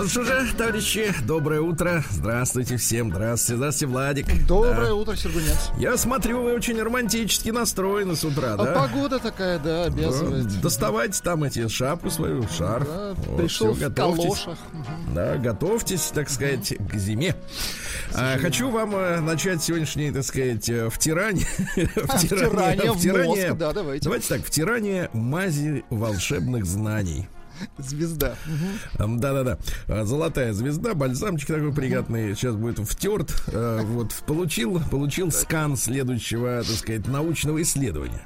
ну что же, товарищи, доброе утро. Здравствуйте всем. Здравствуйте, здравствуйте, Владик. Доброе Да. утро, Сергунец. Я смотрю, вы очень романтически настроены с утра, А да? погода такая, да, обязывает. Да, Доставайте там эти шапку свою, шарф. Да, Вот, пришел всё, в готовьтесь. калошах. Да, готовьтесь, так сказать, к зиме. А, хочу вам э, начать сегодняшнее, так сказать, э, втирание. втирание в мозг, да, давайте. Давайте так, втирание мази волшебных знаний. Звезда. Да-да-да. А, Золотая звезда, бальзамчик такой приятный. Сейчас будет втерт. Э, Вот получил, получил скан следующего, так сказать, научного исследования.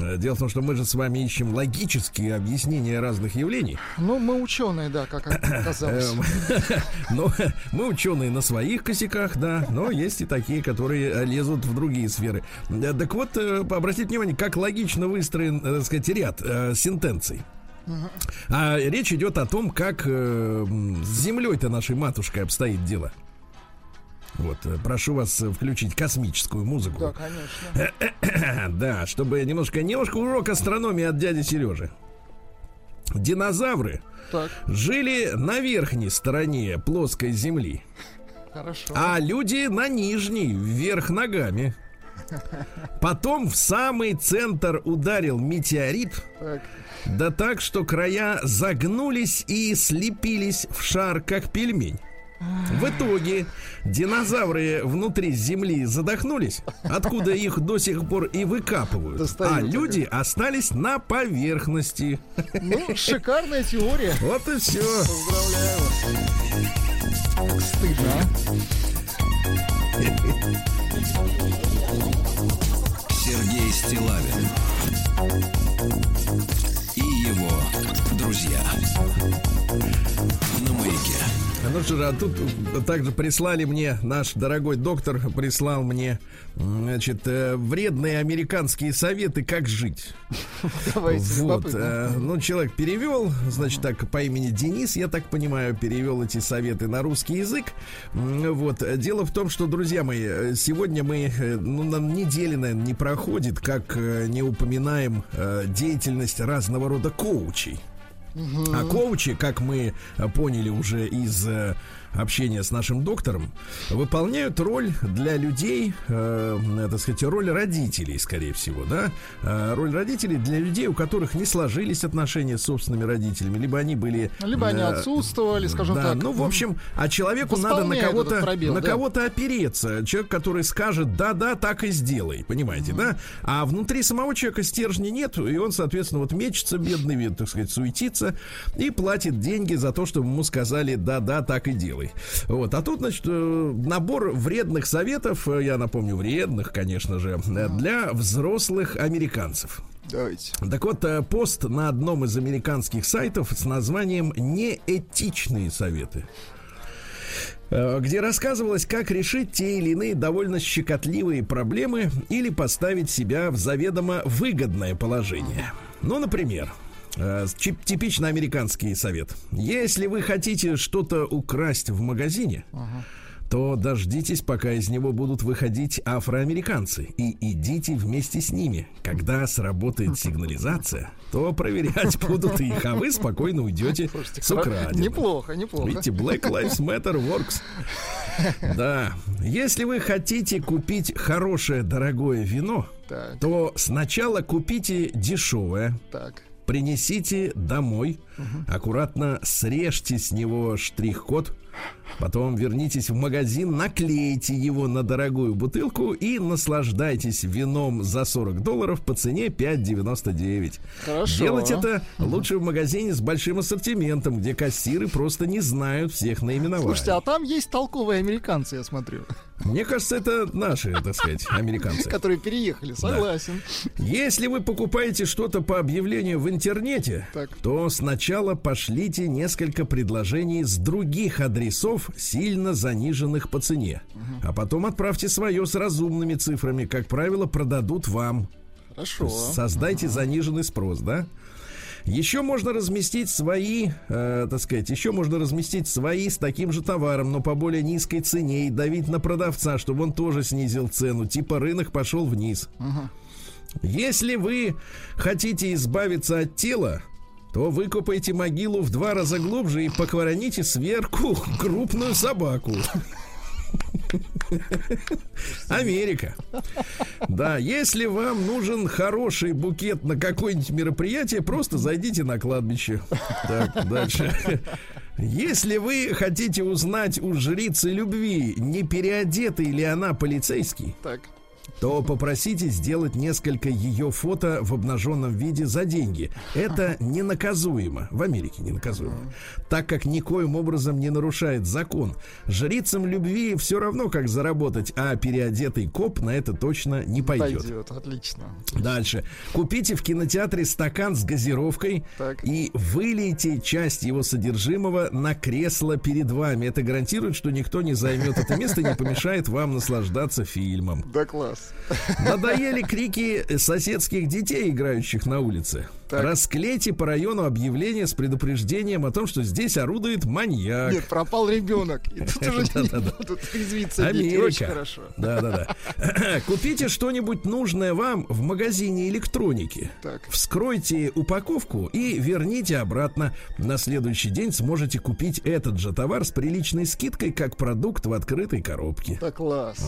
Э, Дело в том, что мы же с вами ищем логические объяснения разных явлений. Ну, мы ученые, да, как оказалось. Эм, Но мы ученые на своих косяках, да, но есть и такие, которые э, лезут в другие сферы. Э, Так вот, э, обратите внимание, как логично выстроен, так сказать, ряд э, А речь идет о том, как э, с землей-то нашей матушкой обстоит дело. Вот, э, прошу вас э, включить космическую музыку. Да, конечно. Да, чтобы немножко, немножко урок астрономии от дяди Сережи. Динозавры Так, жили на верхней стороне плоской земли, хорошо. а люди на нижней, вверх ногами. Потом в самый центр ударил метеорит, Так, да так, что края загнулись и слепились в шар, как пельмень. В итоге динозавры внутри земли задохнулись, откуда их до сих пор и выкапывают, Достают, а люди остались на поверхности. ну, шикарная теория. Вот и все. Поздравляю вас. Стыдно? Сергей Стилавин друзья на маяке. Ну что же, а тут также прислали мне, наш дорогой доктор прислал мне, значит, э, вредные американские советы, как жить. Давайте, Вот, э, ну, человек перевел, значит, так, по имени Денис, я так понимаю, перевел эти советы на русский язык. Вот, дело в том, что, друзья мои, сегодня мы, э, ну, нам недели, наверное, не проходит, как не упоминаем э, деятельность разного рода коучей. А коучи, как мы поняли уже из э, общения с нашим доктором, выполняют роль для людей, э, так сказать, роль родителей, скорее всего, да, Э, роль родителей для людей, у которых не сложились отношения с собственными родителями, либо они были, Либо они э, отсутствовали, скажем да, так. ну, в общем, а человеку надо на кого-то, на да. кого-то опереться. Человек, который скажет, да-да, так и сделай, понимаете, да? А внутри самого человека стержня нет, и он, соответственно, вот мечется, бедный вид, так сказать, суетится и платит деньги за то, чтобы ему сказали, да-да, так и делай. Вот, а тут, значит, э, набор вредных советов, э, я напомню, вредных, конечно же, э, для взрослых американцев. Давайте. Так вот, пост на одном из американских сайтов с названием «Неэтичные советы». где рассказывалось, как решить те или иные довольно щекотливые проблемы или поставить себя в заведомо выгодное положение. Ну, например, типично американский совет. Если вы хотите что-то украсть в магазине, то дождитесь, пока из него будут выходить афроамериканцы, и идите вместе с ними. Когда сработает сигнализация, то проверять будут их, а вы спокойно уйдете Слушайте, с украденным. Неплохо, неплохо. Видите, Black Lives Matter works. Да. Если вы хотите купить хорошее, дорогое вино, Так, то сначала купите дешевое, так. Принесите домой, аккуратно срежьте с него штрих-код, потом вернитесь в магазин, наклейте его на дорогую бутылку и наслаждайтесь вином за 40 долларов по цене 5,99. Хорошо. Делать это лучше в магазине с большим ассортиментом, где кассиры просто не знают всех наименований. Слушайте, а там есть толковые американцы, я смотрю, Мне кажется, это наши, так сказать, американцы. которые переехали, согласен. Если вы покупаете что-то по объявлению в интернете, Так. то сначала пошлите несколько предложений с других адресов, сильно заниженных по цене. А потом отправьте свое с разумными цифрами. Как правило, продадут вам. Хорошо. Создайте заниженный спрос, да? Еще можно разместить свои, э, так сказать, еще можно разместить свои с таким же товаром, но по более низкой цене и давить на продавца, чтобы он тоже снизил цену. Типа рынок пошел вниз. Если вы хотите избавиться от тела, то выкопайте могилу в два раза глубже и поквороните сверху крупную собаку. Америка. Да, если вам нужен хороший букет на какое-нибудь мероприятие, просто зайдите на кладбище. Так, дальше. Если вы хотите узнать у жрицы любви, не переодетый ли она полицейский, Так. То попросите сделать несколько ее фото в обнаженном виде за деньги. Это ненаказуемо. В Америке ненаказуемо. Так как никоим образом не нарушает закон. Жрицам любви все равно, как заработать, а переодетый коп на это точно не пойдет. Пойдет, отлично. Дальше. Купите в кинотеатре стакан с газировкой Так. и вылейте часть его содержимого на кресло перед вами. Это гарантирует, что никто не займет это место и не помешает вам наслаждаться фильмом. Да класс. Надоели крики соседских детей, играющих на улице. Так. Расклейте по району объявление с предупреждением о том, что здесь орудует маньяк. Нет, пропал ребенок. И тут уже резвиться. Очень хорошо. Да, да, да. Купите что-нибудь нужное вам в магазине электроники. Так. Вскройте упаковку и верните обратно. На следующий день сможете купить этот же товар с приличной скидкой, как продукт в открытой коробке. Да класс.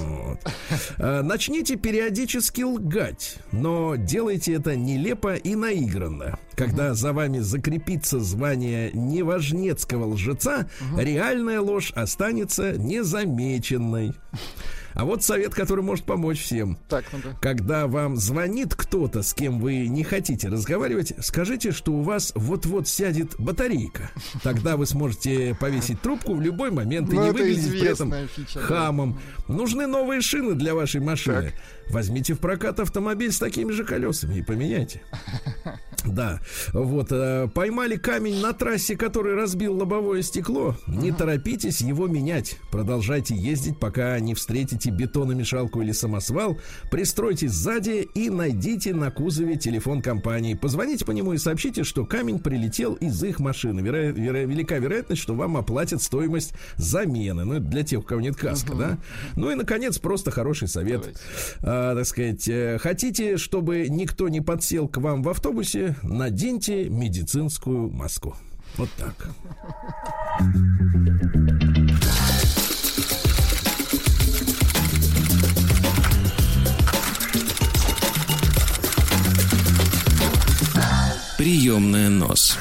А, Начните периодически лгать, но делайте это нелепо и наигранно. Когда за вами закрепится звание неважнецкого лжеца, реальная ложь останется незамеченной. А вот совет, который может помочь всем. Так, ну-ка. Когда вам звонит кто-то, с кем вы не хотите разговаривать, скажите, что у вас вот-вот сядет батарейка. Тогда вы сможете повесить трубку в любой момент и Ну, не выглядеть при этом фича, да. хамом. Нужны новые шины для вашей машины. Возьмите в прокат автомобиль с такими же колесами и поменяйте. Да, вот, э, поймали камень на трассе, который разбил лобовое стекло. Не торопитесь его менять. Продолжайте ездить, пока не встретите бетономешалку или самосвал. Пристройтесь сзади и найдите на кузове телефон компании. Позвоните по нему и сообщите, что камень прилетел из их машины. Веро- веро- велика вероятность, что вам оплатят стоимость замены. Ну, это для тех, у кого нет каска, да? Ну и, наконец, просто хороший совет. Давайте. А, так сказать, э, хотите, чтобы никто не подсел к вам в автобусе, наденьте медицинскую маску. Вот так. Приемная нос.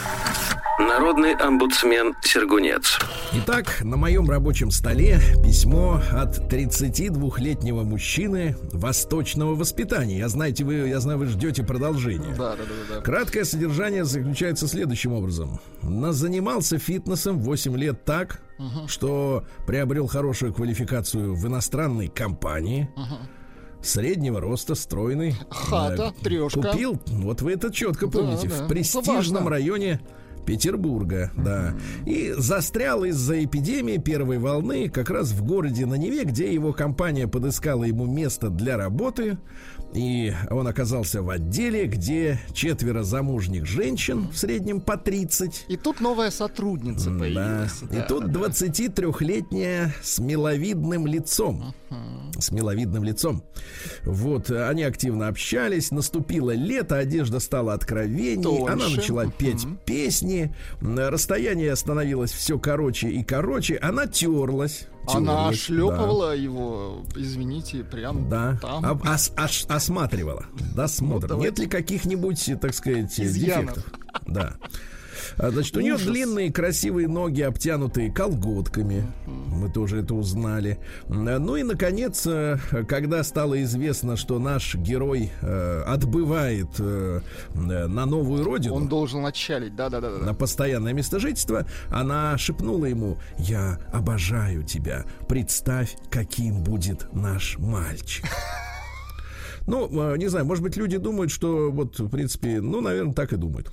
Народный омбудсмен Сергунец. Итак, на моем рабочем столе письмо от 32-летнего мужчины восточного воспитания. Я, знаете, вы, я знаю, вы ждете продолжения. Да, да, да, да. Краткое содержание заключается следующим образом. Занимался фитнесом 8 лет так, что приобрел хорошую квалификацию в иностранной компании. Среднего роста, стройный. Хата, Э, трёшка. Купил, вот вы это четко Да, помните, да. в престижном районе Петербурга, да. И застрял из-за эпидемии первой волны как раз в городе на Неве, где его компания подыскала ему место для работы. И он оказался в отделе, где четверо замужних женщин, в среднем по 30. И тут новая сотрудница Да. появилась. И тут 23-летняя с миловидным лицом. С миловидным лицом. Вот, они активно общались, наступило лето, одежда стала откровенней, Тоньше. она начала петь песни, м, расстояние становилось все короче и короче, она терлась. Она шлепывала его, извините, прям Да, там. А- ос- ос- осматривала, досмотр. Ну, Нет ли каких-нибудь, так сказать, Изъянов. дефектов? Да. А, Значит, у нее длинные красивые ноги, обтянутые колготками. Мы тоже это узнали. М, Ну и, наконец, э, когда стало известно, что наш герой э, отбывает э, э, на новую родину, Он должен отчалить, да-да-да. на постоянное место жительства, она шепнула ему, я обожаю тебя, представь, каким будет наш мальчик. Ну, э, не знаю, может быть, люди думают, что вот, в принципе, ну, наверное, так и думают.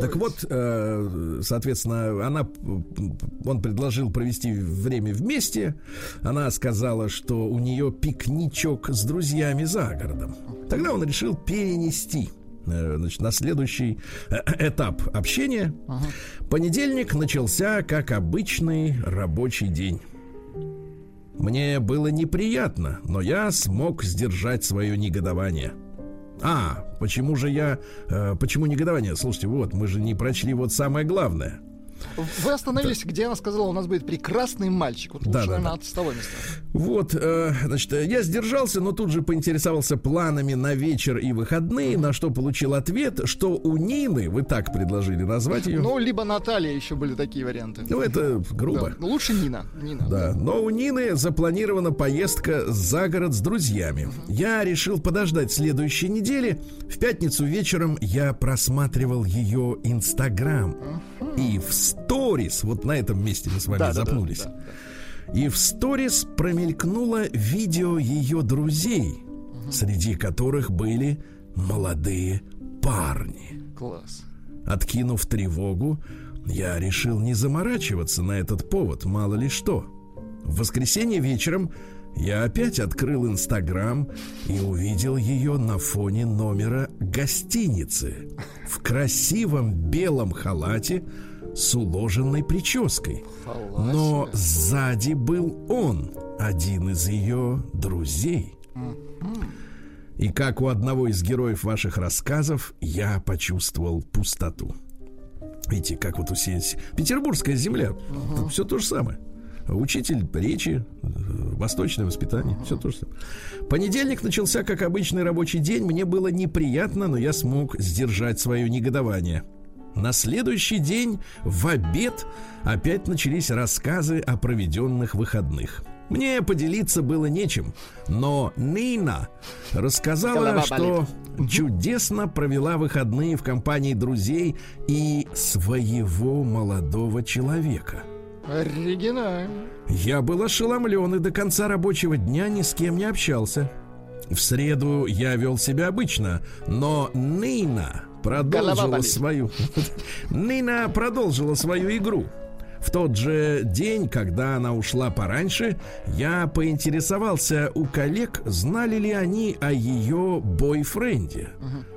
Так вот, э, соответственно, она, он предложил провести время вместе. Она сказала, что у нее пикничок с друзьями за городом. Тогда он решил перенести э, значит, на следующий э, этап общения. Понедельник начался как обычный рабочий день. Мне было неприятно, но я смог сдержать свое негодование. А, почему же я... э, почему негодование? Слушайте, вот, мы же не прочли вот самое главное. Вы остановились, где она сказала, у нас будет прекрасный мальчик. Вот Да, лучше, да, наверное, да. от того места. Вот, э, значит, я сдержался, но тут же поинтересовался планами на вечер и выходные, на что получил ответ, что у Нины, вы так предложили назвать ее, ну, Ну, либо Наталья еще были такие варианты. это грубо. Да. Ну, Лучше Нина. Нина. Да, но у Нины запланирована поездка за город с друзьями. Я решил подождать следующей недели. В пятницу вечером я просматривал ее Инстаграм. И в сторис, вот на этом месте мы с вами Да, да, да, запнулись. да, И в сторис промелькнуло видео ее друзей, среди которых были молодые парни. Класс. Откинув тревогу, я решил не заморачиваться на этот повод, мало ли что. В воскресенье вечером я опять открыл Инстаграм и увидел ее на фоне номера гостиницы в красивом белом халате с уложенной прической. Но сзади был он, один из ее друзей. И как у одного из героев ваших рассказов, я почувствовал пустоту. Видите, как вот усеять Петербургская земля. Тут все то же самое. Учитель речи, э, восточное воспитание, все то же самое. Понедельник начался как обычный рабочий день. Мне было неприятно, но я смог сдержать свое негодование. На следующий день в обед опять начались рассказы о проведенных выходных. Мне поделиться было нечем, но Нина рассказала, что чудесно провела выходные в компании друзей и своего молодого человека. Оригинально. Я был ошеломлен и до конца рабочего дня ни с кем не общался. В среду я вел себя обычно, но Нина продолжила свою... Нина продолжила свою игру. В тот же день, когда она ушла пораньше, я поинтересовался у коллег, знали ли они о ее бойфренде.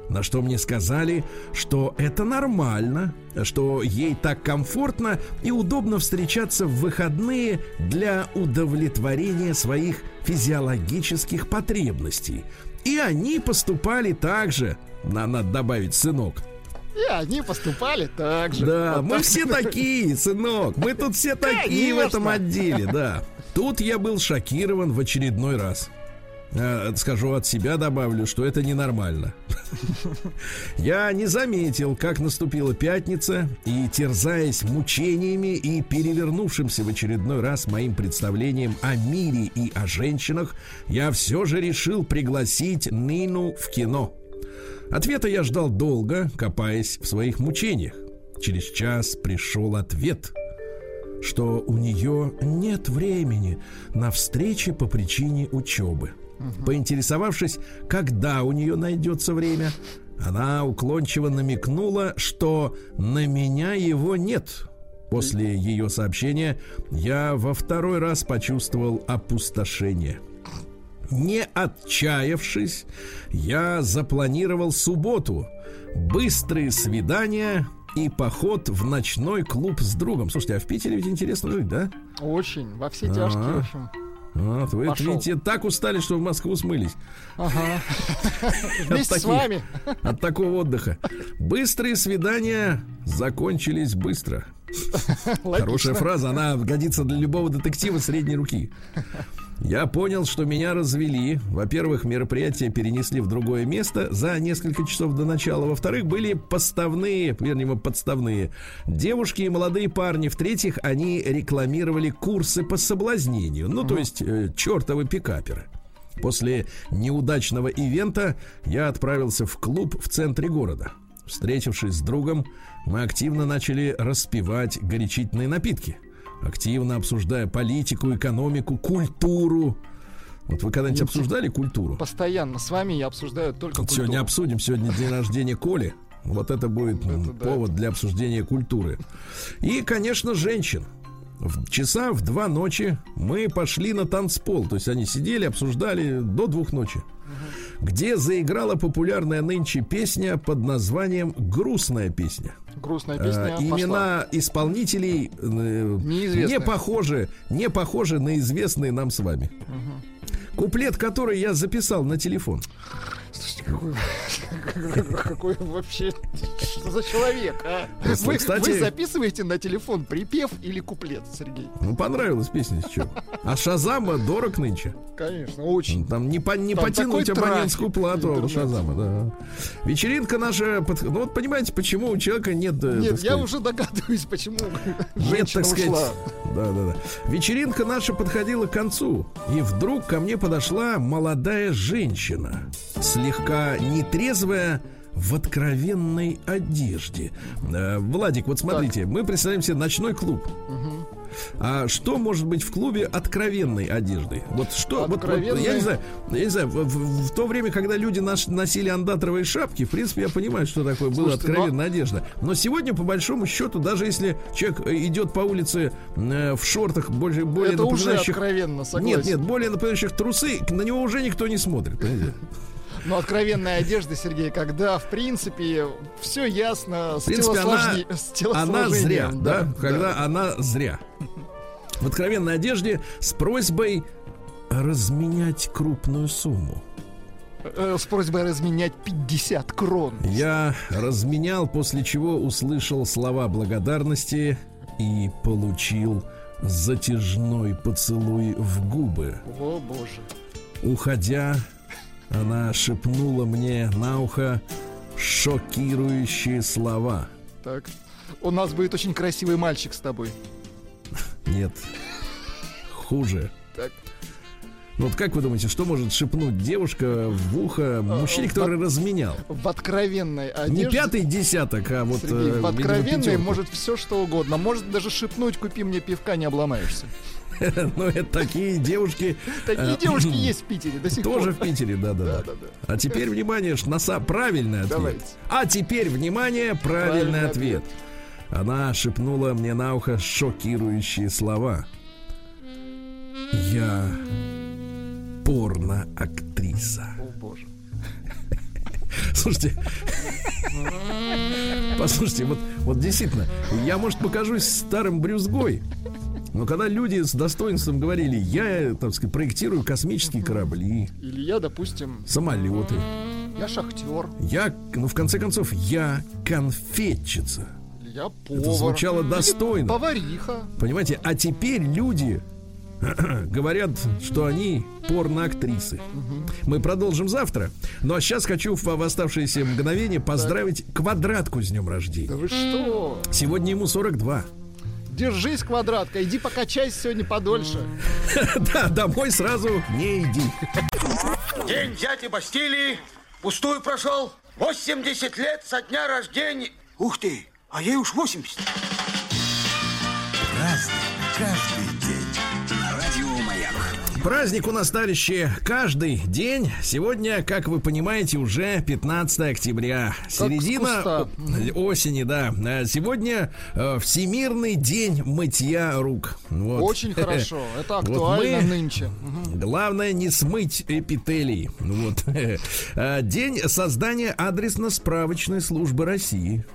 На что мне сказали, что это нормально, что ей так комфортно и удобно встречаться в выходные для удовлетворения своих физиологических потребностей. И они поступали так же, на- надо добавить сынок. И они поступали так же. Да, Вот мы так. все такие, сынок. Мы тут все такие в этом отделе, да. Тут я был шокирован в очередной раз. Э, Скажу от себя, добавлю, что это ненормально. Я не заметил, как наступила пятница, и, терзаясь мучениями и перевернувшимся в очередной раз моим представлением о мире и о женщинах, я все же решил пригласить Нину в кино. Ответа я ждал долго, копаясь в своих мучениях. Через час пришел ответ, что у нее нет времени на встречи по причине учебы. Поинтересовавшись, когда у нее найдется время, она уклончиво намекнула, что на меня его нет. После ее сообщения я во второй раз почувствовал опустошение. Не отчаявшись, я запланировал субботу, быстрые свидания и поход в ночной клуб с другом. Слушайте, а в Питере ведь интересно жить, да? Очень. Во все тяжкие, Ага. в общем. Вот, вы Пошел. видите, так устали, что в Москву смылись Ага. Вместе с вами. от такого отдыха. Быстрые свидания закончились быстро. Хорошая фраза, она годится для любого детектива средней руки. Я понял, что меня развели. Во-первых, мероприятие перенесли в другое место за несколько часов до начала. Во-вторых, были поставные, вернее, подставные девушки и молодые парни. В-третьих, они рекламировали курсы по соблазнению. Ну, то есть, э, чертовы пикаперы. После неудачного ивента я отправился в клуб в центре города. Встретившись с другом, мы активно начали распивать горячительные напитки. Активно обсуждая политику, экономику, культуру. Вот вы когда-нибудь обсуждали культуру? Постоянно с вами я обсуждаю только Вот сегодня культуру. обсудим. Сегодня день рождения Коли. Вот это будет Это да. повод для обсуждения культуры. И, конечно, женщин. В часа в два ночи мы пошли на танцпол. То есть они сидели, обсуждали до двух ночи. Где заиграла популярная нынче песня под названием «Грустная песня». Грустная Э, песня пошла. имена исполнителей э, не похожи, не похожи на известные нам с вами. Куплет, который я записал на телефон. Слушайте, какой, какой вообще... Что за человек, а? Вы, кстати- вы записываете на телефон припев или куплет, Сергей? Ну, понравилась песня с чем. А Шазама дорог нынче. Конечно, очень. Там не, по- не Там потянуть абонентскую плату интернет. у Шазама, да. Вечеринка наша... под- Ну, вот понимаете, почему у человека нет... э, Нет, я сказать, уже догадываюсь, почему Нет, женщина так сказать, ушла. да, да, да. Вечеринка наша подходила к концу, и вдруг ко мне подошла молодая женщина, слегка нетрезвая, в откровенной одежде. Э, Владик, вот смотрите, мы представляем себе ночной клуб. А что может быть в клубе откровенной одежды? Вот что? Вот, вот, я не знаю, я не знаю. В, в- в то время, когда люди наш- носили андатровые шапки, в принципе, я понимаю, что такое была Слушайте, но- откровенная одежда. Но сегодня, по большому счету, даже если человек э, идет по улице э, в шортах больше, более Это уже напоминающих откровенно, согласен. нет, нет, более напоминающих трусы, на него уже никто не смотрит. понимаете? Но откровенная одежда, Сергей, когда, в принципе, все ясно с, В принципе, она, телосложни- с она зря, телосложением, да, когда она зря. В откровенной одежде с просьбой разменять крупную сумму. Э, С просьбой разменять 50 крон. Я разменял, после чего услышал слова благодарности и получил затяжной поцелуй в губы. О, боже. Уходя, она шепнула мне на ухо шокирующие слова. Так. У нас будет очень красивый мальчик с тобой. Нет, хуже. Так. Ну вот как вы думаете, что может шепнуть девушка в ухо мужчине, э, который разменял? В откровенной одежде... Не пятый десяток, а вот... Сергей, э, в видимо, откровенной может все что угодно. Может даже шепнуть, купи мне пивка, не обломаешься. Ну, это такие девушки Такие Э, девушки есть в Питере до сих тоже пор. в Питере, да-да-да. А теперь, внимание, носа правильный ответ. А теперь, внимание, правильный Правильный ответ. Она шепнула мне на ухо шокирующие слова. Я порно-актриса. О, боже. Слушайте, послушайте, вот, вот действительно, я, может, покажусь старым брюзгой, но когда люди с достоинством говорили, я, так сказать, проектирую космические корабли, Или я, допустим, самолеты, я шахтер, я, ну, в конце концов, я конфетчица. или я повар. Это звучало или достойно. Повариха. Понимаете, а теперь люди говорят, что они порноактрисы. Мы продолжим завтра. Ну а сейчас хочу в, в оставшиеся мгновения поздравить квадратку с днем Да рождения. вы что? Сегодня ему 42. Держись, квадратка, иди покачайся сегодня подольше. Да, домой сразу не иди. День дяди Бастилии пустую прошел. 80 лет со дня рождения. Ух ты, а ей уж 80. Праздник у нас, товарищи, каждый день. Сегодня, как вы понимаете, уже 15 октября. Середина осени, да. А Сегодня э, Всемирный день мытья рук. Вот. Очень хорошо. Это Вот актуально мы- нынче. Главное не смыть эпителий. Вот. А, День создания адресно-справочной службы России.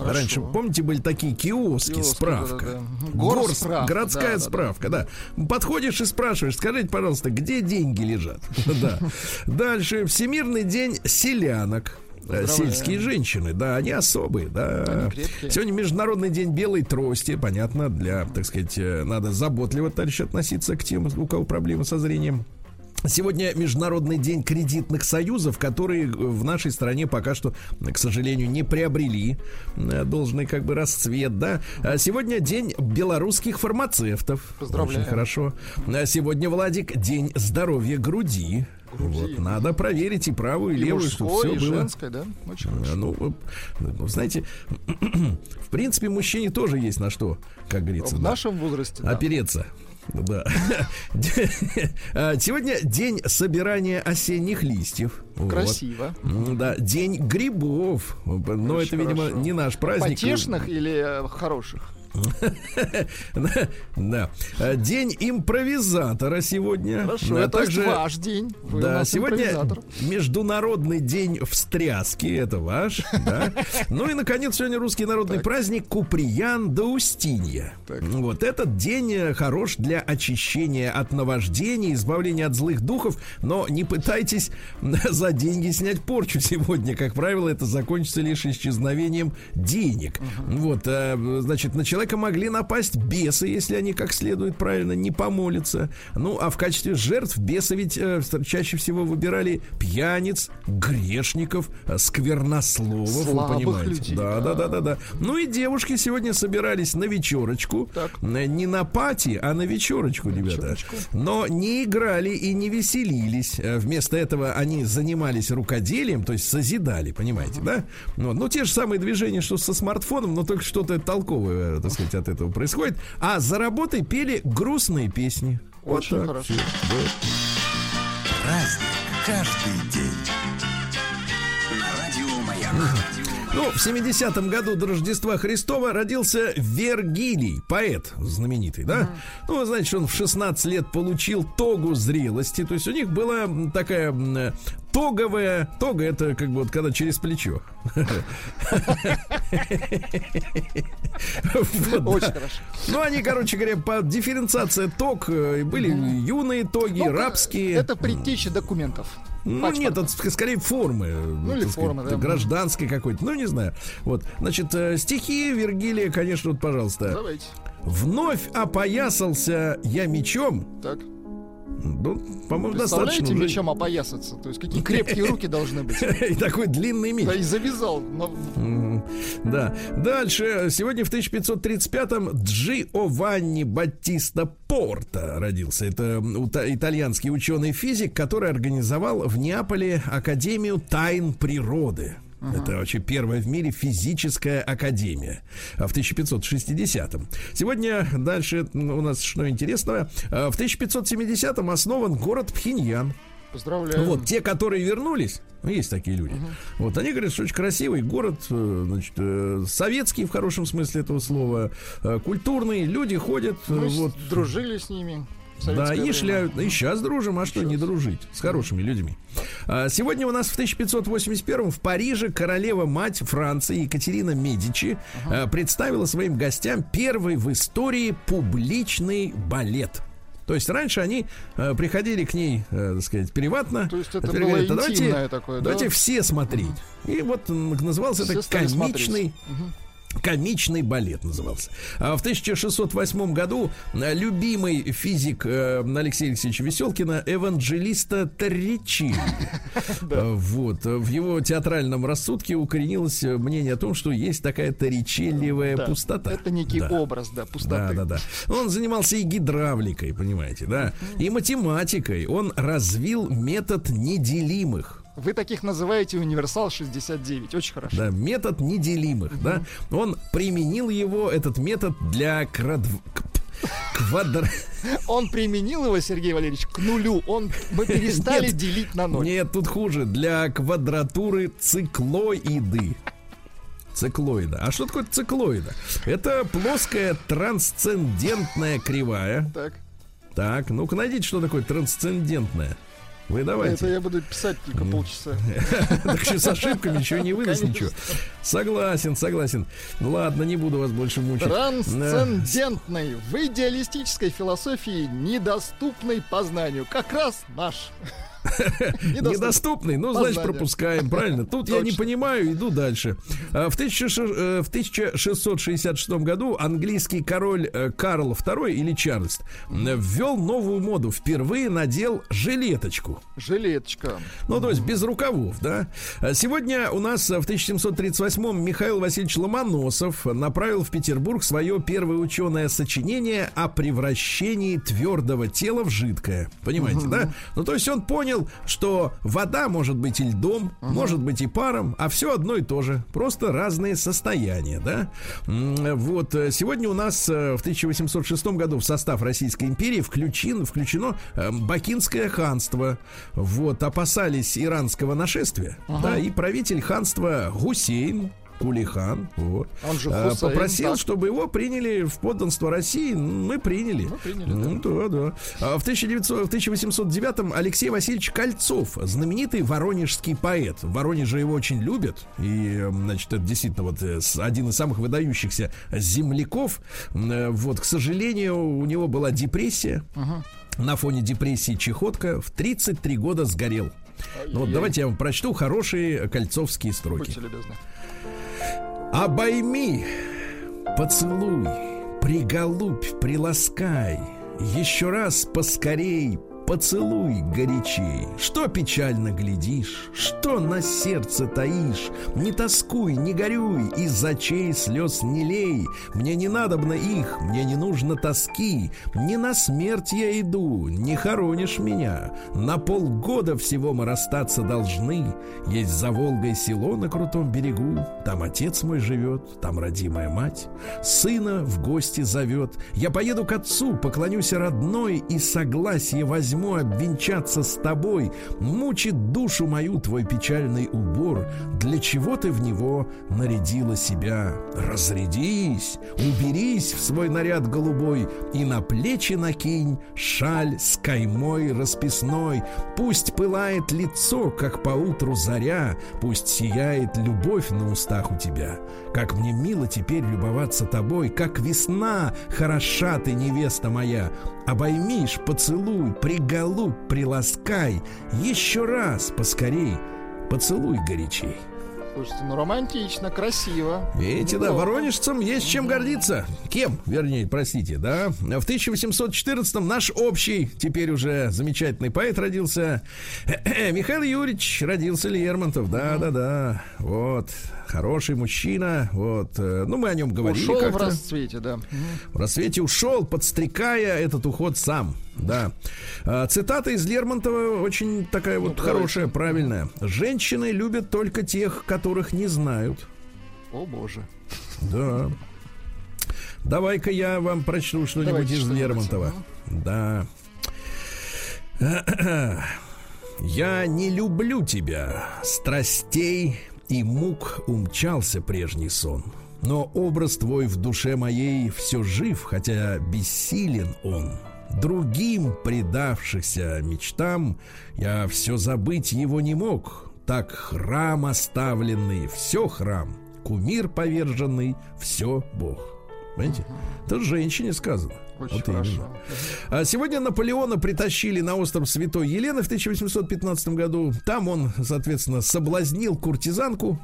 Хорошо. Раньше, помните, были такие киоски, Киоски, справка. да-да-да. Мгм. Горс- Горсправка, городская да-да-да. справка, да. Подходишь и спрашиваешь, скажите, пожалуйста, где деньги лежат? Да. Дальше, Всемирный день селянок. Э, Поздравляем. Сельские женщины, да, они особые, да. Они крепкие. Сегодня Международный день белой трости, понятно, для, так сказать, э, надо заботливо, товарищ, относиться к тем, у кого проблемы со зрением. Сегодня Международный день кредитных союзов, которые в нашей стране пока что, к сожалению, не приобрели э, должный как бы расцвет, да. А Сегодня день белорусских фармацевтов. Поздравляем. Очень хорошо. А Сегодня, Владик, день здоровья груди. Вот, надо проверить и правую, и И левую, чтобы все и было. женской, да? Очень А, хорошо. Ну, э, ну, знаете, в принципе, мужчине тоже есть на что, как говорится, В да, нашем возрасте, опереться. Да. А, Сегодня день собирания осенних листьев. Красиво. Да, день грибов. Но Очень это, видимо, хорошо. не наш праздник. Потешных или э, хороших? Да, День импровизатора сегодня. Хорошо, это также- ваш день. Да, сегодня. Международный день встряски, это ваш. Ну и, наконец, сегодня русский народный праздник Куприян да Устинья. Вот этот день э, хорош для очищения от наваждений, избавления от злых духов, но не пытайтесь за деньги снять порчу сегодня. Как правило, это закончится лишь исчезновением денег. Вот, э, значит, на человека могли напасть бесы, если они как следует правильно не помолятся. Ну, а в качестве жертв бесы ведь э, чаще всего выбирали пьяниц, грешников, э, сквернословов, вы Слабых понимаете. людей, да, да, да. да, да. Ну и девушки сегодня собирались на вечерочку. Так. Не на пати, а на вечерочку, ребята. Но не играли и не веселились. Э, Вместо этого они занимались рукоделием, то есть созидали, понимаете, да? Вот. Ну, те же самые движения, что со смартфоном, но только что-то толковое, э, так сказать, от этого происходит. А за работой пели грустные песни. Вот Очень так. хорошо. Праздник каждый день. Ну, в 70-м году до Рождества Христова родился Вергилий, поэт знаменитый, да? Ну, вы знаете, он в 16 лет получил тогу зрелости, то есть у них была такая э, тоговая, тога это как бы вот когда через плечо. Да. Очень хорошо. Ну, они, короче говоря, по дифференциация тог, э, были юные тоги, рабские. Это предтеча документов. Ну, нет, это ск- скорее формы. Ну, или формы, да. Гражданской какой-то, ну, не знаю. Вот, значит, э, стихи Вергилия, конечно, вот, пожалуйста. Давайте. Вновь опоясался я мечом. Так. Ну, по-моему, достаточно. Представляете, мечом опоясаться? То есть какие крепкие руки должны быть. И такой длинный меч. Да, и завязал. Да. Дальше. Сегодня в 1535-м Джиованни Баттиста Порта родился. Это итальянский ученый-физик, который организовал в Неаполе Академию тайн природы. Это вообще первая в мире физическая академия а, в 1560-м. Сегодня дальше у нас что интересного. А, В 1570-м основан город Пхеньян. Поздравляю. Вот те, которые вернулись, ну, есть такие люди. Вот они говорят, что очень красивый город, э, значит, э, советский в хорошем смысле этого слова, э, культурный, люди ходят, э, Мы вот. дружили с ними. Да, и шляют. И сейчас дружим, а что не дружить с хорошими людьми. А, Сегодня у нас в 1581 в Париже королева-мать Франции Екатерина Медичи а, представила своим гостям первый в истории публичный балет. То есть раньше они э, приходили к ней, э, так сказать, приватно. То есть это было говорят, «А интимное такое, да?» давайте все смотреть. И вот назывался Все это комичный Комичный балет назывался. А в 1608 году э, любимый физик э, Алексея Алексеевича Веселкина Эванджелиста Торричи. Э, Вот. В его театральном рассудке укоренилось мнение о том, что есть такая торричелливая Да. пустота. Это некий Да. образ, да, Да, пустоты. да, да. Он занимался и гидравликой, понимаете, да, и математикой. Он развил метод неделимых. Вы таких называете универсал 69. Очень хорошо. Да, метод неделимых, да. Он применил его, этот метод, для крад... к- квадра... Он применил его, Сергей Валерьевич, к нулю. Он, мы перестали Нет. делить на ноль. Нет, тут хуже. Для квадратуры циклоиды. Циклоида. А что такое циклоида? Это плоская трансцендентная кривая. Так. Так, ну-ка найдите, что такое трансцендентная. Вы давайте. Это я буду писать только полчаса. Так что с ошибками ничего не Конечно. ничего. Согласен, согласен. Ну ладно, не буду вас больше мучить. Трансцендентной, в идеалистической философии, недоступной познанию. Как раз наш. Недоступный. Ну, значит, пропускаем, правильно. Тут я не понимаю, иду дальше. А, В 1600 э, 1666 году английский король э, Карл II или Чарльз ввел новую моду. Впервые надел жилеточку. Жилеточка. Ну, то есть без рукавов, да. А Сегодня у нас в 1738-м Михаил Васильевич Ломоносов направил в Петербург свое первое ученое сочинение о превращении твердого тела в жидкое. Понимаете, да? Ну, то есть он понял, понял, что вода может быть и льдом, может быть и паром, а все одно и то же. Просто разные состояния, да? Вот э, сегодня у нас э, в 1806 году в состав Российской империи включен, включено э, Бакинское ханство. Вот, опасались иранского нашествия, да, и правитель ханства Гусейн, Кулихан, вот, Он же э, Хусейн, попросил, так. чтобы его приняли в подданство России. Мы приняли. Мы приняли, Ну, да, да. А в, 1900, в 1809 Алексей Васильевич Кольцов, знаменитый воронежский поэт. В Воронеже его очень любят. И, значит, это действительно вот э, один из самых выдающихся земляков. Э, Вот, к сожалению, у него была депрессия. На фоне депрессии чехотка в 33 года сгорел. Ну, вот давайте я вам прочту хорошие кольцовские строки. Будьте любезны. Обойми, поцелуй, приголубь, приласкай, еще раз поскорей, поцелуй горячей. Что печально глядишь, что на сердце таишь? Не тоскуй, не горюй, из очей слез не лей. Мне не надобно их, мне не нужно тоски. Не на смерть я иду, не хоронишь меня. На полгода всего мы расстаться должны. Есть за Волгой село на крутом берегу, там отец мой живет, там родимая мать. Сына в гости зовет. Я поеду к отцу, поклонюсь родной и согласие возьму обвенчаться с тобой. Мучит душу мою твой печальный убор. Для чего ты в него нарядила себя? Разрядись, уберись в свой наряд голубой и на плечи накинь шаль с каймой расписной. Пусть пылает лицо, как поутру заря, пусть сияет любовь на устах у тебя. Как мне мило теперь любоваться тобой, как весна, хороша ты, невеста моя. Обоймишь, поцелуй, приголубь, приласкай, еще раз поскорей, поцелуй горячей. Слушайте, ну романтично, красиво. Видите, да, воронежцам есть чем гордиться. Кем, вернее, простите, да. В 1814-м наш общий, теперь уже замечательный поэт родился. Михаил Юрьевич родился Лермонтов, да-да-да. Вот, хороший мужчина, вот. э, Ну, мы о нем говорили Ушел в расцвете, да. В рассвете ушел, подстрекая этот уход сам. Да. А, Цитата из Лермонтова очень такая вот Ну, хорошая, правильная. Женщины любят только тех, которых не знают. О боже. Да. Давай-ка я вам прочту что-нибудь Давайте из что-нибудь, Лермонтова. Да. Я не люблю тебя, страстей и мук умчался прежний сон. Но образ твой в душе моей все жив, хотя бессилен он. Другим, предавшихся мечтам, я все забыть его не мог. Так храм оставленный, все храм, кумир поверженный, все Бог. Понимаете? Это женщине сказано. Очень Вот хорошо. именно. А сегодня Наполеона притащили на остров Святой Елены в 1815 году. Там он, соответственно, соблазнил куртизанку,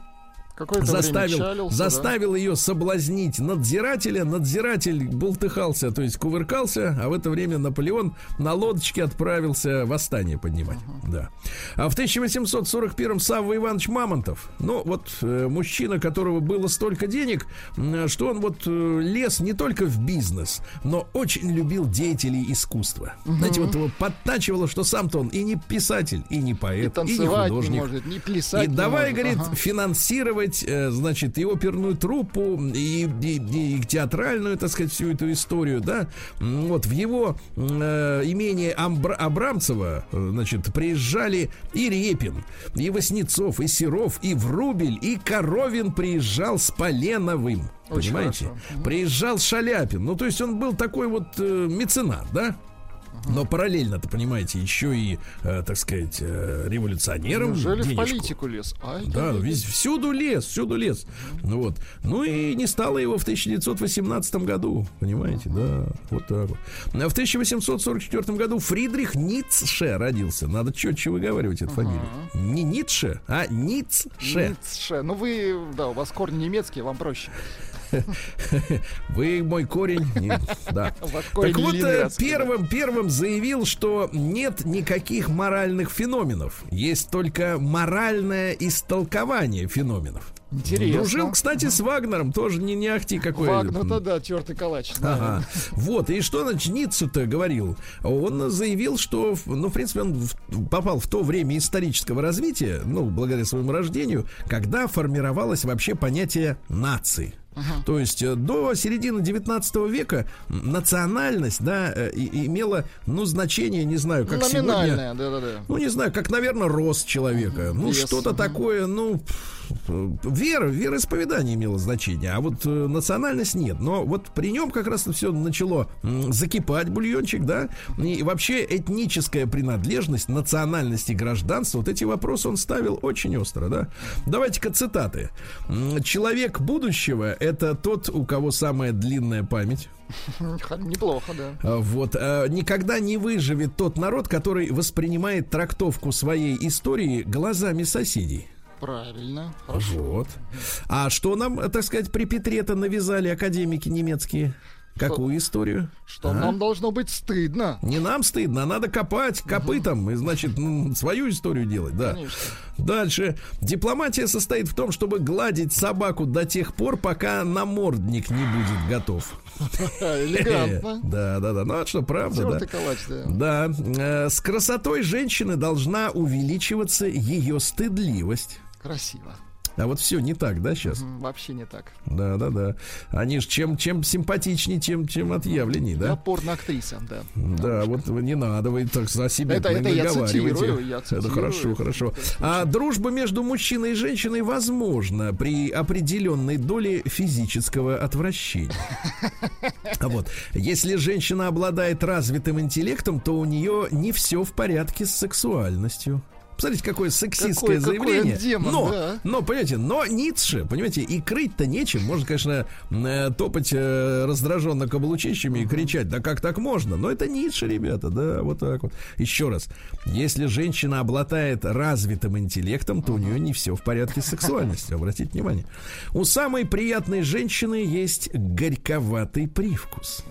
заставил, чалился, заставил ее соблазнить надзирателя. Надзиратель бултыхался, то есть кувыркался, а в это время Наполеон на лодочке отправился восстание поднимать. Да. А в 1841 Савва Иванович Мамонтов, ну вот э, мужчина, которого было столько денег, м, что он вот э, лез не только в бизнес, но очень любил деятелей искусства. Знаете, вот его подтачивало, что сам-то он и не писатель, и не И поэт, и, не танцевать не художник. может, не плясать И не давай, может. говорит, Ага. финансировать, э, значит, и оперную труппу, и, и- и театральную, так сказать, всю эту историю, да. Вот в его э, имение Амбра- Абрамцева, э, значит, приезжали и Репин, и Васнецов, и Серов, и Врубель, и Коровин приезжал с Поленовым. Очень понимаете? хорошо. Приезжал Шаляпин. Ну, то есть он был такой вот э, меценат, да? Но параллельно-то, понимаете, еще и, э, так сказать, э, революционером. Неужели в денежку. политику лез? Ай, Да, весь, всюду лес, всюду лес. Ну вот. Ну и не стало его в 1918 году. Понимаете, да. Вот так вот. А В 1844 году Фридрих Ницше родился. Надо четче выговаривать эту фамилию. Не Ницше, а Ницше. Ницше. Ну вы, да, у вас корни немецкие, вам проще. Вы мой корень. Не- Да. Корень Так вот, э, первым, первым заявил, что нет никаких моральных феноменов. Есть только моральное истолкование феноменов. Интересно. Дружил, кстати, с Вагнером, тоже не, не ахти какой. Вагнер-то да, тертый калач. да. Ага. Вот, и что, значит, Ниццу-то говорил? Он заявил, что, ну, в принципе, он в- попал в то время исторического развития, ну, благодаря своему рождению, когда формировалось вообще понятие нации. То есть э, до середины 19 века национальность, да, э, и- имела, ну, значение, не знаю, как сегодня. Номинальная, да-да-да. Ну, не знаю, как, наверное, рост человека. Ну, Вес, что-то мгм. такое, ну, вера, вероисповедание имело значение, а вот э, национальность нет. Но вот при нем как раз все начало закипать бульончик, да, и вообще этническая принадлежность, национальность и гражданство, вот эти вопросы он ставил очень остро, да. Давайте-ка цитаты. Человек будущего — это тот, у кого самая длинная память. Неплохо, да. А, Вот. а, Никогда не выживет тот народ, который воспринимает трактовку своей истории глазами соседей. Правильно. Хорошо. Вот. А что нам, так сказать, при Петре-то навязали академики немецкие? Какую историю? Что А? нам должно быть стыдно. Не нам стыдно, а надо копать копытом и, значит, свою историю делать, да. Конечно. Дальше. Дипломатия состоит в том, чтобы гладить собаку до тех пор, пока намордник не будет готов. Элегантно. Да, да, да. Ну, а что, правда, да? Тертый калач, да. Да, э, с красотой женщины должна увеличиваться ее стыдливость. Красиво. А вот все не так, да, сейчас? Вообще не так. Да, да, да. Они ж чем, чем симпатичнее, тем, чем отъявленней, Я да? порно-актриса, да. Да, вот не надо, вы так за себя Это- это я цитирую, я Это цитирую. хорошо, хорошо. А дружба между мужчиной и женщиной возможна при определенной доле физического отвращения. А вот, если женщина обладает развитым интеллектом, то у нее не все в порядке с сексуальностью. Посмотрите, какое сексистское какой заявление. он демон, но, да. но, понимаете, но Ницше, понимаете, и крыть-то нечем. Можно, конечно, э, топать э, раздраженно каблучищами и кричать, да как так можно? Но это Ницше, ребята, да, вот так вот. Еще раз, если женщина обладает развитым интеллектом, то у нее не все в порядке с сексуальностью. Обратите внимание. У самой приятной женщины есть горьковатый привкус.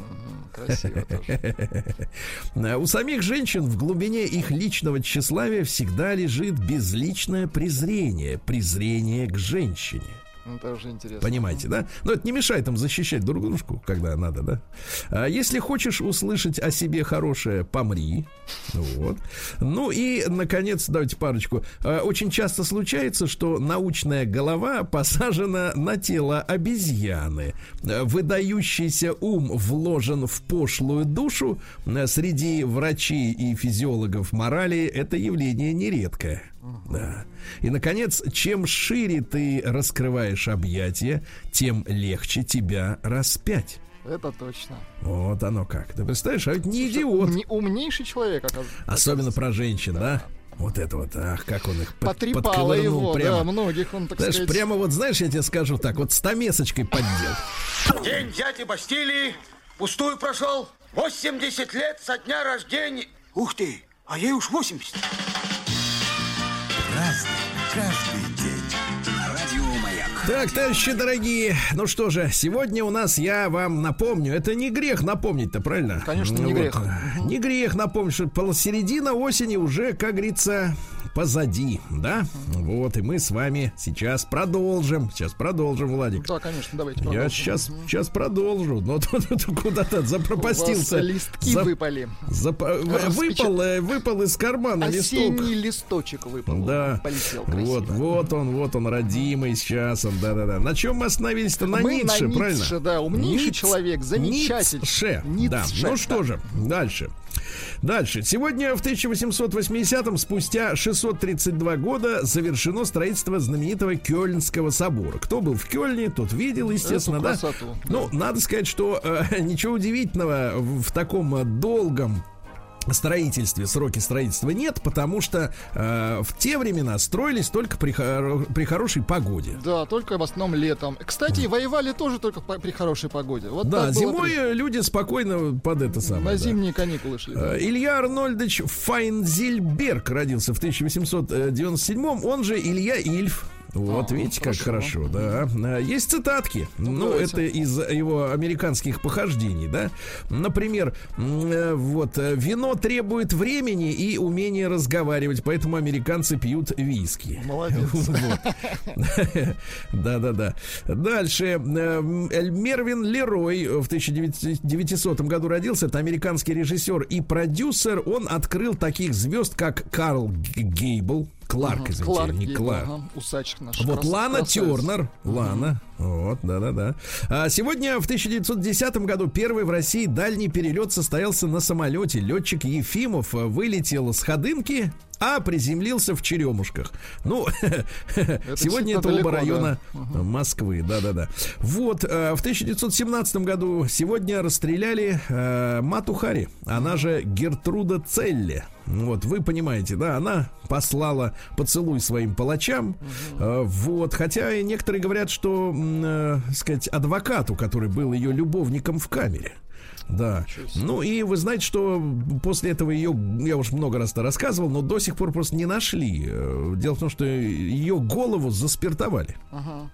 Красиво тоже. У самих женщин в глубине их личного тщеславия всегда лежит безличное презрение, презрение к женщине. Ну, Тоже интересно. Понимаете, да? Но это не мешает им защищать друг дружку, когда надо, да? А если хочешь услышать о себе хорошее, помри. Вот. Ну и, наконец, давайте парочку. А, Очень часто случается, что научная голова посажена на тело обезьяны. А, Выдающийся ум вложен в пошлую душу. Среди врачей и физиологов морали это явление нередкое. Да. И, наконец, чем шире ты раскрываешь объятия, тем легче тебя распять. Это точно. Вот оно как. Ты представляешь, а ведь не идиот. Умни- умнейший человек, оказывается. Особенно про женщин, да? Вот это вот, ах, как он их под- Потрепало подковырнул его, прямо. да, многих он, так Знаешь, сказать... прямо вот, знаешь, я тебе скажу так, вот стамесочкой поддел. День дяди Бастилии пустую прошел. 80 лет со дня рождения. Ух ты, а ей уж 80. Разный, каждый день. Радио Маяк. Так, товарищи дорогие, ну что же, сегодня у нас, я вам напомню, это не грех напомнить-то, правильно? Конечно, Ну не вот, грех. Не грех напомнить, что пол- середина осени уже, как говорится, позади, да? Вот, и мы с вами сейчас продолжим, сейчас продолжим, Владик. Да, конечно, давайте Я продолжим. сейчас, сейчас продолжу, но тут, тут куда-то запропастился. У вас листки За- выпали. запа- Распечат- выпал, э, выпал из кармана листок. Осенний листочек выпал. Да. Полетел красиво. Вот, вот он, вот он, родимый сейчас он, да-да-да. На чем мы остановились-то? На Мы Ницше, на правильно? Ницше, да, умнейший Ниц- человек, замечательный. Ницше, да. Ницше, Ну что да. же, дальше. Дальше. Сегодня в 1880-м, спустя 632 года, завершено строительство знаменитого Кёльнского собора. Кто был в Кёльне, тот видел, естественно, да? Ну, надо сказать, что э, ничего удивительного в, в таком э, долгом строительстве, сроки строительства нет, потому что э, в те времена строились только при, хоро- при хорошей погоде. Да, только в основном летом. Кстати, и воевали тоже только по- при хорошей погоде. Вот Да, зимой при- э, люди спокойно под это на самое. да. зимние каникулы шли. Э, Илья Арнольдович Файнзельберг родился в 1897 он же Илья Ильф. Вот, А, видите, как хорошо. да. А, Есть цитатки. Ну, давайте. это из его американских похождений, да. Например, э, вот, э, вино требует времени и умения разговаривать, поэтому американцы пьют виски. Молодец. Да-да-да. Дальше. Эль- Мервин Лерой в 1900 году родился. Это американский режиссер и продюсер. Он открыл таких звезд, как Карл Гейбл. Кларк, извините, Кларк не Кларк. ага, Усачек наш. Вот крас- Лана красавец. Тернер. Лана. Вот, да-да-да. А сегодня в 1910 году первый в России дальний перелет состоялся на самолете. Летчик Ефимов э, вылетел с Ходынки, а приземлился в Черемушках. Ну, сегодня действительно это оба района да. Москвы, да-да-да. Вот, э, в 1917 году сегодня расстреляли э, Мату Хари, она же Гертруда Целле. Вот, вы понимаете, да, она послала поцелуй своим палачам. Э, вот, хотя и некоторые говорят, что, э, сказать, адвокату, который был ее любовником в камере. Да. Ну и вы знаете, что после этого ее, я уж много раз рассказывал, но до сих пор просто не нашли. Э, Дело в том, что ее голову заспиртовали. Ага.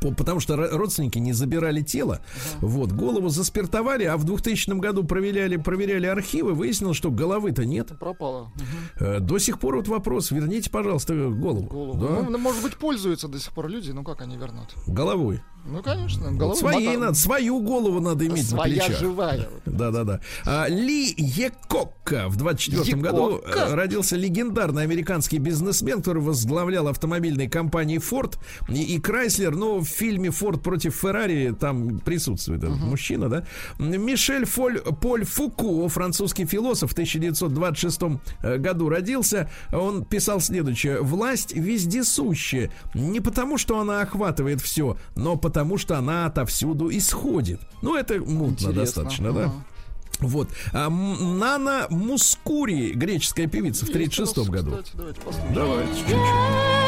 По- Потому что ро- родственники не забирали тело. Вот, голову заспиртовали, а в 2000 году проверяли, проверяли архивы, выяснилось, что головы-то нет. Пропала. Мгм. Э, До сих пор вот вопрос, верните, пожалуйста, голову. Голову. Да? Ну, ну, может быть, пользуются до сих пор люди, ну как они вернут? Головой. Ну, конечно, Вот головой своей мота- надо, свою голову надо иметь на Своя плечах. живая. Да-да-да. А, Ли Екокка в 24 году э, родился легендарный американский бизнесмен, который возглавлял автомобильные компании Ford и, и Chrysler. Но в фильме Ford против Феррари там присутствует этот мужчина, да. Мишель Фоль, Поль Фуко, французский философ, в 1926 э, году родился. Он писал следующее. «Власть вездесущая. Не потому, что она охватывает все, но потому, что она отовсюду исходит». Ну, это мутно Интересно. достаточно, да? Вот. А Нана Мускури, греческая певица, в 36 Есть, году. кстати, давайте послушаем. Давайте, чуть-чуть.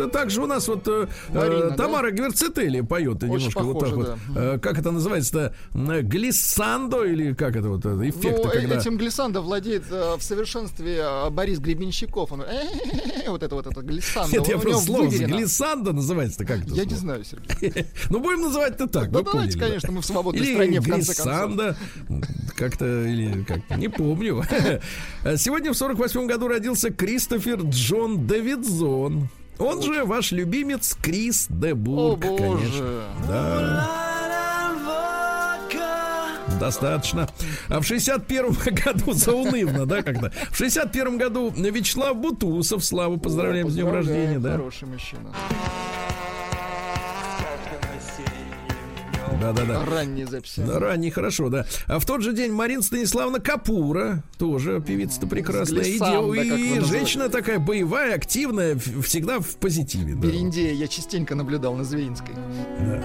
Вот так же у нас вот э, Марина, э, да? Тамара Гверцетели поет немножко вот так похоже, вот. Э, как это называется-то? М, Глиссандо или как это вот это, эффекты, ну, э- когда... этим глиссандо владеет э, в совершенстве э, Борис Гребенщиков. Он, вот это вот это глиссандо. Нет, я просто слово глиссандо называется-то как это Я не знаю, Сергей. Ну, будем называть-то так. Да вы давайте, да? конечно, мы в свободной Или стране, в конце концов. как-то, или как не помню. Сегодня в 48 году родился Кристофер Джон Дэвидзон. Он же ваш любимец Крис О, Дебург, конечно. боже. Да. Достаточно. А в 61 году заунывно, да, как-то. В 61 году Вячеслав Бутусов, Славу, поздравляем с днем рождения, да. Хороший мужчина. Да-да-да. Ранние записи. Да, ранний, хорошо, да. А в тот же день Марина Станиславовна Капура, тоже певица-то прекрасная. И, Глиссанда, и называете. женщина такая боевая, активная, всегда в позитиве. да. Бериндея я частенько наблюдал на Звенинской. Тоже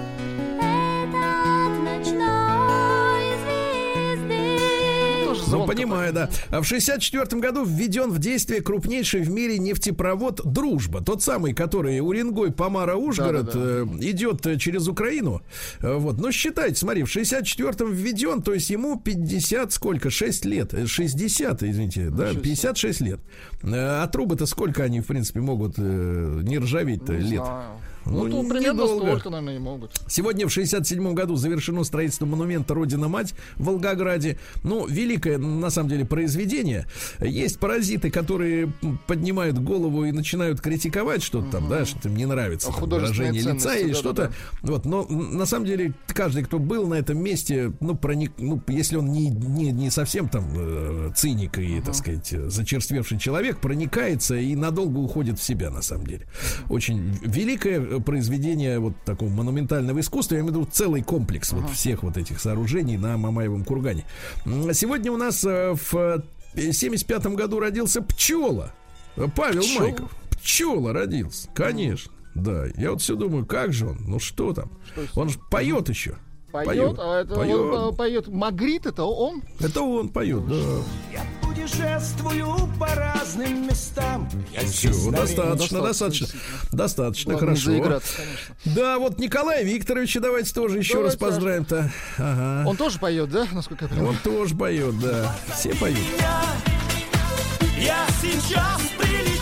Ну, понимаю, да. А в 64 году введен в действие крупнейший в миире нефтепровод «Дружба». Тот самый, который Уренгой, Помара, Ужгород Да-да-да. э, идет э, через Украину. Э, Вот. Но считайте, смотри, в 64-м введен, то есть ему 50 сколько? 6 лет. Э, 60, извините, да, Ничего себе. 56 лет. Э, А трубы-то сколько они, в принципе, могут э, не ржаветь-то лет? знаю. Ну, Ну, то примерно недолго. столько, наверное, и могут. Сегодня в 67 году завершено строительство монумента Родина-Мать в Волгограде. Ну, великое, на самом деле, произведение. Есть паразиты, которые поднимают голову и начинают критиковать что-то там, да, что-то им не нравится. А там, выражение лица или что-то. Вот, но на самом деле каждый, кто был на этом месте, ну, проник, ну, если он не, не, не совсем там э, циник и, так сказать, зачерствевший человек, проникается и надолго уходит в себя, на самом деле. Очень великое э, произведение вот такого монументального искусства, я имею в виду целый комплекс вот всех вот этих сооружений на Мамаевом кургане. Сегодня у нас э, в 75 году родился пчела. Э, Павел Пчела? Майков. Пчела родился, конечно. Да, я вот все думаю, как же он, ну что там? Он же поет еще. Поет, а это поет. он, э, поет Магрит, это он? Это он поет, да. Путешествую по разным местам. Я Все, достаточно, Достаточно, достаточно. Хорошо. Да, вот Николая Викторовича давайте тоже еще раз поздравим-то. Ага. Он тоже поет, да, насколько я понимаю? Он тоже поет, да. Все поют. Я сейчас прилечу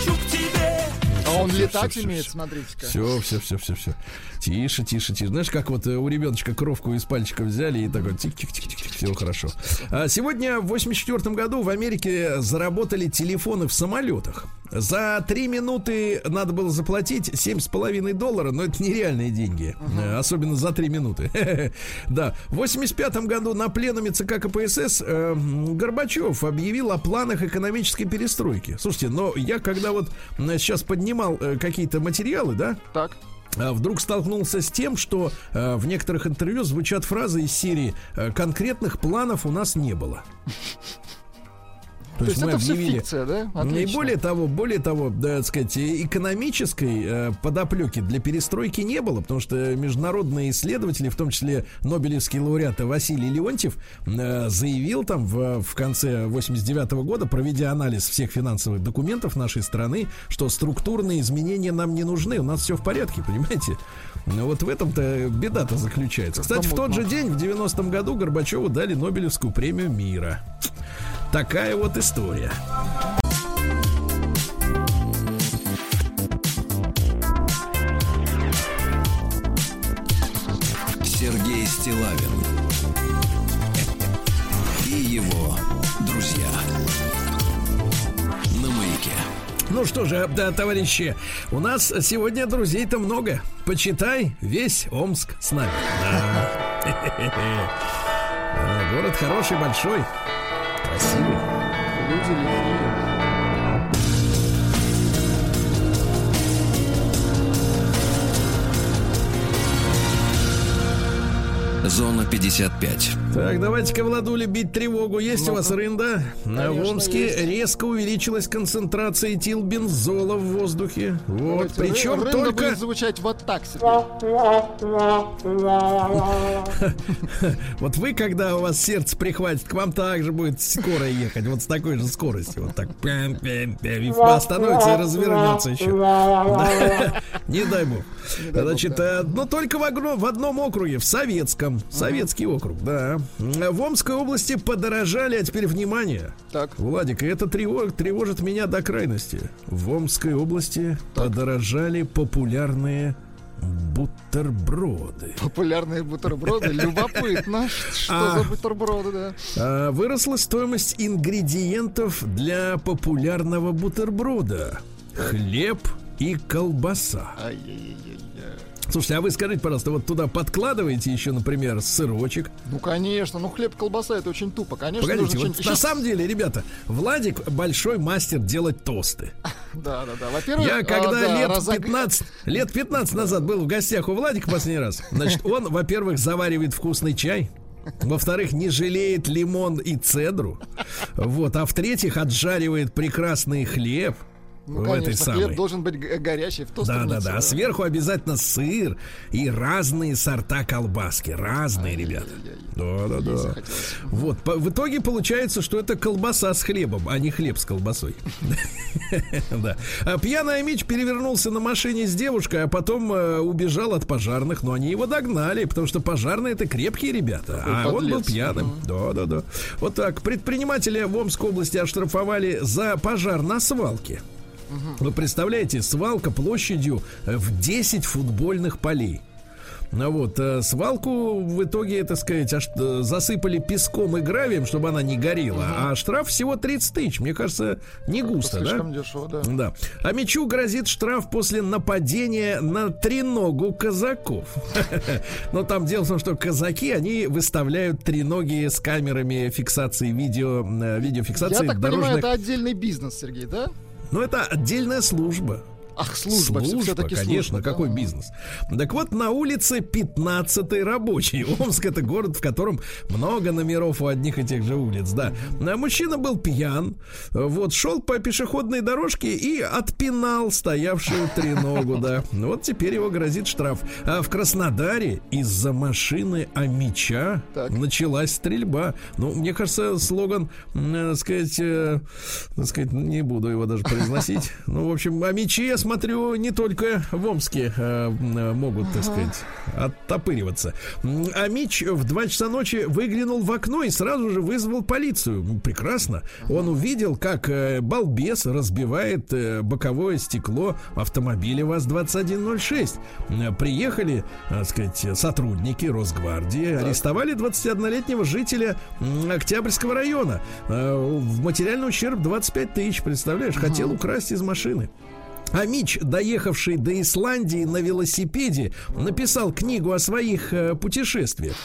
А он летать умеет, смотрите-ка. Все, все, все, все, все. Тише, тише, тише. Знаешь, как вот э, у ребеночка кровку из пальчика взяли и такой тик-тик-тик-тик, все хорошо. А сегодня в 84 году в Америке заработали телефоны в самолетах. За три минуты надо было заплатить 7,5 доллара, но это нереальные деньги. Э, Особенно за три минуты. Да. В 85 году на пленуме ЦК КПСС э, Горбачев объявил о планах экономической перестройки. Слушайте, но я когда вот м, сейчас поднимал э, какие-то материалы, да, Так. а, вдруг столкнулся с тем, что э, в некоторых интервью звучат фразы из серии э, «конкретных планов у нас не было». То есть это все фикция, да? И Отлично. более того, более того, да, так сказать, экономической э, подоплеки для перестройки не было, потому что международные исследователи, в том числе Нобелевский лауреат Василий Леонтьев, э, заявил там в, в конце 89 года, проведя анализ всех финансовых документов нашей страны, что структурные изменения нам не нужны, у нас все в порядке, понимаете? Ну вот в этом-то беда-то заключается. Кстати, в тот же день, в 90-м году, Горбачеву дали Нобелевскую премию мира. Такая вот история. Сергей Стилавин и его друзья на маяке. Ну что же, да, товарищи, у нас сегодня друзей-то много. Почитай, весь Омск с нами. Да. Город хороший, большой. Лихие. Зона 55. Так, давайте-ка, Владуля, бить тревогу. Есть у вас рында? в Конечно, Омске есть. резко увеличилась концентрация этилбензола в воздухе. Вот, Давайте, причем ры- рында только... будет звучать вот так. Вот вы, когда у вас сердце прихватит, к вам также будет скоро ехать, вот с такой же скоростью. Вот так. остановится и развернется еще. Не дай бог. Значит, э, но только в, в одном округе, в Советском. Советский округ, да. В Омской области подорожали, а теперь внимание. Так. Владик, это тревож- тревожит меня до крайности. В Омской области подорожали популярные бутерброды. Популярные бутерброды. Любопытно. Что А. за бутерброды, да? А, Выросла стоимость ингредиентов для популярного бутерброда. Хлеб и колбаса. Ай-яй-яй-яй. Слушайте, а вы скажите, пожалуйста, вот туда подкладываете еще, например, сырочек. Ну, конечно. Ну, хлеб, колбаса, это очень тупо. Конечно, Погодите, вот на самом деле, ребята, Владик большой мастер делать тосты. Да, да, да. Во-первых, Я а, когда да, лет, разог- 15, лет 15 назад был в гостях у Владика последний раз, значит, он, во-первых, заваривает вкусный чай, во-вторых, не жалеет лимон и цедру, вот, а в-третьих, отжаривает прекрасный хлеб, Ну, в конечно, этой самой. хлеб должен быть горячий в Да, тостернице. да, да. А сверху обязательно сыр и разные сорта колбаски. Разные, ребята. Да, да, да. захотелось. Вот. по- В итоге получается, что это колбаса с хлебом, а не хлеб с колбасой. Да. А пьяный Амич перевернулся на машине с девушкой, а потом э, убежал от пожарных, но они его догнали, потому что пожарные это крепкие ребята, а он был пьяным. Да, да, да. Вот так. Предпринимателя в Омской области оштрафовали за пожар на свалке. Вы представляете, свалка площадью э, в 10 футбольных полей. Ну вот, э, свалку в итоге, так сказать, аж, э, засыпали песком и гравием, чтобы она не горела, а штраф всего 30 тысяч. Мне кажется, не густо, да? Слишком дешево, да. Да. А мячу грозит штраф после нападения на треногу казаков. Но там дело в том, что казаки, они выставляют треноги с камерами фиксации видео, э, Я видеофиксации так понимаю, это отдельный бизнес, Сергей, да? Но это отдельная служба. Ах, служба, Служба, все-таки конечно, служба. какой бизнес. Так вот, на улице 15-й рабочий. Омск это город, в котором много номеров у одних и тех же улиц, да. А мужчина был пьян, вот, шел по пешеходной дорожке и отпинал стоявшую треногу, да. Вот теперь его грозит штраф. А в Краснодаре из-за машины Амича Так. началась стрельба. Ну, мне кажется, слоган, э, сказать, э, так сказать, не буду его даже произносить. Ну, в общем, о мече с смотрю, не только в Омске э, м, могут, так сказать, оттопыриваться. А Мич в 2 часа ночи выглянул в окно и сразу же вызвал полицию. Прекрасно. Он увидел, как э, балбес разбивает э, боковое стекло автомобиля ВАЗ-2106. М, Приехали, так сказать, сотрудники Росгвардии, арестовали 21-летнего жителя Октябрьского района. Э, В материальный ущерб 25 тысяч, представляешь? Хотел украсть из машины. А Мич, доехавший до Исландии на велосипеде, написал книгу о своих э, путешествиях.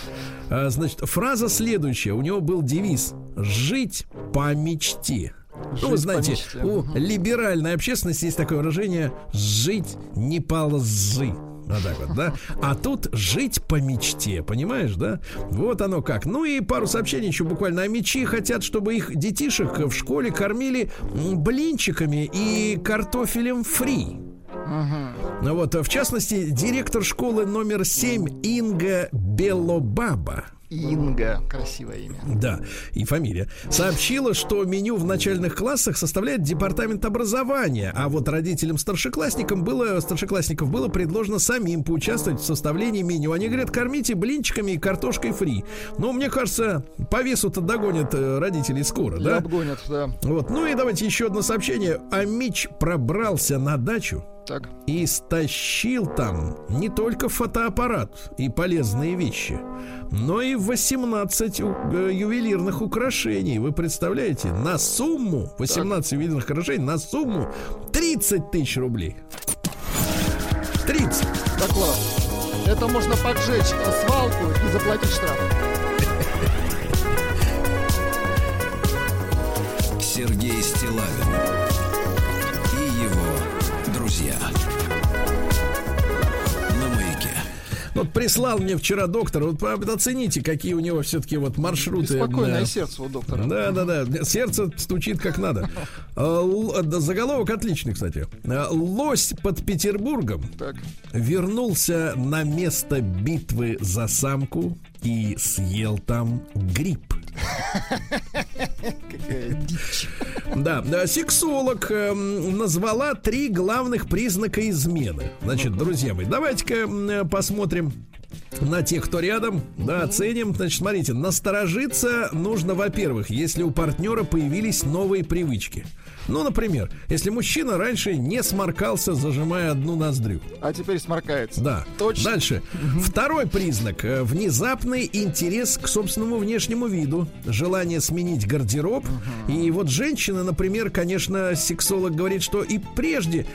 А, значит, фраза следующая. У него был девиз «Жить по мечте». ну, вы знаете, у либеральной общественности есть такое выражение «жить не по лжи». Вот так вот, да? А тут жить по мечте, понимаешь, да? Вот оно как. Ну и пару сообщений еще буквально. А мечи хотят, чтобы их детишек в школе кормили блинчиками и картофелем фри. Ну вот, в частности, директор школы номер 7 Инга Белобаба. Инга. Красивое имя. Да, и фамилия. Сообщила, что меню в начальных классах составляет департамент образования, а вот родителям старшеклассникам было, старшеклассников было предложено самим поучаствовать в составлении меню. Они говорят, кормите блинчиками и картошкой фри. Но мне кажется, по весу-то догонят э, родителей скоро, да? обгонят, да. Вот, ну и давайте еще одно сообщение. А Мич пробрался на дачу Так. и стащил там не только фотоаппарат и полезные вещи, но и 18 у- э, ювелирных украшений. Вы представляете? На сумму 18 ювелирных украшений на сумму 30 тысяч рублей. 30. Да класс. Это можно поджечь свалку и заплатить штраф. Сергей Вот прислал мне вчера доктор. Вот оцените, какие у него все-таки вот маршруты. Беспокойное да. сердце у доктора. Да, да, да. Сердце стучит как надо. А, Заголовок отличный, кстати. А, Лось под Петербургом Так. вернулся на место битвы за самку и съел там гриб. Да, сексолог эм, назвала три главных признака измены. Значит, друзья мои, давайте-ка посмотрим на тех, кто рядом, да, оценим. Значит, смотрите, насторожиться нужно, во-первых, если у партнера появились новые привычки. Ну, например, если мужчина раньше не сморкался, зажимая одну ноздрю. А теперь сморкается. Да. Точно. Дальше. Второй признак. э, Внезапный интерес к собственному внешнему виду. Желание сменить гардероб. И вот женщины, например, конечно, сексолог говорит, что и прежде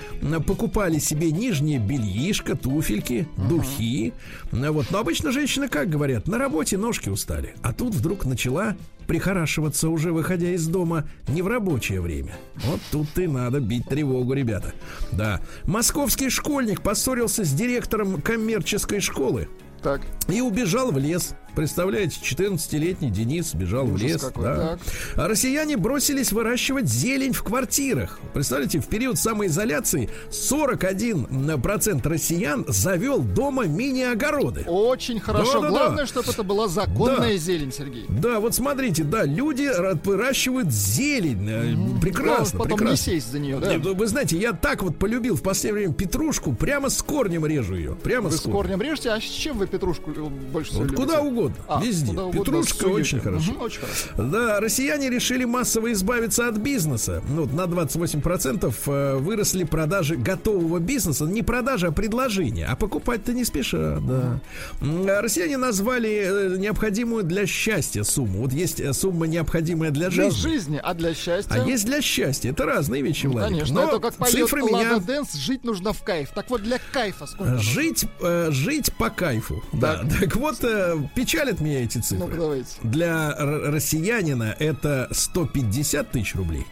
покупали себе нижнее бельишко, туфельки, духи. М, Вот. Но обычно женщины как говорят? На работе ножки устали. А тут вдруг начала прихорашиваться уже выходя из дома не в рабочее время. Вот тут и надо бить тревогу, ребята. Да. Московский школьник поссорился с директором коммерческой школы Так. и убежал в лес. Представляете, 14-летний Денис бежал в Ужас лес. какой, да. А россияне бросились выращивать зелень в квартирах. Представляете, в период самоизоляции 41% россиян завел дома мини-огороды. Очень хорошо. Да-да-да. Главное, чтобы это была законная Да. зелень, Сергей. Да, вот смотрите, да, люди ра- выращивают зелень. Э, Прекрасно, Главное, потом прекрасно. не сесть за нее, да? Нет, ну, Вы знаете, я так вот полюбил в последнее время петрушку, прямо с корнем режу ее. Прямо Вы с с корнем. корнем режете, а с чем вы петрушку лю- больше всего Вот любите? куда угодно, А, везде. куда угодно Петрушка очень хорошо. Мгм, очень хорошо. Да, россияне решили массово избавиться от бизнеса. Ну, вот на 28% э, выросли продажи готового бизнеса. Не продажи, а предложения. А покупать-то не спеша, да. А Россияне назвали э, необходимую для счастья сумму. Вот есть э, сумма, необходимая для Для жизни. жизни, а для счастья... А есть для счастья. Это разные вещи, Ну, Владик. Конечно, Но это как поет цифры меня... Дэнс, жить нужно в кайф. Так вот, для кайфа сколько? Жить, э, жить по кайфу. Да. Так вот, э, печалят меня эти цифры. Ну-ка, давайте. Для россиянина это 150 тысяч рублей,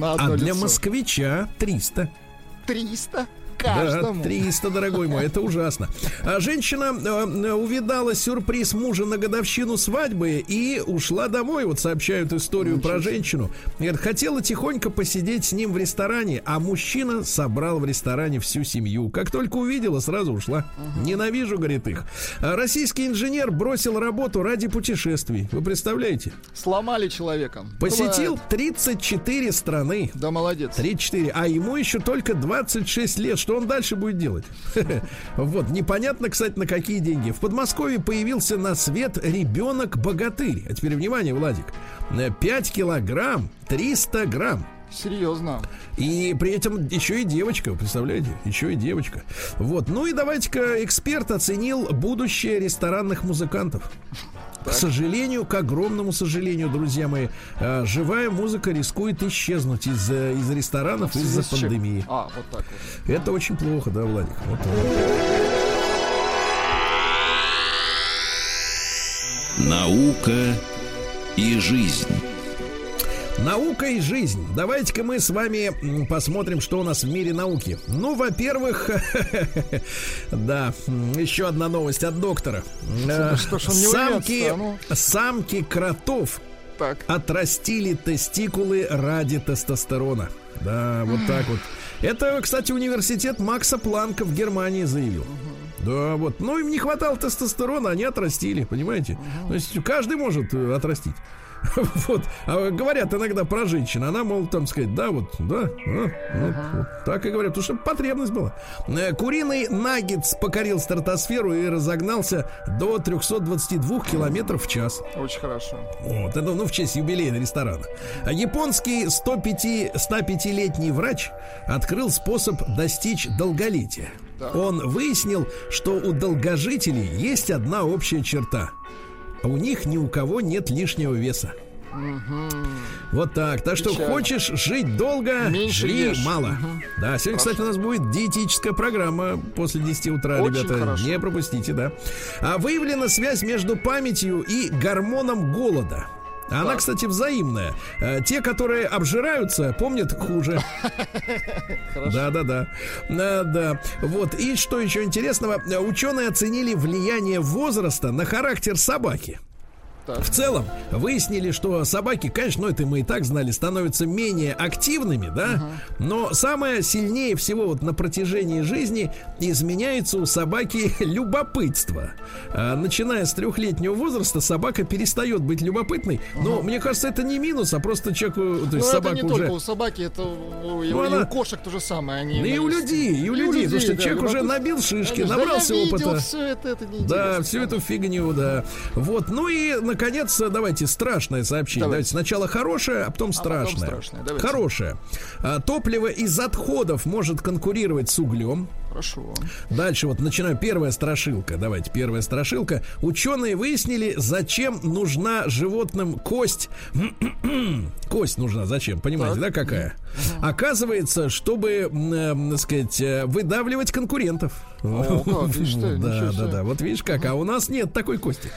а для лицо. москвича 300. 300? Каждому. Да, 300, дорогой мой, это ужасно. А женщина э, увидала сюрприз мужа на годовщину свадьбы и ушла домой. Вот сообщают историю про женщину. Говорит, хотела тихонько посидеть с ним в ресторане, а мужчина собрал в ресторане всю семью. Как только увидела, сразу ушла. Ненавижу, говорит, их. А российский инженер бросил работу ради путешествий. Вы представляете? Сломали человека. Посетил Бывает. 34 страны. Да, молодец. 34. А ему еще только 26 лет. Что он дальше будет делать? Вот. Непонятно, кстати, на какие деньги. В Подмосковье появился на свет ребенок-богатырь. А теперь внимание, Владик. 5 килограмм 300 грамм. Серьезно. И при этом еще и девочка, представляете? Еще и девочка. Вот. Ну и давайте-ка эксперт оценил будущее ресторанных музыкантов. К сожалению, к огромному сожалению, друзья мои, э, живая музыка рискует исчезнуть из, э, из ресторанов из-за пандемии. А, вот так вот. Это очень плохо, да, Владик? Вот, вот. Наука и жизнь. Наука и жизнь. Давайте-ка мы с вами посмотрим, что у нас в мире науки. Ну, во-первых, да, еще одна новость от доктора. Э, что он не Самки, а ну? самки кротов Так. отрастили тестикулы ради тестостерона. Да, вот так вот. Это, кстати, университет Макса Планка в Германии заявил. Да, вот. Ну, им не хватало тестостерона, они отрастили, понимаете? То есть каждый может э, отрастить. Вот. А говорят иногда про женщин. Она, мол, там сказать, да, вот, да, а, вот, вот. так и говорят, потому что потребность была. Э, Куриный наггетс покорил стратосферу и разогнался до 322 километров в час. Очень хорошо. Вот, это ну, в честь юбилея ресторана. Японский 105, 105-летний врач открыл способ достичь долголетия. Так. Он выяснил, что у долгожителей есть одна общая черта. У них ни у кого нет лишнего веса. Вот так. Так что Печально. хочешь жить долго, Меньше жри ешь. мало. Да, сегодня, кстати, у нас будет диетическая программа после 10 утра, Очень ребята. хорошо. Не пропустите, да. А выявлена связь между памятью и гормоном голода. Она, Так. кстати, взаимная. Э, Те, которые обжираются, помнят хуже. Да, да, да. Да, да. Вот. И что еще интересного? Ученые оценили влияние возраста на характер собаки. Так. В целом, выяснили, что собаки, конечно, ну это мы и так знали, становятся менее активными, да, но самое сильнее всего вот на протяжении жизни изменяется у собаки любопытство. А, начиная с трехлетнего возраста собака перестает быть любопытной, но мне кажется, это не минус, а просто человеку, то Ну, есть это собака не уже... только у собаки, это у, у- Ну, она- у кошек то же самое. Они Ну и у людей, и у людей, потому что да, человек уже любопытно. набил шишки, Конечно, да набрался видел опыта. всё это, это Да, всю эту фигню, да. Вот, ну и, наконец, давайте страшное сообщение. Давайте. Давайте сначала хорошее, а потом потом страшное. страшное, давайте. Хорошее. А, Топливо из отходов может конкурировать с углем. Хорошо. Дальше вот начинаю. Первая страшилка. Давайте, первая страшилка. Ученые выяснили, зачем нужна животным кость. кость нужна зачем? Понимаете, да, какая? Оказывается, чтобы, э, так сказать, э, выдавливать конкурентов. О, как, да, да, да. Вот видишь как. А у нас нет такой кости.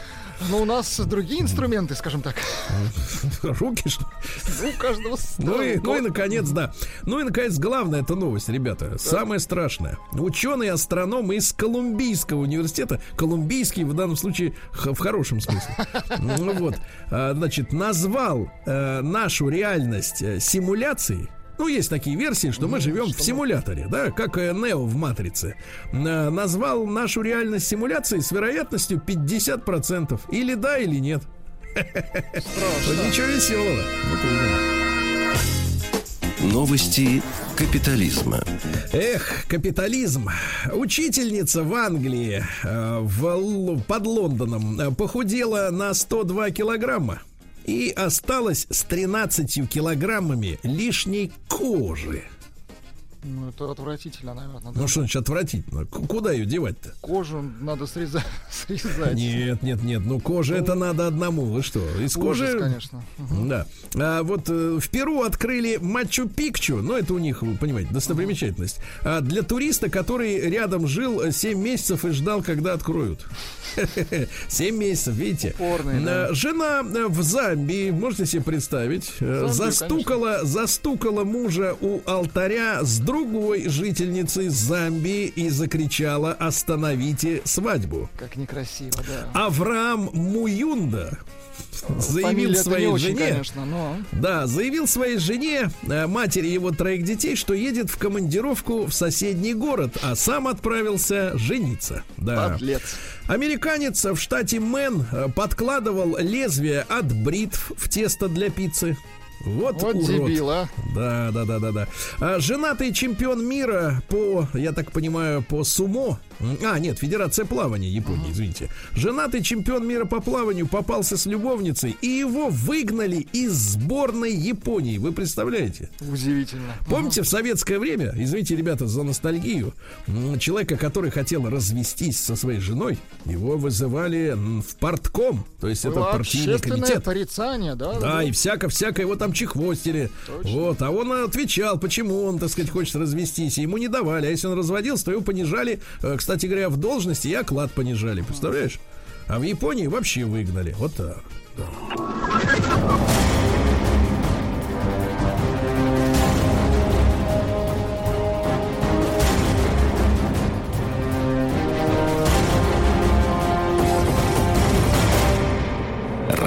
Но у нас другие инструменты, скажем так. Руки что? Ну, у каждого Ну и, ну и наконец, да. Ну и наконец, главная эта новость, ребята. Самое страшное. Ученые астрономы из Колумбийского университета, колумбийский в данном случае в хорошем смысле, ну вот, а, значит, назвал э, нашу реальность э, симуляцией. Ну, есть такие версии, что мы живем в симуляторе, да, как Нео в Матрице. Э, Назвал нашу реальность симуляцией с вероятностью 50%. Или да, или нет. Вот Ничего веселого. Новости капитализма. Эх, капитализм. Учительница в Англии э, в под Лондоном э, похудела на 102 килограмма и осталась с 13 килограммами лишней кожи. Ну, это отвратительно, наверное. да. Ну что значит отвратительно? К- Куда ее девать-то? Кожу надо срезать. срезать. Нет, нет, нет. Ну кожа это надо одному. Вы что? Из Ужас, кожи. конечно. Да. А вот э, в Перу открыли Мачу-Пикчу. Ну, это у них, вы понимаете, достопримечательность. А для туриста, который рядом жил 7 месяцев и ждал, когда откроют. 7 месяцев, видите? Упорный, да. Э, Жена э, в Замбии, можете себе представить, э, Замбию, застукала, застукала мужа у алтаря с другой жительницы Замбии и закричала «Остановите свадьбу». Как некрасиво, да. Авраам Муюнда заявил Фамилия-то своей очень, жене, конечно, но... да, заявил своей жене, э, матери его троих детей, что едет в командировку в соседний город, а сам отправился жениться. Да. Подлец. Американец в штате Мэн э, подкладывал лезвие от бритв в тесто для пиццы. Вот, Вот урод. дебил, а. Да, да, да, да, да. А, женатый чемпион мира по, я так понимаю, по сумо. А, нет, Федерация плавания Японии, извините. Женатый чемпион мира по плаванию попался с любовницей, и его выгнали из сборной Японии. Вы представляете? Удивительно. Помните, в советское время, извините, ребята, за ностальгию, человека, который хотел развестись со своей женой, его вызывали в партком, то есть это Было партийный общественное комитет. порицание, да? Да, и всяко-всяко его там чехвостили. Вот, а он отвечал, почему он, так сказать, хочет развестись. Ему не давали. А если он разводился, то его понижали, э, кстати говоря, в должности и оклад понижали. Представляешь? А в Японии вообще выгнали. Вот так.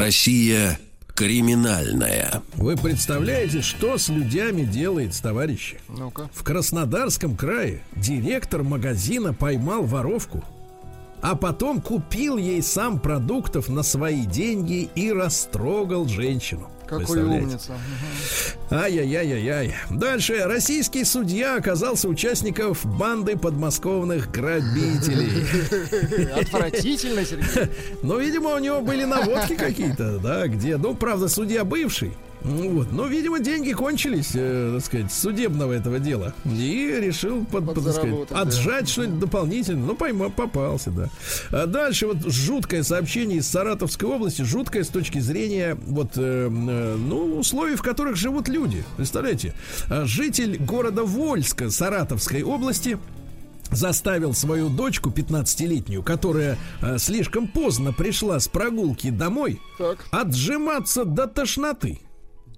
Россия криминальная. Вы представляете, что с людьми делает, товарищи? Ну-ка. В Краснодарском крае директор магазина поймал воровку, а потом купил ей сам продуктов на свои деньги и растрогал женщину. Какой умница. Ай-яй-яй-яй-яй. Дальше. Российский судья оказался участником банды подмосковных грабителей. Отвратительно, Сергей. Но, видимо, у него были наводки какие-то, да, где, ну, правда, судья бывший. Ну, Вот. Но, видимо, деньги кончились, э, так сказать, судебного этого дела. И решил, под, под, так сказать, Подзаработать, да. отжать что-нибудь дополнительно. Ну, пойма, попался, да. А дальше вот жуткое сообщение из Саратовской области. Жуткое с точки зрения вот, э, э, ну, условий, в которых живут люди. Представляете? А Житель города Вольска Саратовской области заставил свою дочку 15-летнюю, которая э, слишком поздно пришла с прогулки домой, Так. отжиматься до тошноты.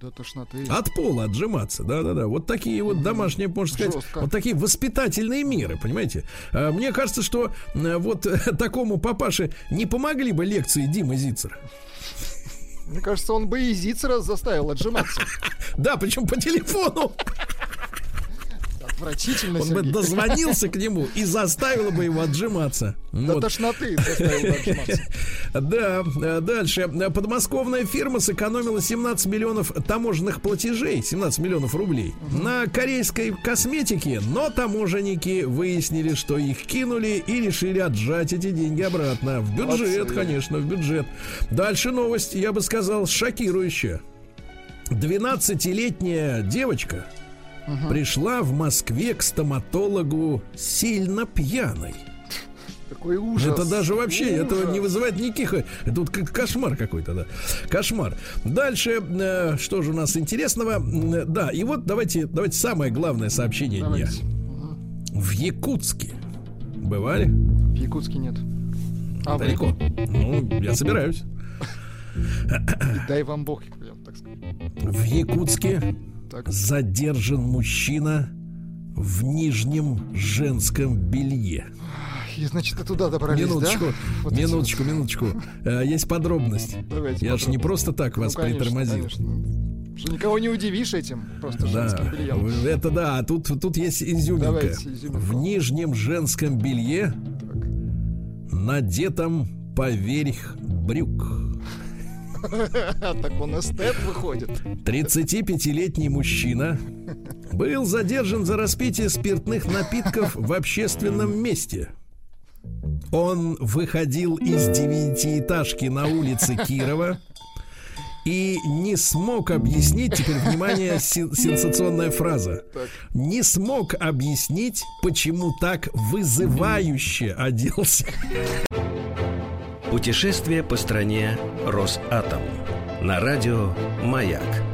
До тошноты. От пола отжиматься, да-да-да. Вот такие вот домашние, можно сказать, Жестко. вот такие воспитательные меры, понимаете? А, Мне кажется, что э, вот э, такому папаше не помогли бы лекции Димы Зицера. Мне кажется, он бы и Зицера заставил отжиматься. Да, причем по телефону. Отвратительно, Он бы дозвонился к нему и заставил бы его отжиматься. Вот. тошноты заставил бы отжиматься. Да, э, дальше. Подмосковная фирма сэкономила 17 миллионов таможенных платежей, 17 миллионов рублей, на корейской косметике, но таможенники выяснили, что их кинули и решили отжать эти деньги обратно. В бюджет, конечно, в бюджет. Дальше новость, я бы сказал, шокирующая. 12-летняя девочка пришла в Москве к стоматологу сильно пьяной. Какой ужас. Это даже вообще, Ужас. этого не вызывает никаких... Это вот как кошмар какой-то, да. Кошмар. Дальше, э, что же у нас интересного? М, Да, и вот давайте, давайте самое главное сообщение Давайте. дня. В Якутске. Бывали? В Якутске нет. А, вы? Далеко. Ну, я собираюсь. Дай вам бог, я так скажу. В Якутске Так. задержан мужчина в нижнем женском белье. И, значит, и туда добрались, Минуточку, да? Вот минуточку, минуточку. Э, Есть подробность. вот. Давайте Я же не просто так Ну, вас конечно, притормозил. конечно. Что никого не удивишь этим, просто Да, женским бельем. вы- это да, а тут, тут есть изюминка. Давайте изюминку. В нижнем женском белье, надетом поверх брюк. Так он эстет выходит. 35-летний мужчина был задержан за распитие спиртных напитков в общественном месте. Он выходил из девятиэтажки на улице Кирова и не смог объяснить, теперь, внимание, сен- сенсационная фраза, не смог объяснить, почему так вызывающе оделся. Путешествие по стране Росатом. На радио «Маяк».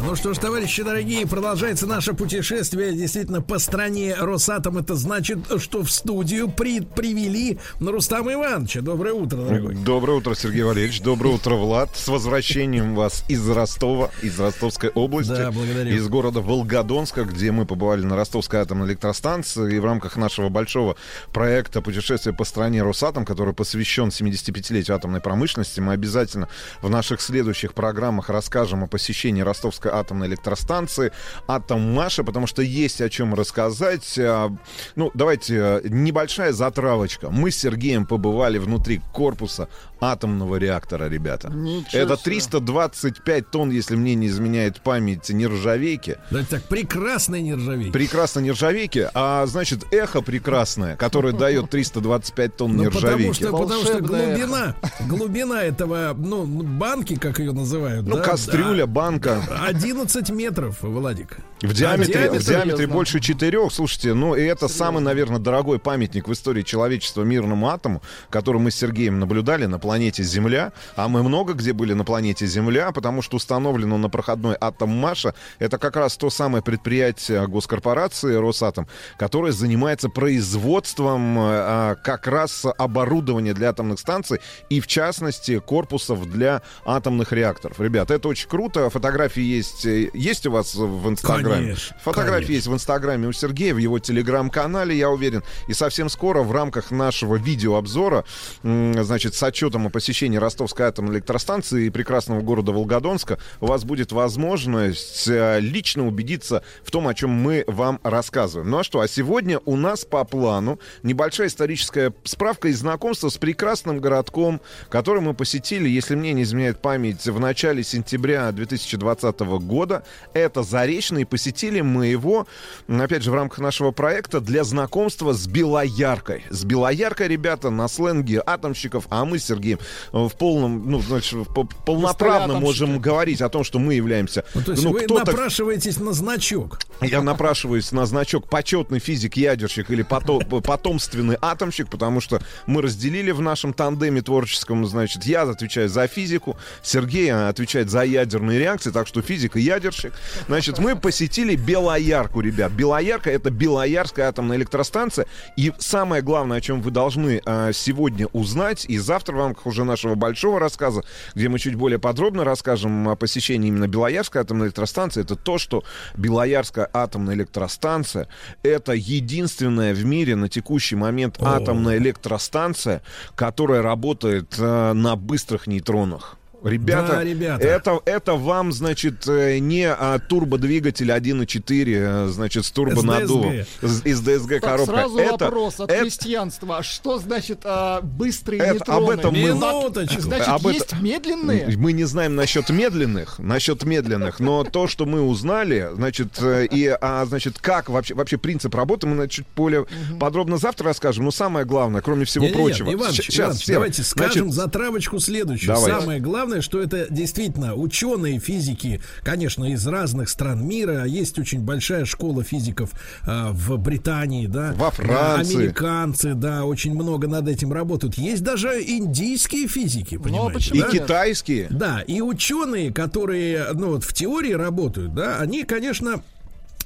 Ну что ж, товарищи дорогие, продолжается наше путешествие действительно по стране Росатом. Это значит, что в студию при привели Рустама Ивановича. Доброе утро, дорогой. Доброе утро, Сергей Валерьевич. Доброе утро, Влад. С возвращением вас из Ростова, из Ростовской области. Да, благодарю. Из города Волгодонска, где мы побывали на Ростовской атомной электростанции. И в рамках нашего большого проекта «Путешествие по стране Росатом», который посвящен 75-летию атомной промышленности, мы обязательно в наших следующих программах расскажем о посещении Ростовской атомной электростанции, Атом Маша, потому что есть о чем рассказать. А, Ну, давайте, э, небольшая затравочка. Мы с Сергеем побывали внутри корпуса атомного реактора, ребята. Ничего Это себе. 325 тонн, если мне не изменяет память, нержавейки. Давайте так, прекрасной нержавейки. Прекрасно нержавейки, а значит эхо прекрасное, которое дает 325 тонн Ну, потому нержавейки. что, потому что глубина, глубина этого, ну, банки, как ее называют, Ну, да, кастрюля, банка. а, 11 метров, Владик. В диаметре, диаметр, в диаметре больше четырех. Слушайте, ну и это самый, наверное, дорогой памятник в истории человечества мирному атому, который мы с Сергеем наблюдали на планете Земля. А мы много где были на планете Земля, потому что установлено на проходной атом Маша. Это как раз то самое предприятие госкорпорации Росатом, которое занимается производством э, а, как раз оборудования для атомных станций и, в частности, корпусов для атомных реакторов. Ребята, это очень круто. Фотографии есть. э, Есть у вас в Инстаграме? Конечно, Фотографии конечно. есть в Инстаграме у Сергея, в его Телеграм-канале, я уверен. И совсем скоро в рамках нашего видеообзора, значит, с отчетом о посещении Ростовской атомной электростанции и прекрасного города Волгодонска, у вас будет возможность э, лично убедиться в том, о чем мы вам рассказываем. Ну а что, а сегодня у нас по плану небольшая историческая справка и знакомство с прекрасным городком, который мы посетили, если мне не изменяет память, в начале сентября 2020 года. Это Заречный. Посетили мы его, опять же, в рамках нашего проекта для знакомства с Белояркой. С Белояркой, ребята, на сленге атомщиков, а мы с Сергеем э, в полном, ну, значит, полноправно можем говорить о том, что мы являемся... Ну, то есть ну, вы кто-то- напрашиваетесь на значок. я напрашиваюсь на значок почетный физик-ядерщик или пото- потомственный атомщик, потому что мы разделили в нашем тандеме творческом, значит, я отвечаю за физику, Сергей отвечает за ядерные реакции, так что физик и ядерщик. Значит, мы посетили Белоярку, ребят. Белоярка — это Белоярская атомная электростанция. И самое главное, о чем вы должны а, сегодня узнать, и завтра в рамках уже нашего большого рассказа, где мы чуть более подробно расскажем о посещении именно Белоярской атомной электростанции, это то, что Белоярская атомная электростанция — это единственная в мире на текущий момент атомная электростанция, которая работает э, на быстрых нейтронах. Ребята, Да, ребята. Это, это вам, значит, э, не а, турбодвигатель 1.4, э, значит, с турбонаддувом. Из ДСГ Так, коробка. сразу это, вопрос от это- крестьянства. А Что значит а, быстрые Это- нейтроны? об этом мы- Минуточку. Значит, Об это- есть медленные? Мы не знаем насчет медленных, насчет медленных, но то, что мы узнали, значит, э, и, а, значит, как вообще, вообще принцип работы, мы на- чуть более подробно завтра расскажем. Но самое главное, кроме всего Не-не-не, прочего. Иваныч, щ- Иваныч, всем. давайте скажем Значит, затравочку следующую. Давайте. Самое главное, что это действительно ученые физики, конечно, из разных стран мира. Есть очень большая школа физиков а, в Британии, да. Во Франции. Американцы, да, очень много над этим работают. Есть даже индийские физики, понимаете? почему и да? китайские. Да, и ученые, которые, ну, вот в теории работают, да, они, конечно,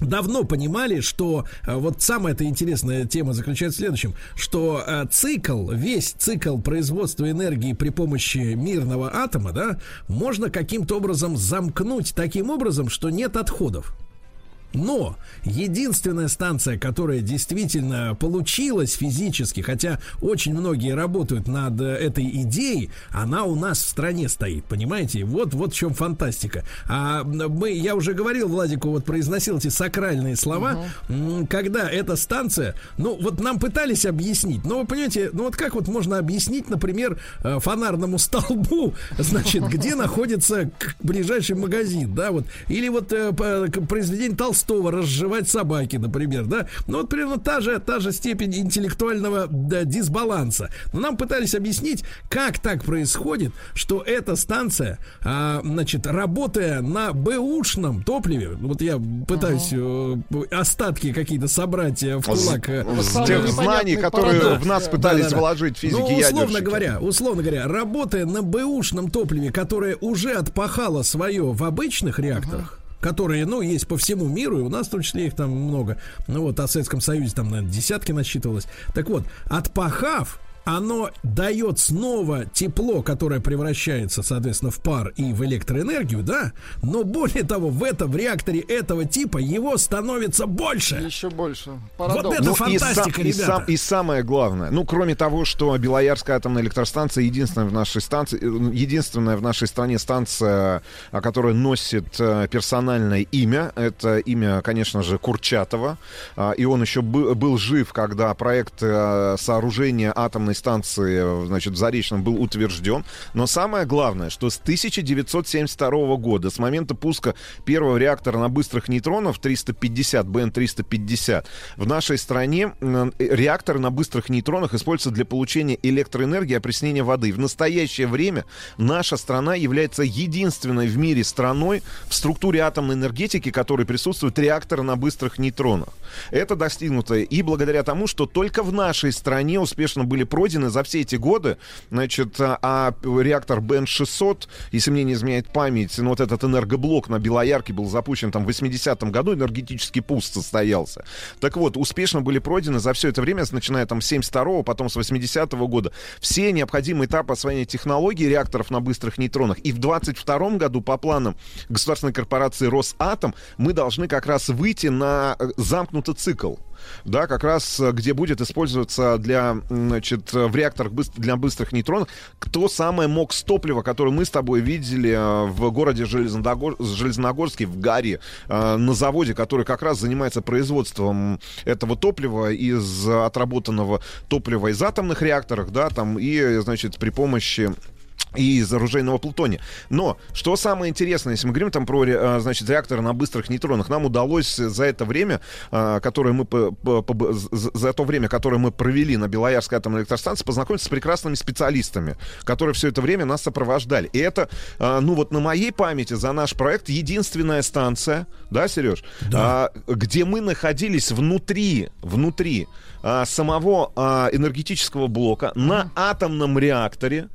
давно понимали, что э, вот самая эта интересная тема заключается в следующем, что э, цикл, весь цикл производства энергии при помощи мирного атома, да, можно каким-то образом замкнуть таким образом, что нет отходов. Но единственная станция, которая действительно получилась физически, хотя очень многие работают над э, этой идеей, она у нас в стране стоит, понимаете? Вот, вот в чем фантастика. А мы, я уже говорил Владику, вот произносил эти сакральные слова, м, когда эта станция, ну вот нам пытались объяснить, но вы понимаете, ну вот как вот можно объяснить, например, э, фонарному столбу, значит, где находится ближайший магазин, да, вот, или вот э, произведение Толстого «Разжевать собаки», например, да, ну вот примерно та же, та же степень интеллектуального да, дисбаланса. Но нам пытались объяснить, как так происходит, что эта станция, а, значит, работая на бэушном топливе, вот я пытаюсь э, остатки какие-то собрать э, в кулак. э, С тех знаний, которые парадокс, в нас да. пытались Да-да-да. вложить физики ну, ядерщики. условно говоря, условно говоря, работая на бэушном топливе, которое уже отпахало свое в обычных реакторах, которые, ну, есть по всему миру, и у нас в том числе их там много. Ну вот, о Советском Союзе там, наверное, десятки насчитывалось. Так вот, отпахав, оно дает снова тепло, которое превращается, соответственно, в пар и в электроэнергию, да? Но более того, в этом реакторе этого типа его становится больше. Еще больше. Вот Парадокс. это Ну, и, фантастика, и, ребята. сам- и самое главное, ну, кроме того, что Белоярская атомная электростанция единственная в нашей станции, единственная в нашей стране станция, а, которая носит э, персональное имя, это имя, конечно же, Курчатова, А, и он еще бы- был жив, когда проект э, сооружения атомной станции, э, значит, в Заречном был утвержден. Но самое главное, что с 1972 года, с момента пуска первого реактора на быстрых нейтронов 350, БН-350, в нашей стране э, реакторы на быстрых нейтронах используются для получения электроэнергии и опреснения воды. В настоящее время наша страна является единственной в мире страной в структуре атомной энергетики, которой присутствуют реакторы на быстрых нейтронах. Это достигнуто и благодаря тому, что только в нашей стране успешно были пройдены за все эти годы, значит, а, а реактор БН-600, если мне не изменяет память, ну, вот этот энергоблок на Белоярке был запущен там в 80-м году, энергетический пуст состоялся. Так вот, успешно были пройдены за все это время, начиная там с 72-го, потом с 80-го года, все необходимые этапы освоения технологий реакторов на быстрых нейтронах. И в 22 году по планам государственной корпорации Росатом мы должны как раз выйти на э, замкнутый цикл. Да, как раз э, где будет использоваться для, значит, э, в реакторах для быстрых нейтронов то самое МОКС топлива, которое мы с тобой видели э, в городе Железногор... Железногорске, в Гаре, на заводе, который как раз занимается производством этого топлива из отработанного топлива из атомных реакторов, да, там, и, значит, при помощи и из оружейного плутония. Но, что самое интересное, если мы говорим там про, а, значит, реакторы на быстрых нейтронах, нам удалось за это время, а, которое мы, по- по- по- за то время, которое мы провели на Белоярской атомной электростанции, познакомиться с прекрасными специалистами, которые все это время нас сопровождали. И это, а, ну вот на моей памяти за наш проект единственная станция, да, Сереж, А, где мы находились внутри, внутри самого энергетического блока на атомном реакторе,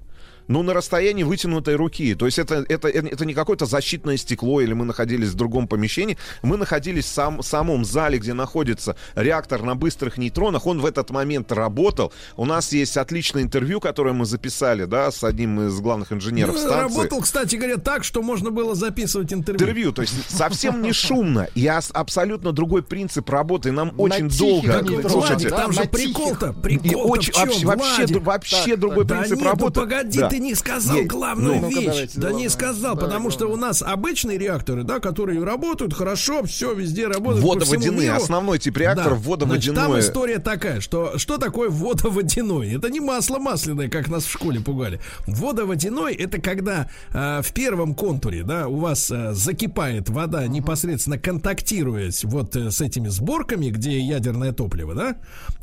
ну, на расстоянии вытянутой руки. То есть это, это, это не какое-то защитное стекло, или мы находились в другом помещении. Мы находились в сам, самом зале, где находится реактор на быстрых нейтронах. Он в этот момент работал. У нас есть отличное интервью, которое мы записали, да, с одним из главных инженеров Ну, станции. Работал, кстати говоря, так, что можно было записывать интервью. Интервью, то есть совсем не шумно. И ас- абсолютно другой принцип работы. Нам очень долго. Слушайте, там же прикол-то, и прикол очень, вообще, вообще, другой принцип работы. погоди, Да. Ты не сказал Есть. главную Ну. Вещь. давайте, да не главное. сказал, Да, потому что у главное. нас обычные реакторы, да, которые работают хорошо, все везде всему Водоводяные. Основной тип реакторов Да. Значит, там история такая, что что такое водоводяной? Это не масло масляное, как нас в школе пугали. Водоводяной это когда э, в первом контуре, да, у вас э, закипает вода непосредственно контактируясь вот э, с этими сборками, где ядерное топливо, да,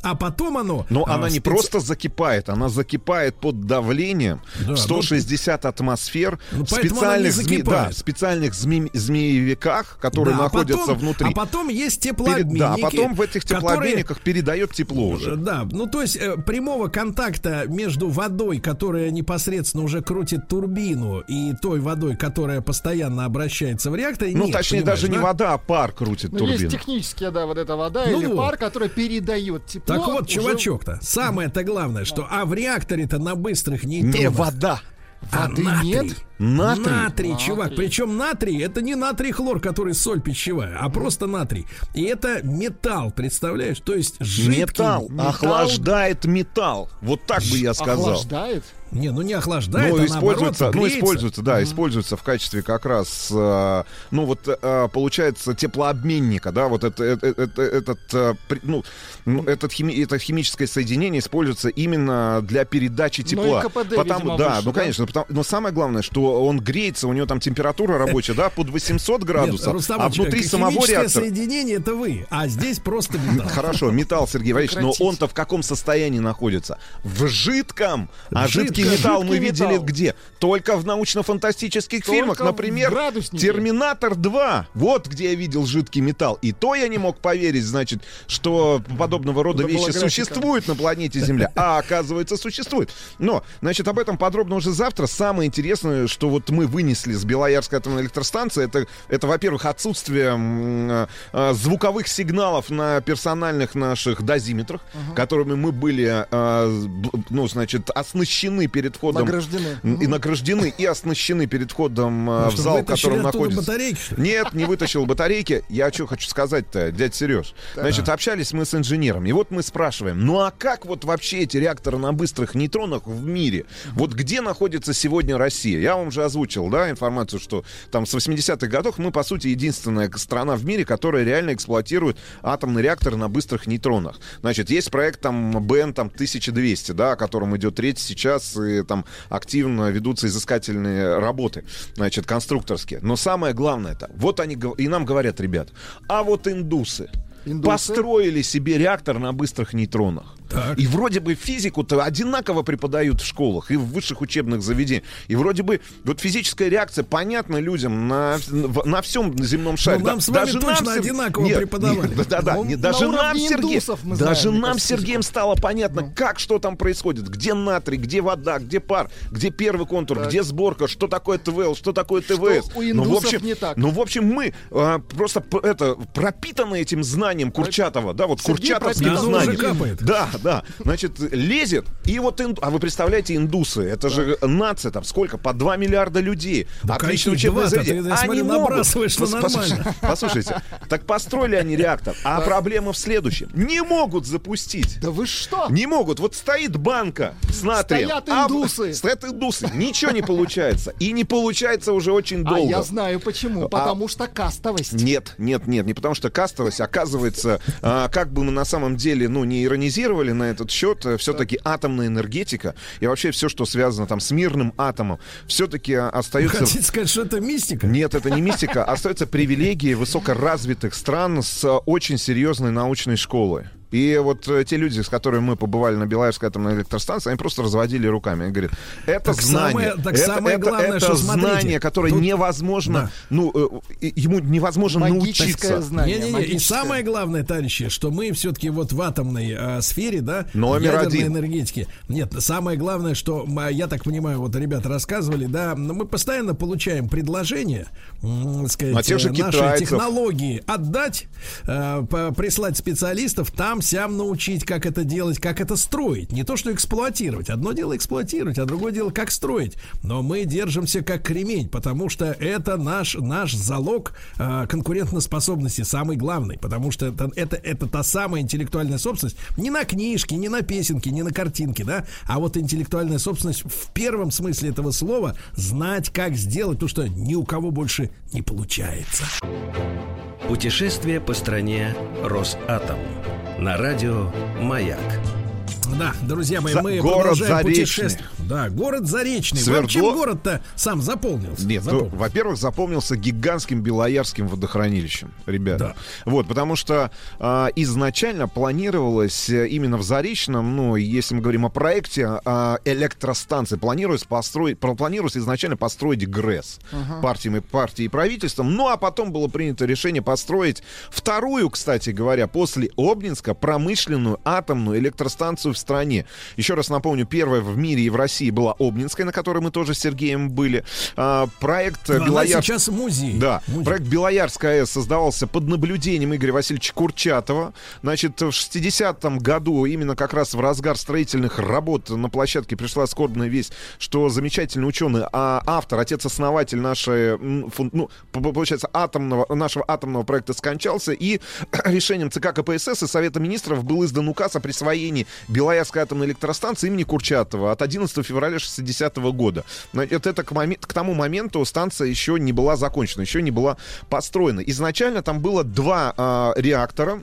а потом оно. Но э, она не специ- просто закипает, она закипает под давлением Да, в 160 атмосфер Ну, она не специальных, зме- да, специальных зме- змеевиках, которые Да, а находятся потом- внутри. А потом есть Перед- теплообменники. да, а потом в этих которые- теплообменниках передает тепло уже. Да, ну то есть э, прямого контакта между водой, которая непосредственно уже крутит турбину, и той водой, которая постоянно обращается в реактор, Ну, нет, точнее, даже не да? вода, а пар крутит Ну, турбину. есть технически, да, вот эта вода Ну или вот. пар, который передает тепло. Так вот, уже- чувачок-то, самое-то главное, что а в реакторе-то на быстрых нейтронах... Не вода. А Воды натрий. нет? Натрий? Натрий, чувак. Причем натрий это не натрий хлор, который соль пищевая, а просто натрий. И это металл, представляешь? То есть жидкий Металл, металл. охлаждает металл. Вот так бы я сказал. Охлаждает? Не, ну не охлаждает, ну, а используется, наоборот, ну, используется, да, используется в качестве как раз, э, ну, вот, э, получается, теплообменника, да, вот это, это, это- этот, э, при- ну, ну, этот хими- это химическое соединение используется именно для передачи Ну, и тепла. КПД, Потому- видимо, да, выше, ну, да? конечно, потому- но самое главное, что он греется, у него там температура рабочая, да, под 800 Нет, градусов, Рустам а внутри самого реактора... соединение это вы, а здесь просто металл. Хорошо, металл, Сергей Валерьевич, но он-то в каком состоянии находится? В жидком. А жидкий металл мы видели где? Только в научно-фантастических фильмах. Например. Терминатор 2. Вот где я видел жидкий металл. И то я не мог поверить, значит, что подобного рода вещи существуют на планете Земля. А оказывается, существует. Но, значит, об этом подробно уже завтра. Самое интересное, что вот мы вынесли с Белоярской атомной электростанции, это, это во-первых, отсутствие э, звуковых сигналов на персональных наших дозиметрах, которыми мы были, э, ну, значит, оснащены перед входом. Награждены. И награждены, и оснащены перед входом э, в что, зал, в котором находится. батарейки? Нет, не вытащил батарейки. Я что хочу сказать-то, дядя Сереж. Значит, общались мы с инженером. И вот мы спрашиваем, ну а как вот вообще эти реакторы на быстрых нейтронах в мире? Вот где находится сегодня Россия? Я вам же озвучил, да, информацию, что там с 80-х годов мы, по сути, единственная страна в мире, которая реально эксплуатирует атомный реактор на быстрых нейтронах. Значит, есть проект там БН там 1200, да, о котором идет речь сейчас, и там активно ведутся изыскательные работы, значит, конструкторские. Но самое главное это, вот они и нам говорят, ребят, а вот индусы, Индусы? построили себе реактор на быстрых нейтронах. И вроде бы физику-то одинаково преподают в школах и в высших учебных заведениях. И вроде бы вот физическая реакция понятна людям на, на всем земном шаре. Ну, нам с вами точно Сер- одинаково преподавали. Да, да, да. Ну, на даже нам, Сергей, даже знаем, нам, Сергеем, стало понятно, как что там происходит. Где натрий, где вода, где пар, где первый контур, где сборка, что такое ТВЛ, что такое ТВС. у ну, в общем, не так. Ну, в общем, мы а, просто это пропитаны этим знанием Курчатова, да, вот Сергей курчатовским знанием. Да, да. Значит, лезет, и вот инду... А вы представляете, индусы, это же нация там, сколько? По 2 миллиарда людей. Да, конечно, учебное заведение. я смотрю, Они могут. что нормально. послушайте, так построили они реактор, а проблема в следующем. Не могут запустить. Да вы что? Не могут. Вот стоит банка с натрием. Стоят а- индусы. стоят индусы. Ничего не получается. И не получается уже очень А долго. я знаю почему. Потому что кастовость. Нет, нет, нет, не потому что кастовость, оказывается, а, как бы мы на самом деле, ну, не иронизировали на этот счет, все-таки атомная энергетика и вообще все, что связано там с мирным атомом, все-таки остается... Хотите сказать, что это мистика? Нет, это не мистика, остается привилегией высокоразвитых стран с э, очень серьезной научной школой. И вот э, те люди, с которыми мы побывали на Белаевской атомной электростанции, они просто разводили руками. Они говорят, это Так знание, самое- так это, самое это- главное, это что смотрите, знание, которое тут- невозможно, Да. ну, э, и- ему невозможно Магическое научиться. знание. Не-не-не, и магическое. самое главное, товарищи, что мы все-таки вот в атомной а, сфере, да, Номер ядерной один. энергетики. Нет, самое главное, что м, я так понимаю, вот ребята рассказывали, да, но мы постоянно получаем предложения, сказать, А э, наши китайцев. технологии отдать, э, прислать специалистов, там, сям научить, как это делать, как это строить. Не то, что эксплуатировать. Одно дело эксплуатировать, а другое дело, как строить. Но мы держимся как кремень, потому что это наш, наш залог э, конкурентоспособности, самый главный. Потому что это, это, это та самая интеллектуальная собственность. Не на книжки, не на песенки, не на картинки, да, а вот интеллектуальная собственность в первом смысле этого слова знать, как сделать то, что ни у кого больше не получается. Путешествие по стране Росатом. На радио «Маяк». Да, друзья мои, За- мы город продолжаем Заречный. путешествие. Да, город Заречный. Свердло- Вам чем город-то сам заполнился? Нет, ну, Заполнился. во-первых, запомнился гигантским Белоярским водохранилищем, ребята. Вот, потому что а, изначально планировалось э, именно в Заречном, ну, если мы говорим о проекте а, электростанции, планировалось построить, планировалось изначально построить ГРЭС партиями, партией и правительством, ну, а потом было принято решение построить вторую, кстати говоря, после Обнинска промышленную атомную электростанцию в стране. Еще раз напомню, первая в мире и в России была Обнинская, на которой мы тоже с Сергеем были. А, проект Белоярск- сейчас музей. да, Музей. проект Белоярская АЭС создавался под наблюдением Игоря Васильевича Курчатова. Значит, в 60-м году, именно как раз в разгар строительных работ на площадке пришла скорбная весть, что замечательный ученый, а автор, отец-основатель нашей, ну, получается, атомного, нашего атомного проекта скончался, и решением ЦК КПСС и Совета Министров был издан указ о присвоении Белоярской атомной электростанции имени Курчатова от 11 февраля 60 года. Значит, это к, моме- к тому моменту станция еще не была закончена, еще не была построена. Изначально там было два а, реактора.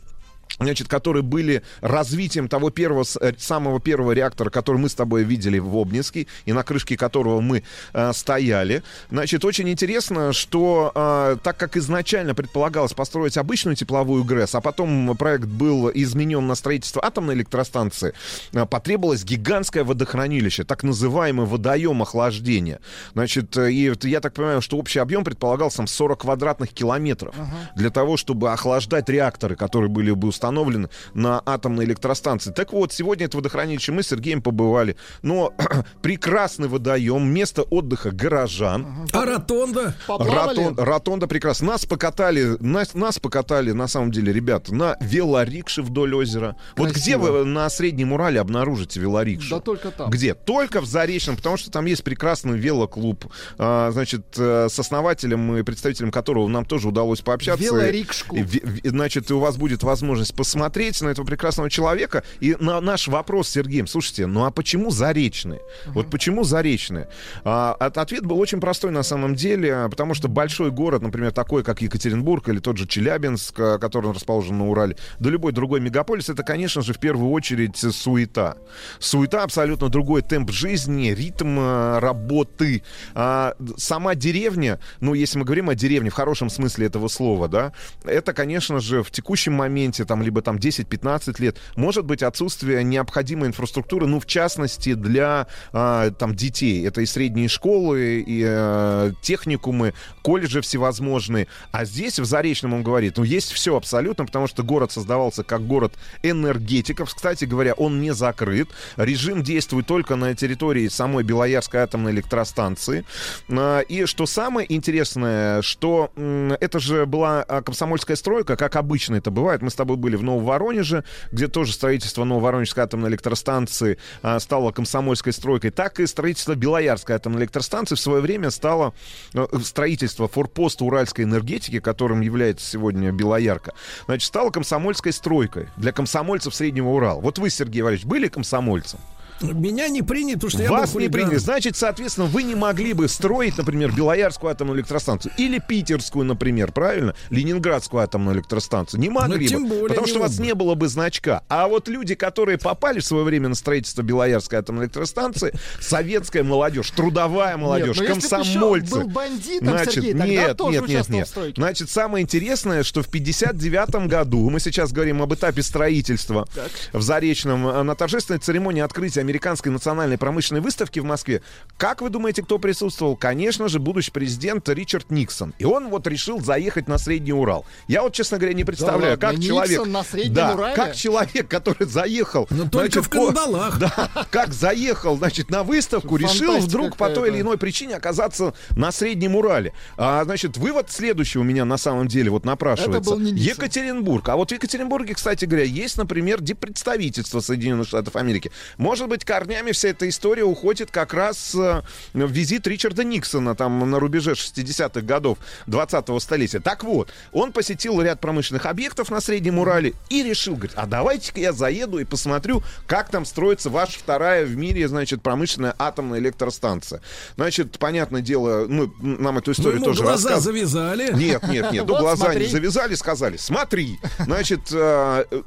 Значит, которые были развитием того первого, э, самого первого реактора, который мы с тобой видели в Обнинске, и на крышке которого мы э, стояли. Значит, очень интересно, что э, так как изначально предполагалось построить обычную тепловую ГРЭС, а потом проект был изменен на строительство атомной электростанции, э, потребовалось гигантское водохранилище, так называемый водоем охлаждения. Значит, э, и я так понимаю, что общий объем предполагался там 40 квадратных километров для того, чтобы охлаждать реакторы, которые были бы установлены на атомной электростанции. Так вот, сегодня это водохранилище мы с Сергеем побывали. Но прекрасный водоем, место отдыха горожан. А ротонда? Ротон- ротонда прекрасно. Нас покатали, нас, нас покатали, на самом деле, ребята, на велорикше вдоль озера. Вот где Красиво. вы на Среднем Урале обнаружите велорикшу? Да только там. Где? Только в Заречном, потому что там есть прекрасный велоклуб, а, значит, э, с основателем и представителем которого нам тоже удалось пообщаться. Велорикшку. И, значит, у вас будет возможность посмотреть на этого прекрасного человека. И на наш вопрос Сергеем, слушайте, ну а почему Заречный? Вот почему Заречный? А, от- ответ был очень простой на самом деле, потому что большой город, например, такой, как Екатеринбург или тот же Челябинск, а, который расположен на Урале, да любой другой мегаполис, это, конечно же, в первую очередь суета. Суета абсолютно другой темп жизни, ритм э, работы. А, сама деревня, ну, если мы говорим о деревне в хорошем смысле этого слова, да, это, конечно же, в текущем моменте, там, либо там 10-15 лет, может быть отсутствие необходимой инфраструктуры, ну, в частности, для а, там детей. Это и средние школы, и э, техникумы, колледжи всевозможные. А здесь, в Заречном, он говорит, ну, есть все абсолютно, потому что город создавался как город энергетиков. Кстати говоря, он не закрыт. Режим действует только на территории самой Белоярской атомной электростанции. А, И что самое интересное, что это же была а, комсомольская стройка, как обычно это бывает. Мы с тобой были в Нововоронеже, где тоже строительство Нововоронежской атомной электростанции а, стало комсомольской стройкой, так и строительство Белоярской атомной электростанции в свое время стало э, строительство форпоста уральской энергетики, которым является сегодня Белоярка, значит, стало комсомольской стройкой для комсомольцев Среднего Урала. Вот вы, Сергей Валерьевич, были комсомольцем? Меня не принято, потому что я Вас не приняли. Значит, соответственно, вы не могли бы строить, например, Белоярскую атомную электростанцию или Питерскую, например, правильно? Ленинградскую атомную электростанцию. Не могли Ну, тем бы. более потому что у вас не было бы значка. А вот люди, которые попали в свое время на строительство Белоярской атомной электростанции, советская молодежь, трудовая молодежь, но еще комсомольцы. был бандитом, Значит, Сергей, тогда нет, тоже нет, нет, нет. в стройке. Значит, самое интересное, что в 59 году, мы сейчас говорим об этапе строительства в Заречном, э, на торжественной церемонии открытия Американской национальной промышленной выставки в Москве, как вы думаете, кто присутствовал? Конечно же, будущий президент Ричард Никсон. И он вот решил заехать на Средний Урал. Я вот, честно говоря, не представляю, ладно, как Никсон человек... на Среднем да, Урале? как человек, который заехал... Но только значит, в кандалах. Да, как заехал, значит, на выставку, решил вдруг по той или иной причине оказаться на Среднем Урале. А, значит, вывод следующий у меня на самом деле вот напрашивается. Это был не Никсон. Екатеринбург. А вот в Екатеринбурге, кстати говоря, есть, например, диппредставительство Соединенных Штатов Америки. Может быть, корнями вся эта история уходит как раз э, в визит Ричарда Никсона там на рубеже 60-х годов 20-го столетия. Так вот, он посетил ряд промышленных объектов на Среднем Урале и решил, говорит, а давайте-ка я заеду и посмотрю, как там строится ваша вторая в мире, значит, промышленная атомная электростанция. Значит, понятное дело, мы, нам эту историю ему тоже глаза рассказывали. завязали. Нет, нет, нет. Ну, глаза не завязали, сказали, смотри. Значит, э, э,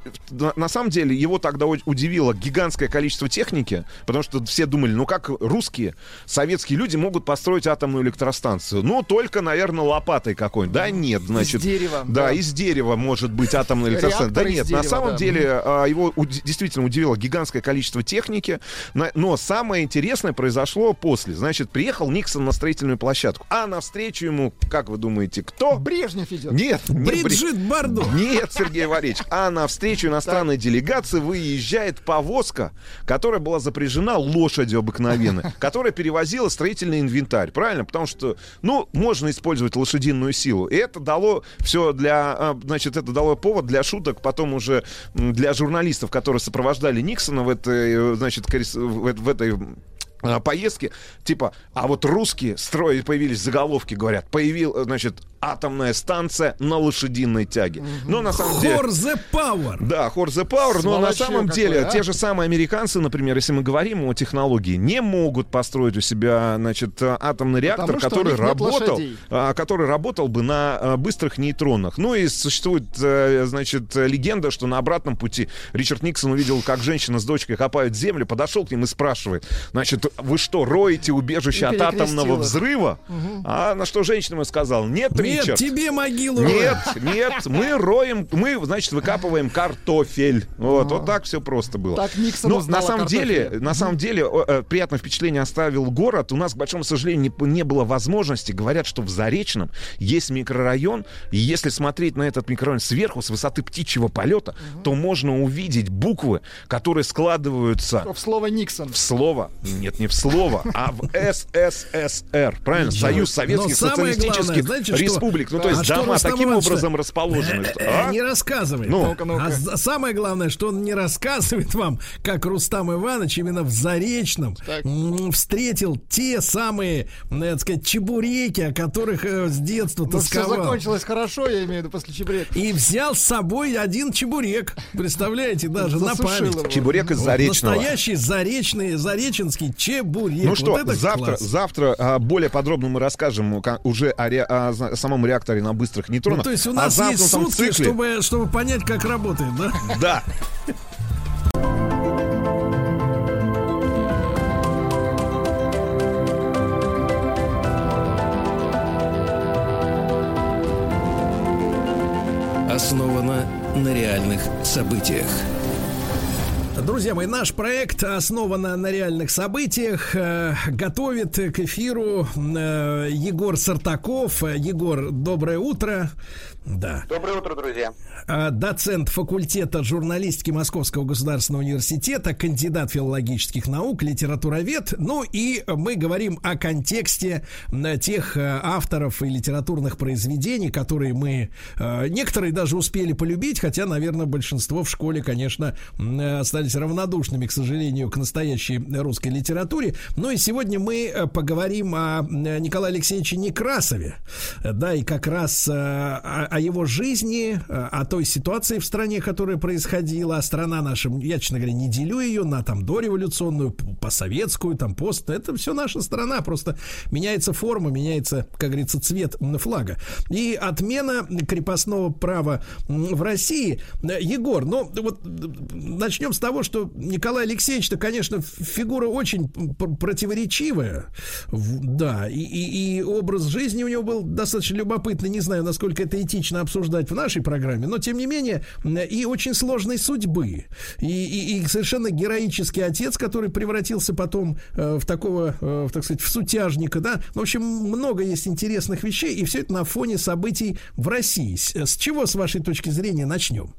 на, самом деле его тогда удивило гигантское количество техники, потому что все думали, ну как русские, советские люди могут построить атомную электростанцию? Ну, только, наверное, лопатой какой-нибудь. Да нет, значит. дерева, Да, да. из дерева может быть атомная электростанция. Да Реактор из нет, на дерева, самом да. деле а, его действительно удивило гигантское количество техники. На- Но самое интересное произошло после. Значит, приехал Никсон на строительную площадку. А навстречу ему, как вы думаете, кто? Брежнев идет. Нет, не Бри- Бриджит Бардо. Нет, Сергей Валерьевич, а навстречу иностранной делегации выезжает повозка, которая была запряжена лошадью обыкновенной, которая перевозила строительный инвентарь, правильно? Потому что, ну, можно использовать лошадиную силу. И это дало все для, а, значит, это дало повод для шуток потом уже для журналистов, которые сопровождали Никсона в этой, значит, в этой а, поездки, типа, а вот русские строили, появились заголовки, говорят, появил, значит, атомная станция на лошадиной тяге. Но на самом деле... For the power. Да, Horse the Power, но на самом какое, деле а? те же самые американцы, например, если мы говорим о технологии, не могут построить у себя, значит, атомный реактор, который нет работал, а, который работал бы на а, быстрых нейтронах. Ну и существует, э, значит, э, легенда, что на обратном пути Ричард Никсон увидел, как женщина с дочкой копают землю, подошел к ним и спрашивает, значит, вы что, роете убежище И от атомного взрыва? А на что женщина ему сказала, нет, Миссис Нет, Ричард. тебе могилу. Нет, нет, мы роем, мы, значит, выкапываем картофель. Вот, вот так все просто было. Так Никсон Ну, узнал на самом деле, на самом деле, приятное впечатление оставил город. У нас, к большому сожалению, не, было возможности. Говорят, что в Заречном есть микрорайон, и если смотреть на этот микрорайон сверху, с высоты птичьего полета, то можно увидеть буквы, которые складываются В слово Никсон. в слово, нет, не в слово, а в СССР, правильно? Союз Советских Но Социалистических что? Республик. Ну, то А есть что дома таким образом расположены. а? Не рассказывает. Ну. А самое главное, что он не рассказывает вам, как Рустам Иванович именно в Заречном встретил те самые, так сказать, чебуреки, о которых э, с детства Ну, все тосковал. закончилось хорошо, я имею в виду, после чебурека. И взял с собой один чебурек. Представляете, даже на память. Чебурек из Заречного. Настоящий заречный, зареченский чебурек. Ну что, завтра, завтра а, более подробно мы расскажем ка- уже о, самом реакторе на быстрых Ну, нейтронах. то есть у о нас есть замкнутом сутки, цикле. чтобы, чтобы понять, как работает, да? Да. Основано на реальных событиях. Друзья мои, наш проект основан на реальных событиях. Э, Готовит к эфиру э, Егор Сартаков. Э, Егор, доброе утро. Да. Доброе утро, друзья. А, доцент факультета журналистики Московского государственного университета, кандидат филологических наук, литературовед. Ну и мы говорим о контексте тех э, авторов и литературных произведений, которые мы, э, некоторые даже успели полюбить, хотя, наверное, большинство в школе, конечно, э, остались равнодушными, к сожалению, к настоящей русской литературе. Ну и сегодня мы э, поговорим о м, Николае Алексеевиче Некрасове, Э, да, и как раз э, о, о его жизни, э, о той ситуации в стране, которая происходила, а страна наша, я, честно говоря, не делю ее на там дореволюционную, посоветскую, там пост, это все наша страна, просто меняется форма, меняется, как говорится, цвет флага. И отмена крепостного права в России. Э, Егор, ну вот э, начнем с того, что Николай Алексеевич-то, конечно, фигура очень противоречивая, да, и, и- и образ жизни у него был достаточно любопытный, не знаю, насколько это этично обсуждать в нашей программе, но тем не менее, и очень сложной судьбы, и, и- и совершенно героический отец, который превратился потом э, в такого, э, в, так сказать, в сутяжника, да, в общем, много есть интересных вещей, и все это на фоне событий в России. С чего, с вашей точки зрения, начнем?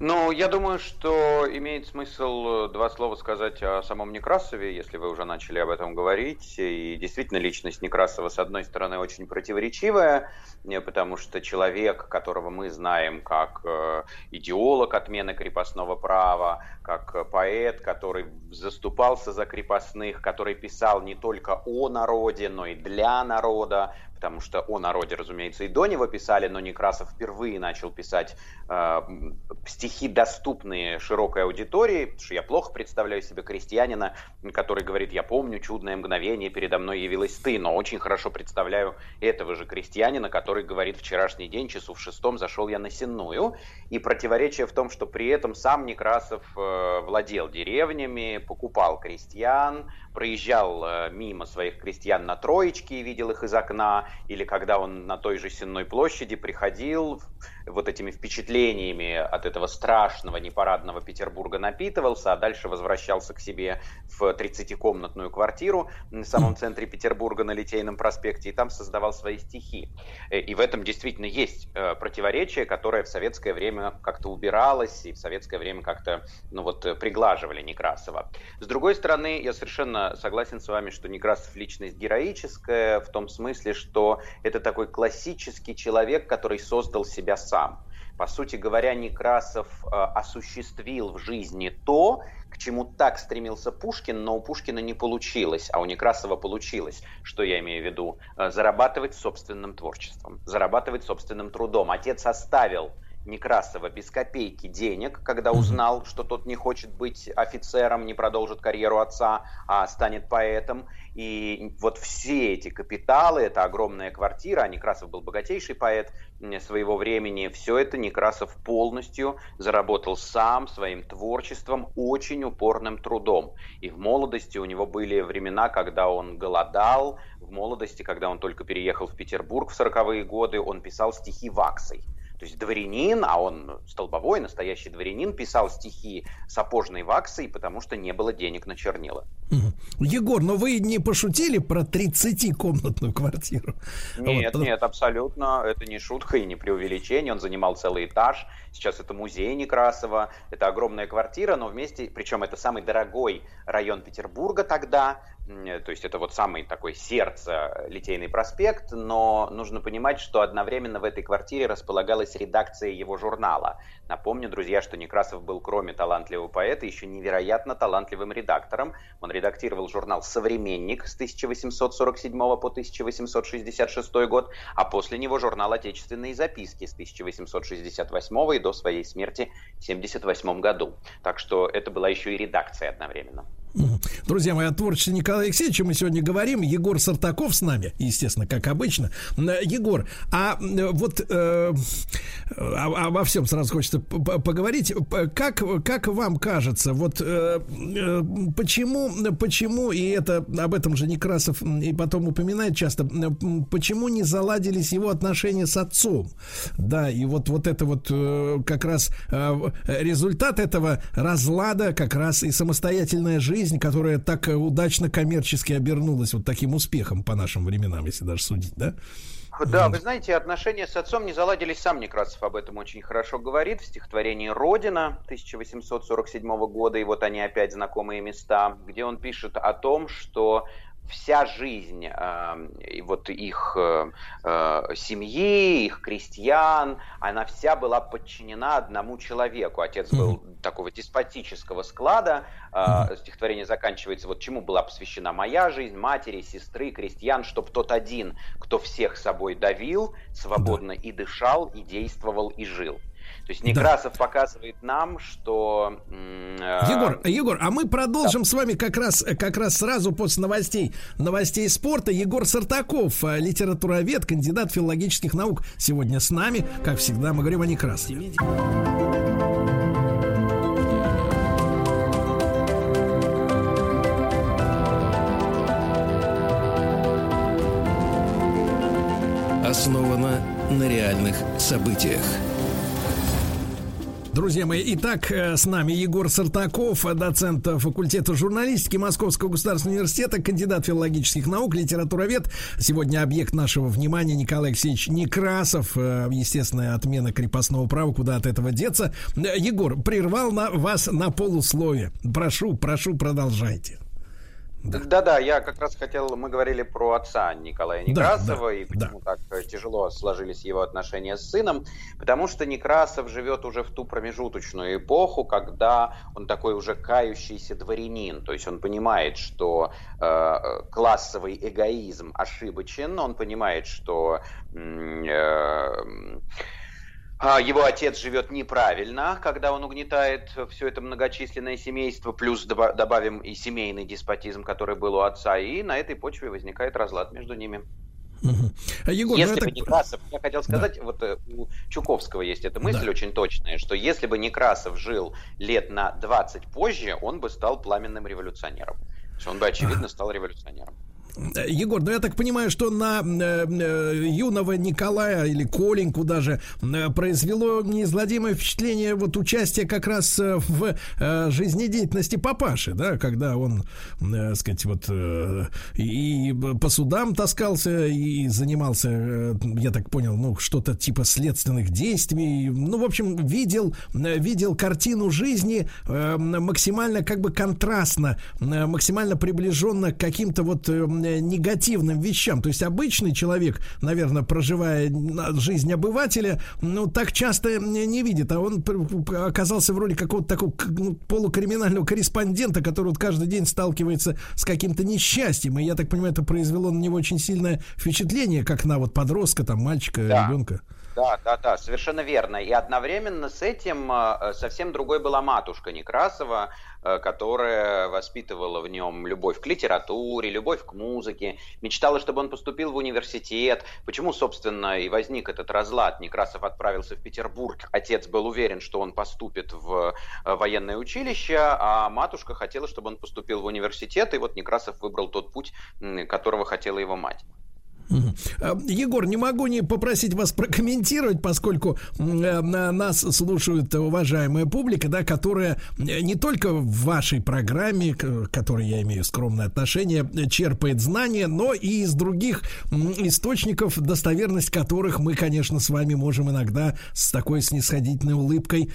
Ну, я думаю, что имеет смысл э, два слова сказать о самом Некрасове, если вы уже начали об этом говорить. И действительно, личность Некрасова, с одной стороны, очень противоречивая, э, потому что человек, которого мы знаем как э, идеолог отмены крепостного права, как поэт, который заступался за крепостных, который писал не только о народе, но и для народа, потому что о народе, разумеется, и до него писали, но Некрасов впервые начал писать э, стихи, доступные широкой аудитории, потому что я плохо представляю себе крестьянина, который говорит, я помню чудное мгновение, передо мной явилась ты, но очень хорошо представляю этого же крестьянина, который говорит, вчерашний день, часу в шестом, зашел я на Сенную, и противоречие в том, что при этом сам Некрасов э, владел деревнями, покупал крестьян, проезжал э, мимо своих крестьян на троечке и видел их из окна, или когда он на той же Сенной площади приходил, вот этими впечатлениями от этого страшного непарадного Петербурга напитывался, а дальше возвращался к себе в 30-комнатную квартиру в самом центре Петербурга на Литейном проспекте и там создавал свои стихи. Э, И в этом действительно есть э, противоречие, которое в советское время как-то убиралось и в советское время как-то ну вот, э, приглаживали Некрасова. С другой стороны, я совершенно согласен с вами, что Некрасов личность героическая в том смысле, что это такой классический человек, который создал себя сам. По сути говоря, Некрасов э, осуществил в жизни то, к чему так стремился Пушкин, но у Пушкина не получилось, а у Некрасова получилось. Что я имею в виду? Э, Зарабатывать собственным творчеством, зарабатывать собственным трудом. Отец оставил Некрасова без копейки денег, когда узнал, что тот не хочет быть офицером, не продолжит карьеру отца, а станет поэтом. И вот все эти капиталы, это огромная квартира, а Некрасов был богатейший поэт своего времени, все это Некрасов полностью заработал сам своим творчеством, очень упорным трудом. И в молодости у него были времена, когда он голодал, в молодости, когда он только переехал в Петербург в 40-е годы, он писал стихи ваксой. То есть дворянин, а он столбовой, настоящий дворянин, писал стихи сапожной ваксой, потому что не было денег на чернила. Егор, но вы не пошутили про 30-комнатную квартиру? Нет, Вот. нет, абсолютно. Это не шутка и не преувеличение. Он занимал целый этаж. Сейчас это музей Некрасова. Это огромная квартира, но вместе, причем это самый дорогой район Петербурга тогда. М, То есть это вот самый такой сердце Литейный проспект, но нужно понимать, что одновременно в этой квартире располагалась редакция его журнала. Напомню, друзья, что Некрасов был, кроме талантливого поэта, еще невероятно талантливым редактором. Он редактировал журнал «Современник» с 1847 по 1866 год, а после него журнал «Отечественные записки» с 1868 и до своей смерти в 1878 году. Так что это была еще и редакция одновременно. Друзья мои, о творчестве Николая Алексеевича мы сегодня говорим. Егор Сартаков с нами, естественно, как обычно. М, Егор, а э, вот э, о- обо всем сразу хочется поговорить. Как, как вам кажется, вот э, э, почему, почему, и это об этом же Некрасов и потом упоминает часто, почему не заладились его отношения с отцом? Да, и вот, вот это вот э, как раз э, результат этого разлада, как раз и самостоятельная жизнь, которая так э, удачно коммерчески обернулась вот таким успехом по нашим временам, если даже судить, да? Да, вы знаете, отношения с отцом не заладились, сам Некрасов об этом очень хорошо говорит в стихотворении «Родина» 1847 года, и вот они опять знакомые места, где он пишет о том, что вся жизнь э, и вот их э, э, семьи, их крестьян, она вся была подчинена одному человеку. Отец был такого деспотического склада. Э, стихотворение заканчивается, вот чему была посвящена моя жизнь, матери, сестры, крестьян, чтоб тот один, кто всех собой давил, свободно и дышал, и действовал, и жил. То есть Некрасов показывает нам, что... э, Егор, Егор, а мы продолжим с вами как раз, как раз сразу после новостей, новостей спорта. Егор Сартаков, э, литературовед, кандидат филологических наук, сегодня с нами. Как всегда, мы говорим о Некрасове. Основано на реальных событиях. Друзья мои, итак, э, с нами Егор Сартаков, э, доцент э, факультета журналистики Московского государственного университета, кандидат филологических наук, литературовед. Сегодня объект нашего внимания Николай Алексеевич Некрасов. Естественно, отмена крепостного права, куда от этого деться. Егор, прервал на вас на полусловие. Прошу, прошу, продолжайте. Да-да, я как раз хотел, мы говорили про отца Николая Да, Некрасова да, и почему так э, тяжело сложились его отношения с сыном, потому что Некрасов живет уже в ту промежуточную эпоху, когда он такой уже кающийся дворянин, то есть он понимает, что э, классовый эгоизм ошибочен, он понимает, что э, Его отец живет неправильно, когда он угнетает все это многочисленное семейство, плюс доба- добавим и семейный деспотизм, который был у отца, и на этой почве возникает разлад между ними. А, Егор, ну, если я бы так- Некрасов, я хотел сказать, вот э, у Чуковского есть эта мысль Да. очень точная, что если бы Некрасов жил лет на 20 позже, он бы стал пламенным революционером. Он бы, очевидно, стал революционером. Э, Егор, ну я так понимаю, что на э, э, юного Николая или Коленьку даже э, произвело неизгладимое впечатление вот участие как раз э, в э, жизнедеятельности папаши, да, когда он, э, сказать, вот э, и по судам таскался и занимался, э, я так понял, ну что-то типа следственных действий, ну в общем видел видел картину жизни э, максимально как бы контрастно, э, максимально приближенно к каким-то вот э, негативным вещам. То есть обычный человек, наверное, проживая жизнь обывателя, ну так часто не видит, а он оказался в роли какого-то такого ну, полукриминального корреспондента, который вот каждый день сталкивается с каким-то несчастьем. И я так понимаю, это произвело на него очень сильное впечатление, как на вот подростка, там, мальчика, Да. ребенка. Да, да, да, совершенно верно. И одновременно с этим э, совсем другой была матушка Некрасова, э, которая воспитывала в нем любовь к литературе, любовь к музыке, мечтала, чтобы он поступил в университет. Почему, собственно, и возник этот разлад? Некрасов отправился в Петербург. Отец был уверен, что он поступит в э, военное училище, а матушка хотела, чтобы он поступил в университет, и вот Некрасов выбрал тот путь, которого хотела его мать. А, Егор, не могу не попросить вас прокомментировать, поскольку э, нас слушают уважаемая публика, да, которая не только в вашей программе, к которой я имею скромное отношение, черпает знания, но и из других источников, достоверность которых мы, конечно, с вами можем иногда с такой снисходительной улыбкой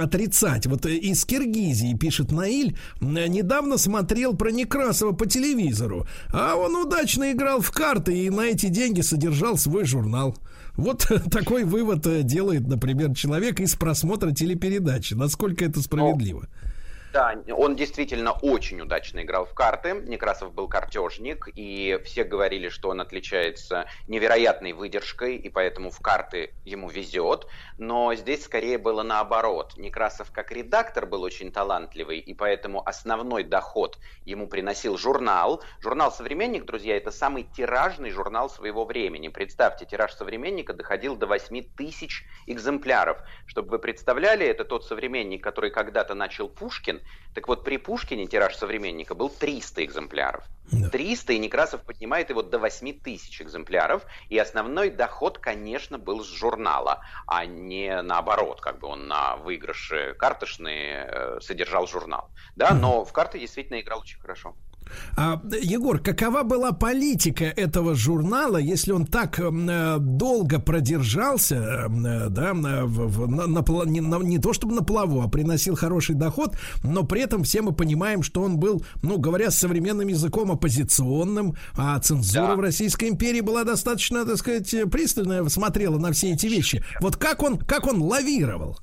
отрицать. Вот из Киргизии, пишет Наиль, недавно смотрел про Некрасова по телевизору, а он удачно играл в карты и на эти деньги содержал свой журнал. Вот такой вывод э, делает, например, человек из просмотра телепередачи. Насколько это справедливо? Ну, да, он действительно очень удачно играл в карты. Некрасов был картежник, и все говорили, что он отличается невероятной выдержкой, и поэтому в карты ему везет. Но здесь скорее было наоборот. Некрасов как редактор был очень талантливый, и поэтому основной доход ему приносил журнал. Журнал «Современник», друзья, это самый тиражный журнал своего времени. Представьте, тираж «Современника» доходил до 8 тысяч экземпляров. Чтобы вы представляли, это тот «Современник», который когда-то начал Пушкин, так вот, при Пушкине тираж современника был 300 экземпляров. 300, и Некрасов поднимает его до 8 тысяч экземпляров. И основной доход, конечно, был с журнала, а не наоборот, как бы он на выигрыше карточные э, содержал журнал. Да, но в карты действительно играл очень хорошо. А, Егор, какова была политика этого журнала, если он так э, долго продержался, э, да, в, в, на, на, не, на, не то чтобы на плаву, а приносил хороший доход, но при этом все мы понимаем, что он был, ну, говоря современным языком, оппозиционным, а цензура да. в Российской империи была достаточно, так сказать, пристально смотрела на все эти вещи. Вот как он, как он лавировал?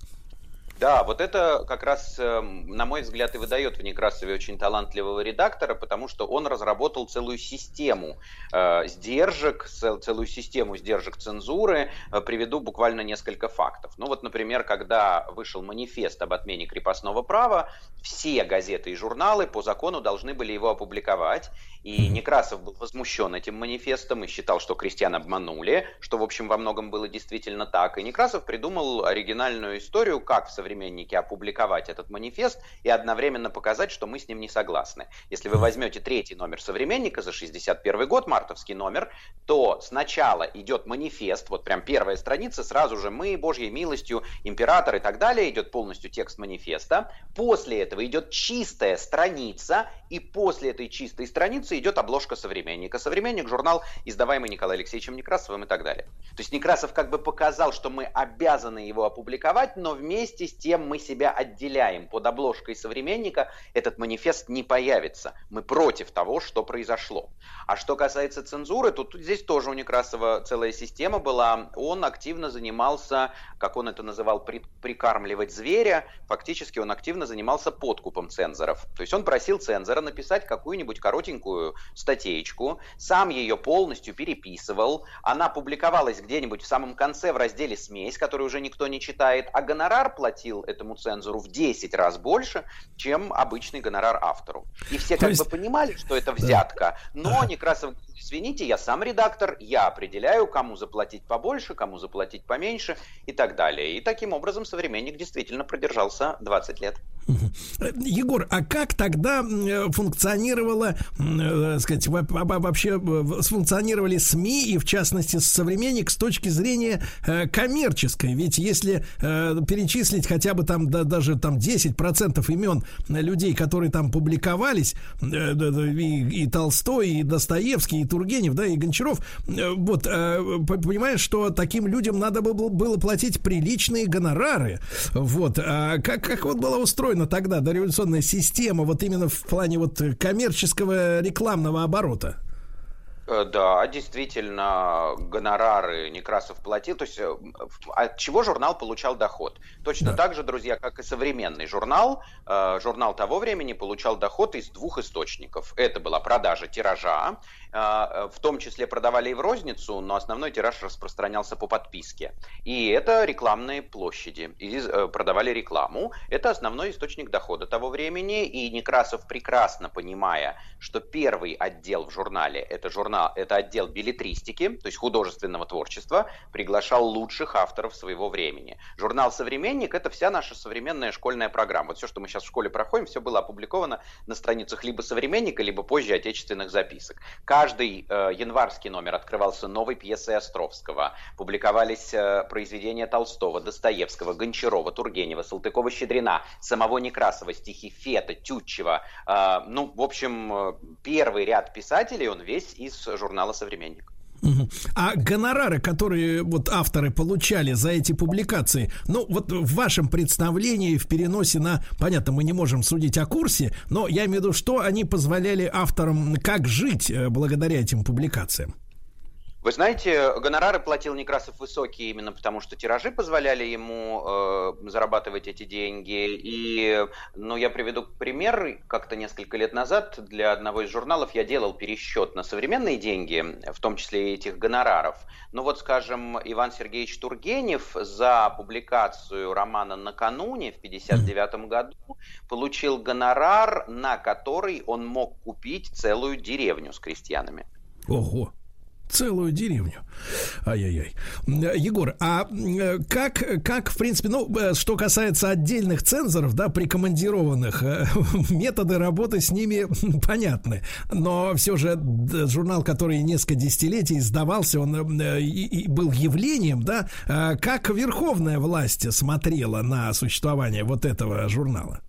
Да, вот это как раз, эм, на мой взгляд, и выдает в Некрасове очень талантливого редактора, потому что он разработал целую систему э, сдержек, целую систему сдержек цензуры. Э, приведу буквально несколько фактов. Ну вот, например, когда вышел манифест об отмене крепостного права, все газеты и журналы по закону должны были его опубликовать. И Некрасов был возмущен этим манифестом и считал, что крестьян обманули, что, в общем, во многом было действительно так. И Некрасов придумал оригинальную историю, как в современнике опубликовать этот манифест и одновременно показать, что мы с ним не согласны. Если вы возьмете третий номер современника за 61 год, мартовский номер, то сначала идет манифест, вот прям первая страница, сразу же мы, Божьей милостью, император и так далее, идет полностью текст манифеста. После этого идет чистая страница, и после этой чистой страницы идет обложка современника. Современник, журнал, издаваемый Николаем Алексеевичем Некрасовым и так далее. То есть Некрасов как бы показал, что мы обязаны его опубликовать, но вместе с тем мы себя отделяем. Под обложкой современника этот манифест не появится. Мы против того, что произошло. А что касается цензуры, то тут здесь тоже у Некрасова целая система была. Он активно занимался, как он это называл, прикармливать зверя. Фактически он активно занимался подкупом цензоров. То есть он просил цензора написать какую-нибудь коротенькую статейку, сам ее полностью переписывал. Она публиковалась где-нибудь в самом конце в разделе «Смесь», который уже никто не читает, а гонорар платил этому цензору в 10 раз больше, чем обычный гонорар автору. И все как есть... бы понимали, что это взятка, но Некрасов извините, я сам редактор, я определяю, кому заплатить побольше, кому заплатить поменьше и так далее. И таким образом современник действительно продержался 20 лет. Егор, а как тогда функционировала, э, сказать, вообще сфункционировали СМИ и в частности современник с точки зрения э, коммерческой? Ведь если э, перечислить хотя бы там да, даже там 10% имен людей, которые там публиковались, и, и Толстой, и Достоевский, и Тургенев, да, и Гончаров, э, вот, э, понимаешь, что таким людям надо было, платить приличные гонорары, вот, а как, как вот была устроена тогда дореволюционная система, вот именно в плане вот коммерческого рекламного оборота? Э, да, действительно, гонорары Некрасов платил. То есть от чего журнал получал доход? Точно да. так же, друзья, как и современный журнал. Журнал того времени получал доход из двух источников. Это была продажа тиража, в том числе продавали и в розницу, но основной тираж распространялся по подписке. И это рекламные площади. И продавали рекламу. Это основной источник дохода того времени. И Некрасов, прекрасно понимая, что первый отдел в журнале это, журнал, это отдел билетристики, то есть художественного творчества, приглашал лучших авторов своего времени. Журнал «Современник» — это вся наша современная школьная программа. Вот все, что мы сейчас в школе проходим, все было опубликовано на страницах либо «Современника», либо позже отечественных записок. Каждый э, январский номер открывался новой пьесой Островского. Публиковались э, произведения Толстого, Достоевского, Гончарова, Тургенева, Салтыкова-Щедрина, самого Некрасова, стихи Фета, Тютчева. Э, ну, в общем, э, первый ряд писателей, он весь из журнала «Современник». А гонорары, которые вот авторы получали за эти публикации, ну вот в вашем представлении в переносе на, понятно, мы не можем судить о курсе, но я имею в виду, что они позволяли авторам как жить э, благодаря этим публикациям? Вы знаете, гонорары платил Некрасов высокие именно потому, что тиражи позволяли ему э, зарабатывать эти деньги. И, ну, я приведу пример. Как-то несколько лет назад для одного из журналов я делал пересчет на современные деньги, в том числе и этих гонораров. Ну вот, скажем, Иван Сергеевич Тургенев за публикацию романа «Накануне» в 1959 году получил гонорар, на который он мог купить целую деревню с крестьянами. Ого! Целую деревню. Ай-яй-яй. Егор, а э, как, как, в принципе, ну, э, что касается отдельных цензоров, да, прикомандированных, э, методы работы с ними понятны. Но все же журнал, который несколько десятилетий издавался, он и, и был явлением, да, как верховная власть смотрела на существование вот этого журнала?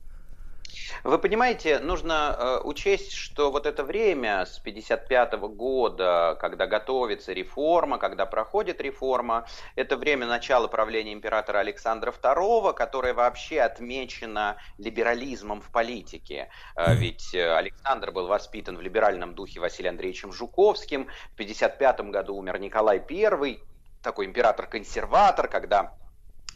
Вы понимаете, нужно э, учесть, что вот это время с 55 года, когда готовится реформа, когда проходит реформа, это время начала правления императора Александра II, которое вообще отмечено либерализмом в политике. Э, ведь э, Александр был воспитан в либеральном духе Василием Андреевичем Жуковским. В 55 году умер Николай I, такой император-консерватор, когда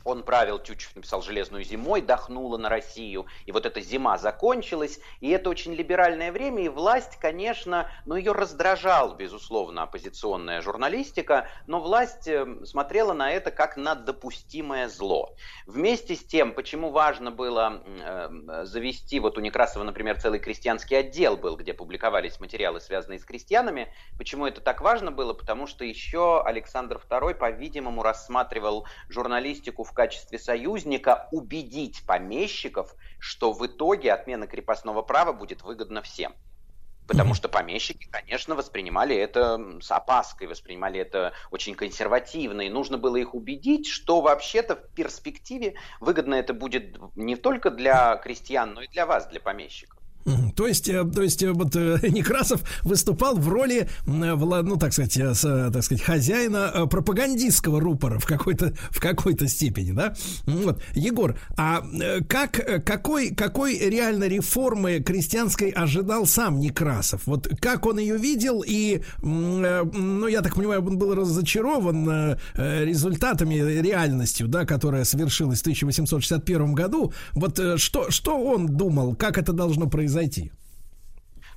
он правил, Тютчев написал «Железную зимой», дохнула на Россию, и вот эта зима закончилась, и это очень либеральное время, и власть, конечно, ну ее раздражал, безусловно, оппозиционная журналистика, но власть э, смотрела на это как на допустимое зло. Вместе с тем, почему важно было э, завести, вот у Некрасова, например, целый крестьянский отдел был, где публиковались материалы, связанные с крестьянами, почему это так важно было, потому что еще Александр II, по-видимому, рассматривал журналистику в в качестве союзника убедить помещиков, что в итоге отмена крепостного права будет выгодна всем. Потому что помещики, конечно, воспринимали это с опаской, воспринимали это очень консервативно, и нужно было их убедить, что вообще-то в перспективе выгодно это будет не только для крестьян, но и для вас, для помещиков. То есть, э, то есть, э, вот э, Некрасов выступал в роли, ну, так сказать, так сказать, хозяина пропагандистского рупора в какой-то, в какой-то степени, да? Вот. Егор, а как, какой, какой реально реформы крестьянской ожидал сам Некрасов? Вот как он ее видел и, ну, я так понимаю, он был разочарован результатами, реальностью, да, которая свершилась в 1861 году. Вот что, что он думал, как это должно произойти? Произойти?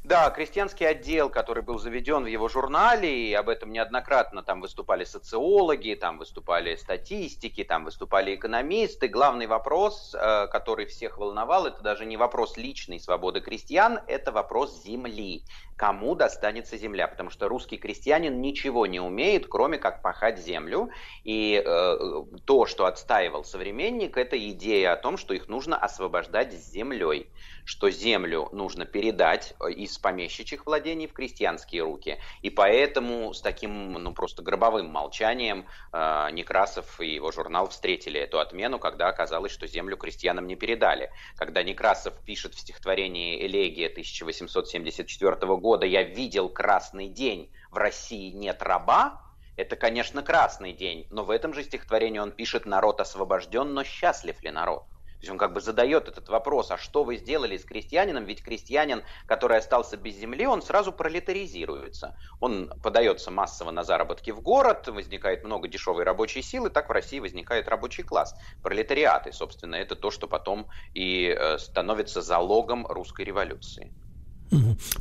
Да, крестьянский отдел, который был заведен в его журнале, и об этом неоднократно там выступали социологи, там выступали статистики, там выступали экономисты. Главный вопрос, э, который всех волновал, это даже не вопрос личной свободы крестьян, это вопрос земли. Кому достанется земля? Потому что русский крестьянин ничего не умеет, кроме как пахать землю. И э, то, что отстаивал современник, это идея о том, что их нужно освобождать с землей что землю нужно передать э, из помещичьих владений в крестьянские руки. И поэтому с таким, ну, просто гробовым молчанием э, Некрасов и его журнал встретили эту отмену, когда оказалось, что землю крестьянам не передали. Когда Некрасов пишет в стихотворении «Элегия» 1874 года «Я видел красный день, в России нет раба», это, конечно, красный день, но в этом же стихотворении он пишет «Народ освобожден, но счастлив ли народ?» есть он как бы задает этот вопрос, а что вы сделали с крестьянином? Ведь крестьянин, который остался без земли, он сразу пролетаризируется. Он подается массово на заработки в город, возникает много дешевой рабочей силы, так в России возникает рабочий класс. Пролетариат, и, собственно, это то, что потом и э, становится залогом русской революции.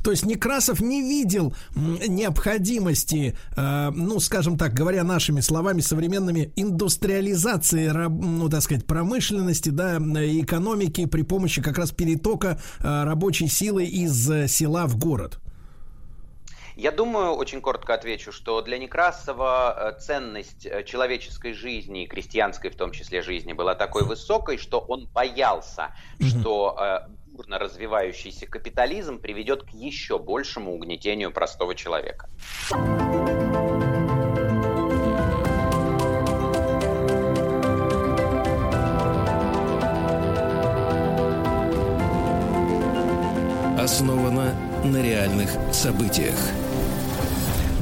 То есть Некрасов не видел необходимости, э, ну, скажем так, говоря нашими словами современными, индустриализации, ну, так сказать, промышленности, да, экономики при помощи как раз перетока э, рабочей силы из э, села в город. Я думаю, очень коротко отвечу, что для Некрасова ценность человеческой жизни, крестьянской в том числе жизни, была такой высокой, что он боялся, mm-hmm. что бурно развивающийся капитализм приведет к еще большему угнетению простого человека. Основано на реальных событиях.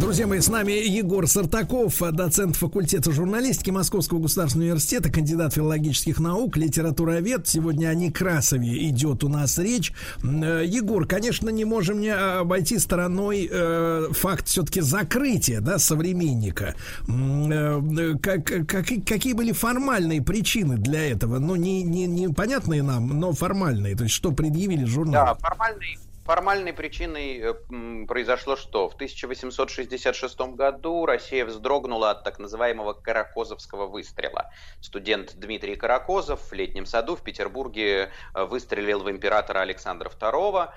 Друзья мои, с нами Егор Сартаков, доцент факультета журналистики Московского государственного университета, кандидат филологических наук, литературовед. Сегодня о Некрасове идет у нас речь. Э, Егор, конечно, не можем не обойти стороной э, факт все-таки закрытия да, современника. Э, как, как, какие были формальные причины для этого? Ну, не, не, не понятные нам, но формальные. То есть, что предъявили журнал? Да, формальные Формальной причиной э, произошло что? В 1866 году Россия вздрогнула от так называемого Каракозовского выстрела. Студент Дмитрий Каракозов в летнем саду в Петербурге э, выстрелил в императора Александра II.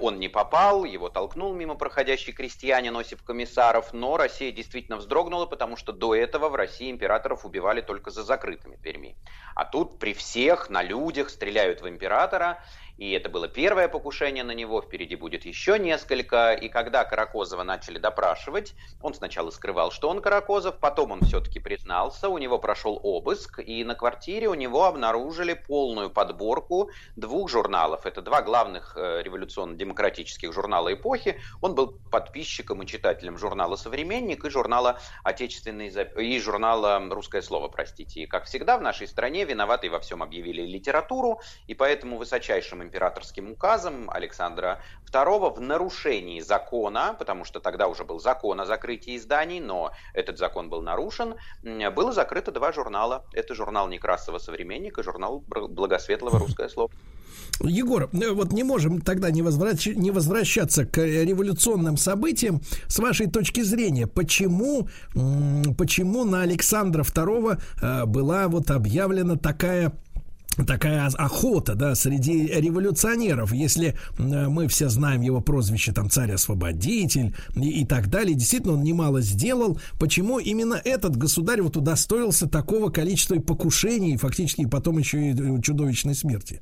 Он не попал, его толкнул мимо проходящий крестьянин Осип Комиссаров, но Россия действительно вздрогнула, потому что до этого в России императоров убивали только за закрытыми дверьми. А тут при всех на людях стреляют в императора, и это было первое покушение на него, впереди будет еще несколько. И когда Каракозова начали допрашивать, он сначала скрывал, что он Каракозов, потом он все-таки признался, у него прошел обыск, и на квартире у него обнаружили полную подборку двух журналов. Это два главных э, революционно-демократических журнала эпохи. Он был подписчиком и читателем журнала «Современник» и журнала «Отечественный» и журнала «Русское слово», простите. И, как всегда, в нашей стране виноватый во всем объявили литературу, и поэтому высочайшим императорским указом Александра II в нарушении закона, потому что тогда уже был закон о закрытии изданий, но этот закон был нарушен, было закрыто два журнала. Это журнал Некрасова «Современник» и журнал Благосветлого «Русское слово». Егор, э, вот не можем тогда не, возвращ... не возвращаться к революционным событиям. С вашей точки зрения, почему, почему на Александра II э, была вот объявлена такая такая охота, да, среди революционеров, если э, мы все знаем его прозвище там царь-освободитель и, и так далее, действительно он немало сделал, почему именно этот государь вот удостоился такого количества покушений и фактически потом еще и чудовищной смерти?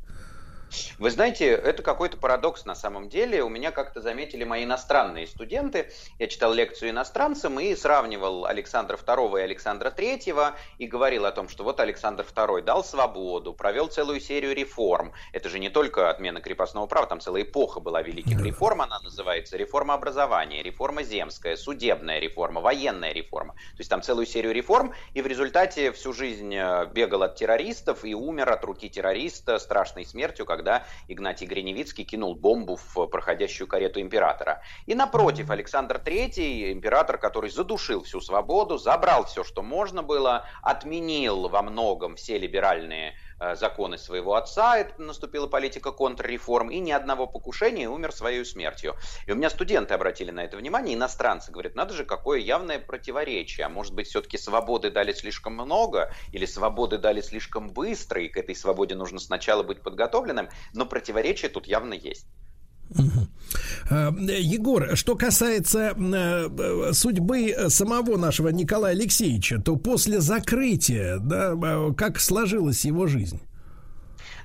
Вы знаете, это какой-то парадокс на самом деле. У меня как-то заметили мои иностранные студенты. Я читал лекцию иностранцам и сравнивал Александра II и Александра III и говорил о том, что вот Александр II дал свободу, провел целую серию реформ. Это же не только отмена крепостного права, там целая эпоха была великих реформ, она называется реформа образования, реформа земская, судебная реформа, военная реформа. То есть там целую серию реформ, и в результате всю жизнь э, бегал от террористов и умер от руки террориста страшной смертью, когда когда Игнатий Гриневицкий кинул бомбу в проходящую карету императора. И напротив, Александр III, император, который задушил всю свободу, забрал все, что можно было, отменил во многом все либеральные законы своего отца, это наступила политика контрреформ, и ни одного покушения умер своей смертью. И у меня студенты обратили на это внимание, иностранцы говорят, надо же, какое явное противоречие, а может быть все-таки свободы дали слишком много, или свободы дали слишком быстро, и к этой свободе нужно сначала быть подготовленным, но противоречие тут явно есть. Э, Егор, что касается э, судьбы самого нашего Николая Алексеевича, то после закрытия, да, э, как сложилась его жизнь?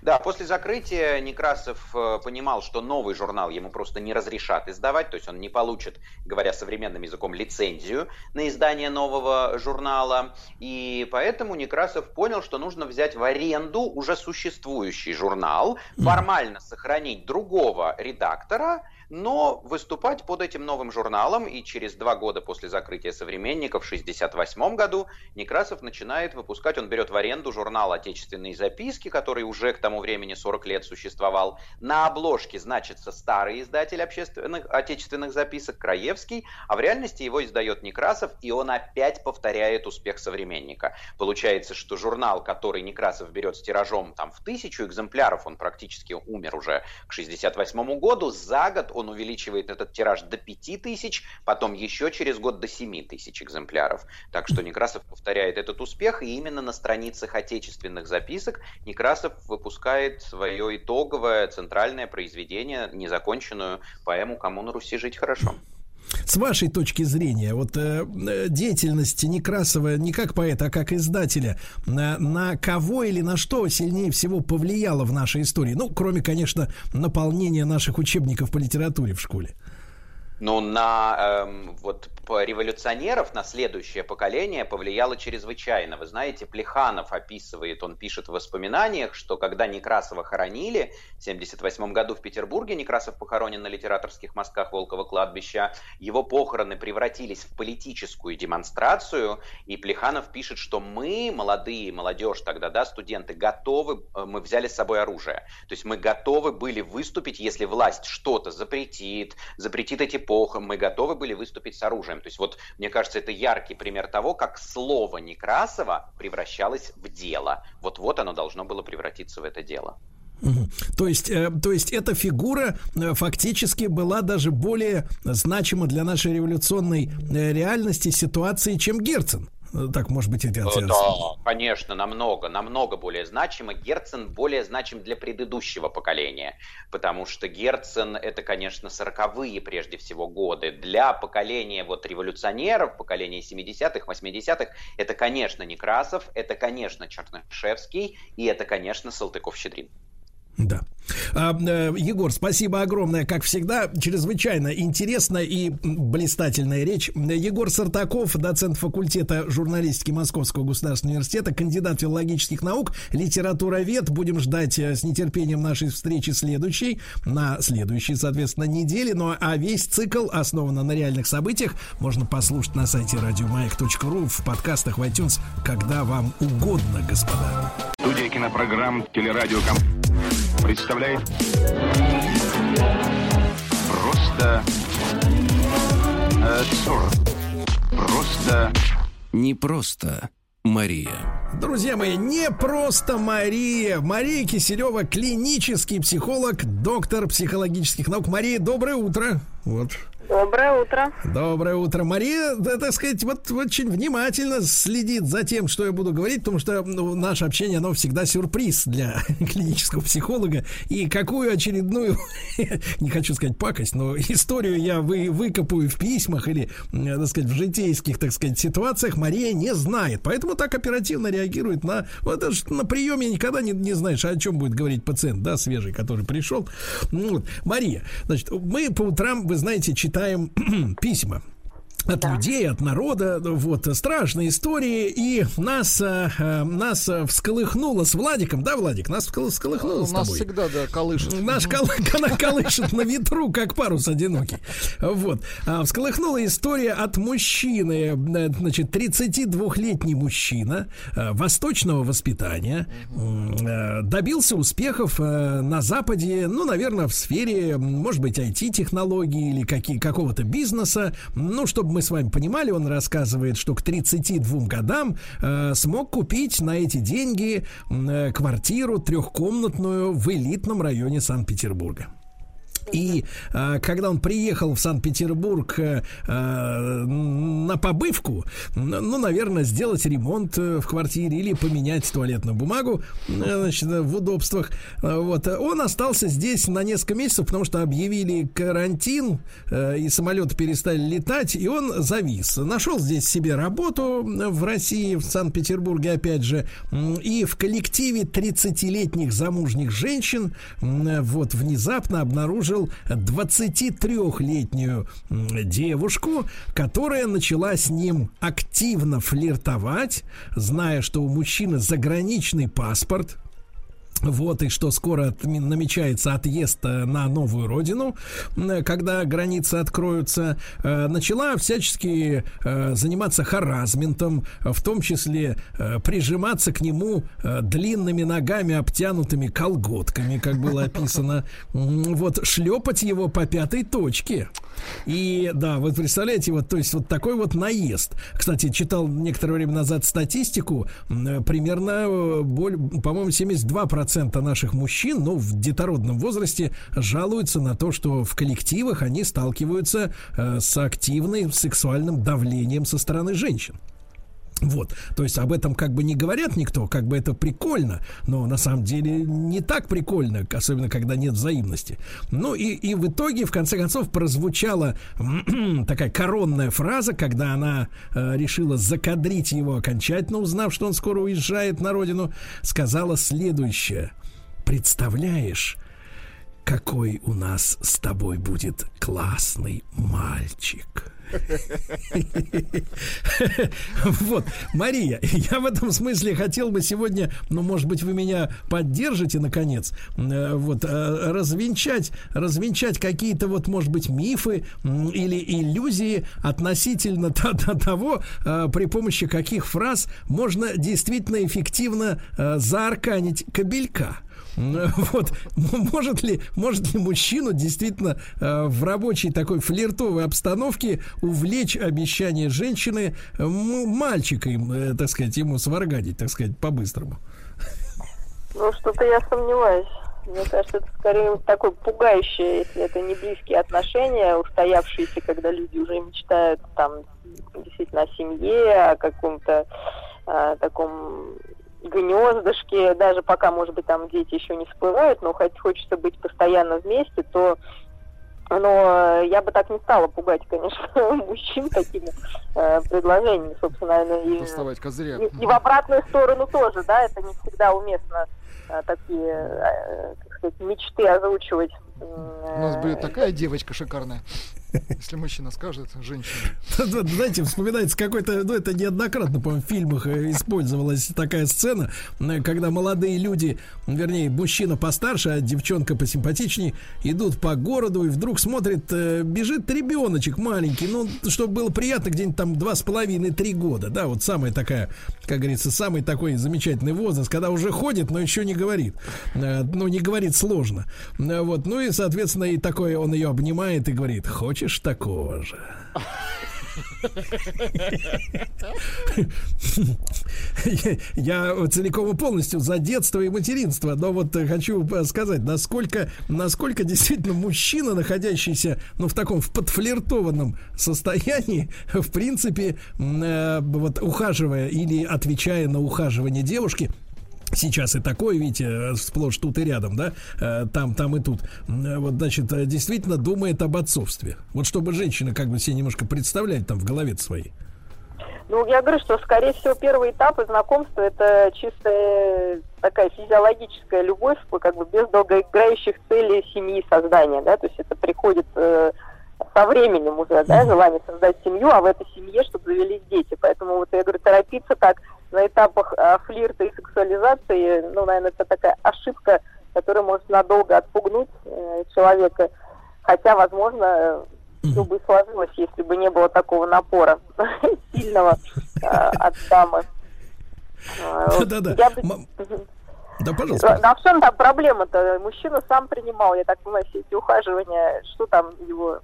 Да, после закрытия Некрасов э, понимал, что новый журнал ему просто не разрешат издавать, то есть он не получит, говоря современным языком, лицензию на издание нового журнала. И поэтому Некрасов понял, что нужно взять в аренду уже существующий журнал, формально сохранить другого редактора, но выступать под этим новым журналом, и через два года после закрытия «Современника» в 1968 году Некрасов начинает выпускать, он берет в аренду журнал «Отечественные записки», который уже к тому времени 40 лет существовал. На обложке значится старый издатель общественных, отечественных записок Краевский, а в реальности его издает Некрасов, и он опять повторяет успех «Современника». Получается, что журнал, который Некрасов берет с тиражом там, в тысячу экземпляров, он практически умер уже к 1968 году, за год он увеличивает этот тираж до 5 тысяч, потом еще через год до 7 тысяч экземпляров. Так что Некрасов повторяет этот успех, и именно на страницах отечественных записок Некрасов выпускает свое итоговое центральное произведение, незаконченную поэму «Кому на Руси жить хорошо». С вашей точки зрения, вот э, э, деятельность Некрасова не как поэта, а как издателя, на, на кого или на что сильнее всего повлияло в нашей истории? Ну, кроме, конечно, наполнения наших учебников по литературе в школе. Ну, на эм, вот революционеров, на следующее поколение повлияло чрезвычайно. Вы знаете, Плеханов описывает, он пишет в воспоминаниях, что когда Некрасова хоронили в 1978 году в Петербурге, Некрасов похоронен на литераторских мостках Волкова кладбища, его похороны превратились в политическую демонстрацию, и Плеханов пишет, что мы, молодые, молодежь тогда, да, студенты, готовы, э, мы взяли с собой оружие. То есть мы готовы были выступить, если власть что-то запретит, запретит эти эпох мы готовы были выступить с оружием. То есть вот, мне кажется, это яркий пример того, как слово Некрасова превращалось в дело. Вот-вот оно должно было превратиться в это дело. То есть, э, то есть эта фигура э, фактически была даже более значима для нашей революционной э, реальности ситуации, чем Герцен. Так, может быть, это... Да, конечно, намного, намного более значимо. Герцен более значим для предыдущего поколения, потому что Герцен это, конечно, сороковые прежде всего годы. Для поколения вот революционеров, поколения 70-х, 80-х, это, конечно, Некрасов, это, конечно, Чернышевский и это, конечно, Салтыков-Щедрин. Да. А, э, Егор, спасибо огромное, как всегда, чрезвычайно интересная и блистательная речь. Егор Сартаков, доцент факультета журналистики Московского государственного университета, кандидат филологических наук, литературовед. Будем ждать э, с нетерпением нашей встречи следующей, на следующей, соответственно, неделе. Ну а весь цикл основан на реальных событиях. Можно послушать на сайте радиомаяк.ру, в подкастах в iTunes, когда вам угодно, господа. Студия кинопрограмм телерадиоком представляет просто абсурд. Просто не просто Мария. Друзья мои, не просто Мария. Мария Киселева, клинический психолог, доктор психологических наук. Мария, доброе утро. Вот. Доброе утро. Доброе утро. Мария, да, так сказать, вот очень внимательно следит за тем, что я буду говорить, потому что ну, наше общение, оно всегда сюрприз для клинического психолога. И какую очередную, не хочу сказать пакость, но историю я вы, выкопаю в письмах или, так сказать, в житейских, так сказать, ситуациях, Мария не знает. Поэтому так оперативно реагирует на... Вот на приеме никогда не, не знаешь, о чем будет говорить пациент, да, свежий, который пришел. Ну, вот. Мария, значит, мы по утрам, вы знаете, читаем читаем письма от да. людей, от народа, вот, страшные истории, и нас, э, э нас всколыхнуло с Владиком, да, Владик, нас всколыхнуло с тобой. Нас всегда, да, колышет. Наш кол, она колышет на ветру, как парус одинокий. Вот. А, всколыхнула история от мужчины, э, значит, 32-летний мужчина восточного воспитания, добился успехов на Западе, ну, наверное, в сфере, может быть, IT-технологий или какие, какого-то бизнеса, ну, чтобы мы с вами понимали, он рассказывает, что к 32 годам э, смог купить на эти деньги э, квартиру трехкомнатную в элитном районе Санкт-Петербурга. И э, когда он приехал в Санкт-Петербург э, на побывку, ну, наверное, сделать ремонт э, в квартире или поменять туалетную бумагу э, значит, в удобствах, э, вот, он остался здесь на несколько месяцев, потому что объявили карантин, э, и самолеты перестали летать, и он завис. Нашел здесь себе работу в России, в Санкт-Петербурге, опять же, и в коллективе 30-летних замужних женщин вот внезапно обнаружил встретил 23-летнюю девушку, которая начала с ним активно флиртовать, зная, что у мужчины заграничный паспорт, вот, и что скоро намечается отъезд э, на новую родину, когда границы откроются, э, начала всячески э, заниматься харазментом, в том числе прижиматься к нему длинными ногами, обтянутыми колготками, как было описано, вот, шлепать его по пятой точке. И да, вот представляете, вот, то есть вот такой вот наезд. Кстати, читал некоторое время назад статистику, примерно, по-моему, 72% полпроцента наших мужчин, ну, в детородном возрасте, жалуются на то, что в коллективах они сталкиваются э, с активным сексуальным давлением со стороны женщин. Вот, то есть об этом как бы не говорят никто, как бы это прикольно, но на самом деле не так прикольно, особенно когда нет взаимности. Ну и, и в итоге, в конце концов, прозвучала такая коронная фраза, когда она э, решила закадрить его окончательно, узнав, что он скоро уезжает на родину, сказала следующее. Представляешь, какой у нас с тобой будет классный мальчик. Вот, Мария, я в этом смысле хотел бы сегодня, ну, может быть, вы меня поддержите, наконец, э, вот, э, развенчать, развенчать какие-то вот, может быть, мифы или иллюзии относительно того, э, при помощи каких фраз можно действительно эффективно заарканить кабелька. Вот, может ли, может ли мужчину действительно э, в рабочей такой флиртовой обстановке увлечь обещание женщины э, мальчика, им, э, так сказать, ему сварганить, так сказать, по-быстрому? Ну, что-то я сомневаюсь. Мне кажется, это скорее такое пугающее, если это не близкие отношения, устоявшиеся, когда люди уже мечтают там действительно о семье, о каком-то э, таком гнездышки, даже пока, может быть, там дети еще не всплывают, но хоть хочется быть постоянно вместе, то но я бы так не стала пугать, конечно, мужчин такими э, предложениями, собственно, и, и, и в обратную сторону тоже, да, это не всегда уместно э, такие, э, как сказать, мечты озвучивать. У нас будет такая девочка шикарная. Если мужчина скажет, женщина. Знаете, вспоминается какой-то, ну это неоднократно, по-моему, в фильмах э, использовалась такая сцена, э, когда молодые люди, вернее, мужчина постарше, а девчонка посимпатичнее, идут по городу и вдруг смотрит, э, бежит ребеночек маленький, ну, чтобы было приятно, где-нибудь там два с половиной, три года, да, вот самая такая, как говорится, самый такой замечательный возраст, когда уже ходит, но еще не говорит, ну, не говорит сложно, вот, ну и, соответственно, и такой он ее обнимает и говорит, хочешь хочешь такого же? Я целиком и полностью за детство и материнство, но вот хочу сказать, насколько, насколько действительно мужчина, находящийся ну, в таком в подфлиртованном состоянии, в принципе, э, вот ухаживая или отвечая на ухаживание девушки, Сейчас и такое, видите, сплошь тут и рядом, да, э, там, там и тут. Вот, значит, действительно думает об отцовстве. Вот чтобы женщина как бы себе немножко представлять там в голове своей. Ну, я говорю, что, скорее всего, первый этап знакомства это чисто такая физиологическая любовь, как бы без долгоиграющих целей семьи создания, да, то есть это приходит э, со временем уже, да, желание создать семью, а в этой семье, чтобы завелись дети. Поэтому вот я говорю, торопиться так на этапах э, флирта и сексуализации, ну, наверное, это такая ошибка, которая может надолго отпугнуть э, человека. Хотя, возможно, все бы сложилось, если бы не было такого напора сильного э, от дамы. Да-да-да. Да, пожалуйста. Да, в чем там проблема-то? Мужчина сам принимал, я так понимаю, все эти ухаживания. Что там его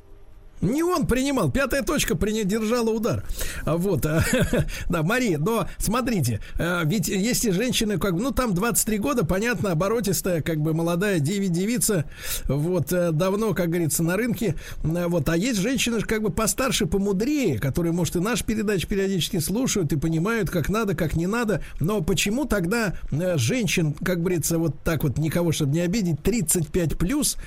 не он принимал, пятая точка держала удар. А вот, да, Мария, но смотрите, э, ведь если женщина, как бы, ну там 23 года, понятно, оборотистая, как бы молодая девица, вот, э, давно, как говорится, на рынке, э, вот, а есть женщины, как бы постарше, помудрее, которые, может, и наш передач периодически слушают и понимают, как надо, как не надо, но почему тогда женщин, как говорится, вот так вот, никого, чтобы не обидеть, 35 плюс,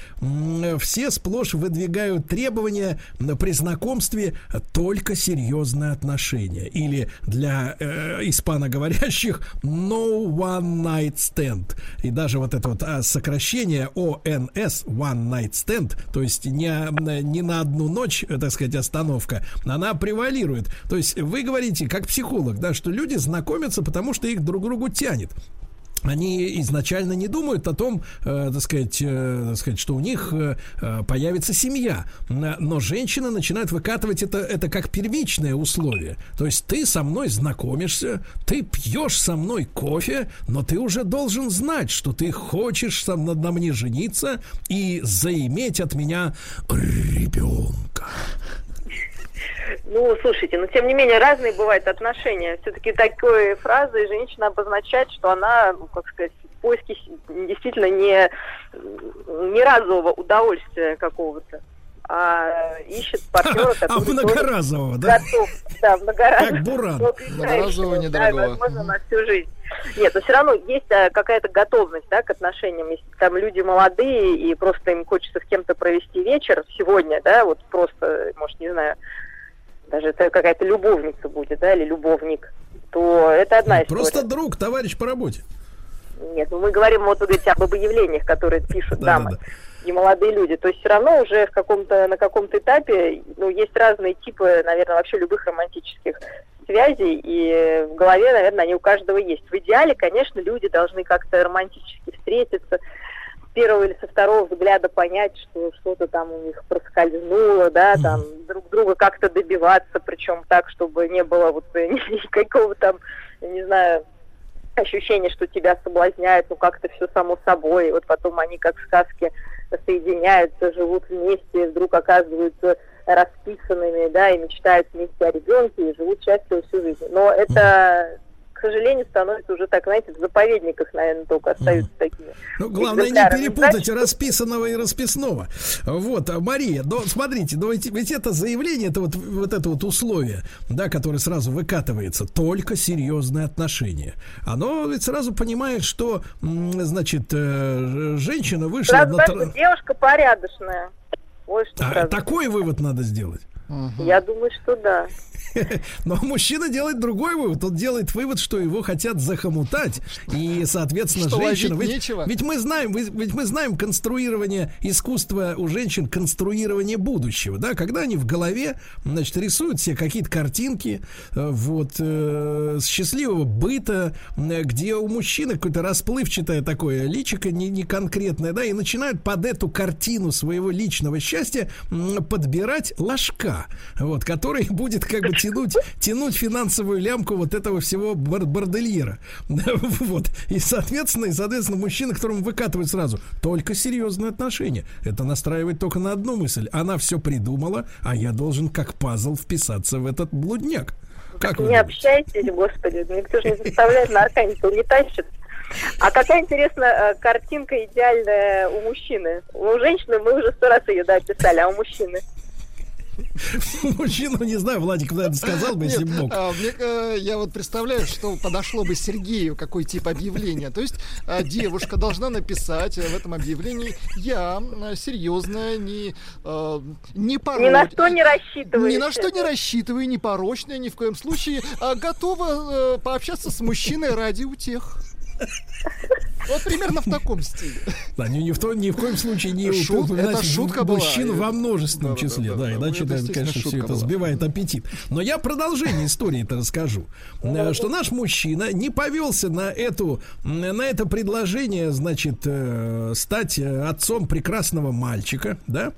все сплошь выдвигают требования при знакомстве только серьезные отношения. Или для э, испаноговорящих no one night stand. И даже вот это вот а, сокращение ONS, one night stand, то есть не, не на одну ночь, э, так сказать, остановка, она превалирует. То есть вы говорите, как психолог, да, что люди знакомятся, потому что их друг другу тянет они изначально не думают о том, э, так, сказать, э, так сказать, что у них э, э появится семья. Но женщины начинают выкатывать это, это как первичное условие. То есть ты со мной знакомишься, ты пьешь со мной кофе, но ты уже должен знать, что ты хочешь со мной, на мне жениться и заиметь от меня ребенка. Ну, слушайте, но тем не менее разные бывают отношения. Все-таки такой фразой женщина обозначает, что она, ну, как сказать, поиске действительно не, не разового удовольствия какого-то а ищет партнера, который... А многоразового, да? Готов, да, многоразового. Как буран. Многоразового недорогого. Да, возможно, на всю жизнь. Нет, но все равно есть а, какая-то готовность, да, к отношениям. Если там люди молодые и просто им хочется с кем-то провести вечер сегодня, да, вот просто, может, не знаю, даже это какая-то любовница будет, да, или любовник, то это одна история. Просто друг, товарищ по работе. Нет, ну мы говорим, вот вы говорите об объявлениях, которые пишут да, дамы. Да, да и молодые люди. То есть все равно уже в каком-то, на каком-то этапе ну, есть разные типы, наверное, вообще любых романтических связей, и в голове, наверное, они у каждого есть. В идеале, конечно, люди должны как-то романтически встретиться, первого или со второго взгляда понять, что что-то там у них проскользнуло, да, там друг друга как-то добиваться, причем так, чтобы не было вот никакого там, не знаю, ощущения, что тебя соблазняют, ну как-то все само собой, и вот потом они как в сказке соединяются, живут вместе, вдруг оказываются расписанными, да, и мечтают вместе о ребенке, и живут счастливо всю жизнь. Но это к сожалению, становится уже так, знаете, в заповедниках, наверное, только остаются mm. такие. Ну, главное не перепутать Значит, расписанного и расписного. Вот, а, Мария, но смотрите, но ведь, ведь это заявление, это вот, вот это вот условие, да, которое сразу выкатывается, только серьезные отношения. Оно ведь сразу понимает, что, значит, э, женщина вышла сразу, на... Девушка порядочная. Вот что а, такой вывод надо сделать. Угу. Я думаю, что да. Но мужчина делает другой вывод. Он делает вывод, что его хотят захомутать. И, соответственно, что женщина... Ведь, ведь мы знаем, ведь мы знаем конструирование искусства у женщин, конструирование будущего, да, когда они в голове, значит, рисуют себе какие-то картинки, э, вот, э, счастливого быта, где у мужчины какое-то расплывчатое такое личико, не, не конкретное, да, и начинают под эту картину своего личного счастья подбирать ложка, вот, который будет как бы тянуть, тянуть финансовую лямку вот этого всего бар бордельера. Вот. И, соответственно, и, соответственно, мужчина, которому выкатывают сразу только серьезные отношения. Это настраивает только на одну мысль. Она все придумала, а я должен как пазл вписаться в этот блудняк. Как не общайтесь, господи, никто же не заставляет на арканиту, не тащит. А какая интересная э, картинка идеальная у мужчины. У женщины мы уже сто раз ее да, описали, а у мужчины? Мужчину, не знаю, Владик, наверное, сказал бы, если мог. А, э, я вот представляю, что подошло бы Сергею, какой тип объявления. То есть а, девушка должна написать в этом объявлении «Я серьезная, не, а, не порочная». Ни на что не рассчитываю. Ни на что не рассчитываю, не порочная, ни в коем случае. А готова э, пообщаться с мужчиной ради утех. Вот примерно в таком стиле. Да, ни, ни, в, то, ни в коем случае не Шут, это шутка мужчин была. во множественном да, числе. Да, да, да, иначе, это, конечно, все это была. сбивает аппетит. Но я продолжение истории это расскажу. Э, что наш мужчина не повелся на эту, на это предложение, значит, э, стать э, отцом прекрасного мальчика, да?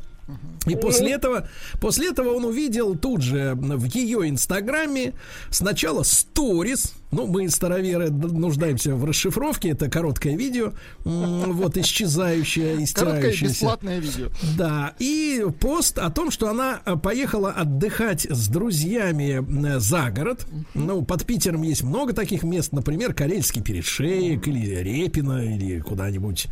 И после этого, после этого он увидел тут же в ее инстаграме сначала сторис, ну, мы, староверы, нуждаемся в расшифровке. Это короткое видео, вот, исчезающее, истирающееся. Короткое бесплатное видео. Да, и пост о том, что она э, поехала отдыхать с друзьями э, за город. Ну, под Питером есть много таких мест, например, Карельский перешеек или Репино или куда-нибудь.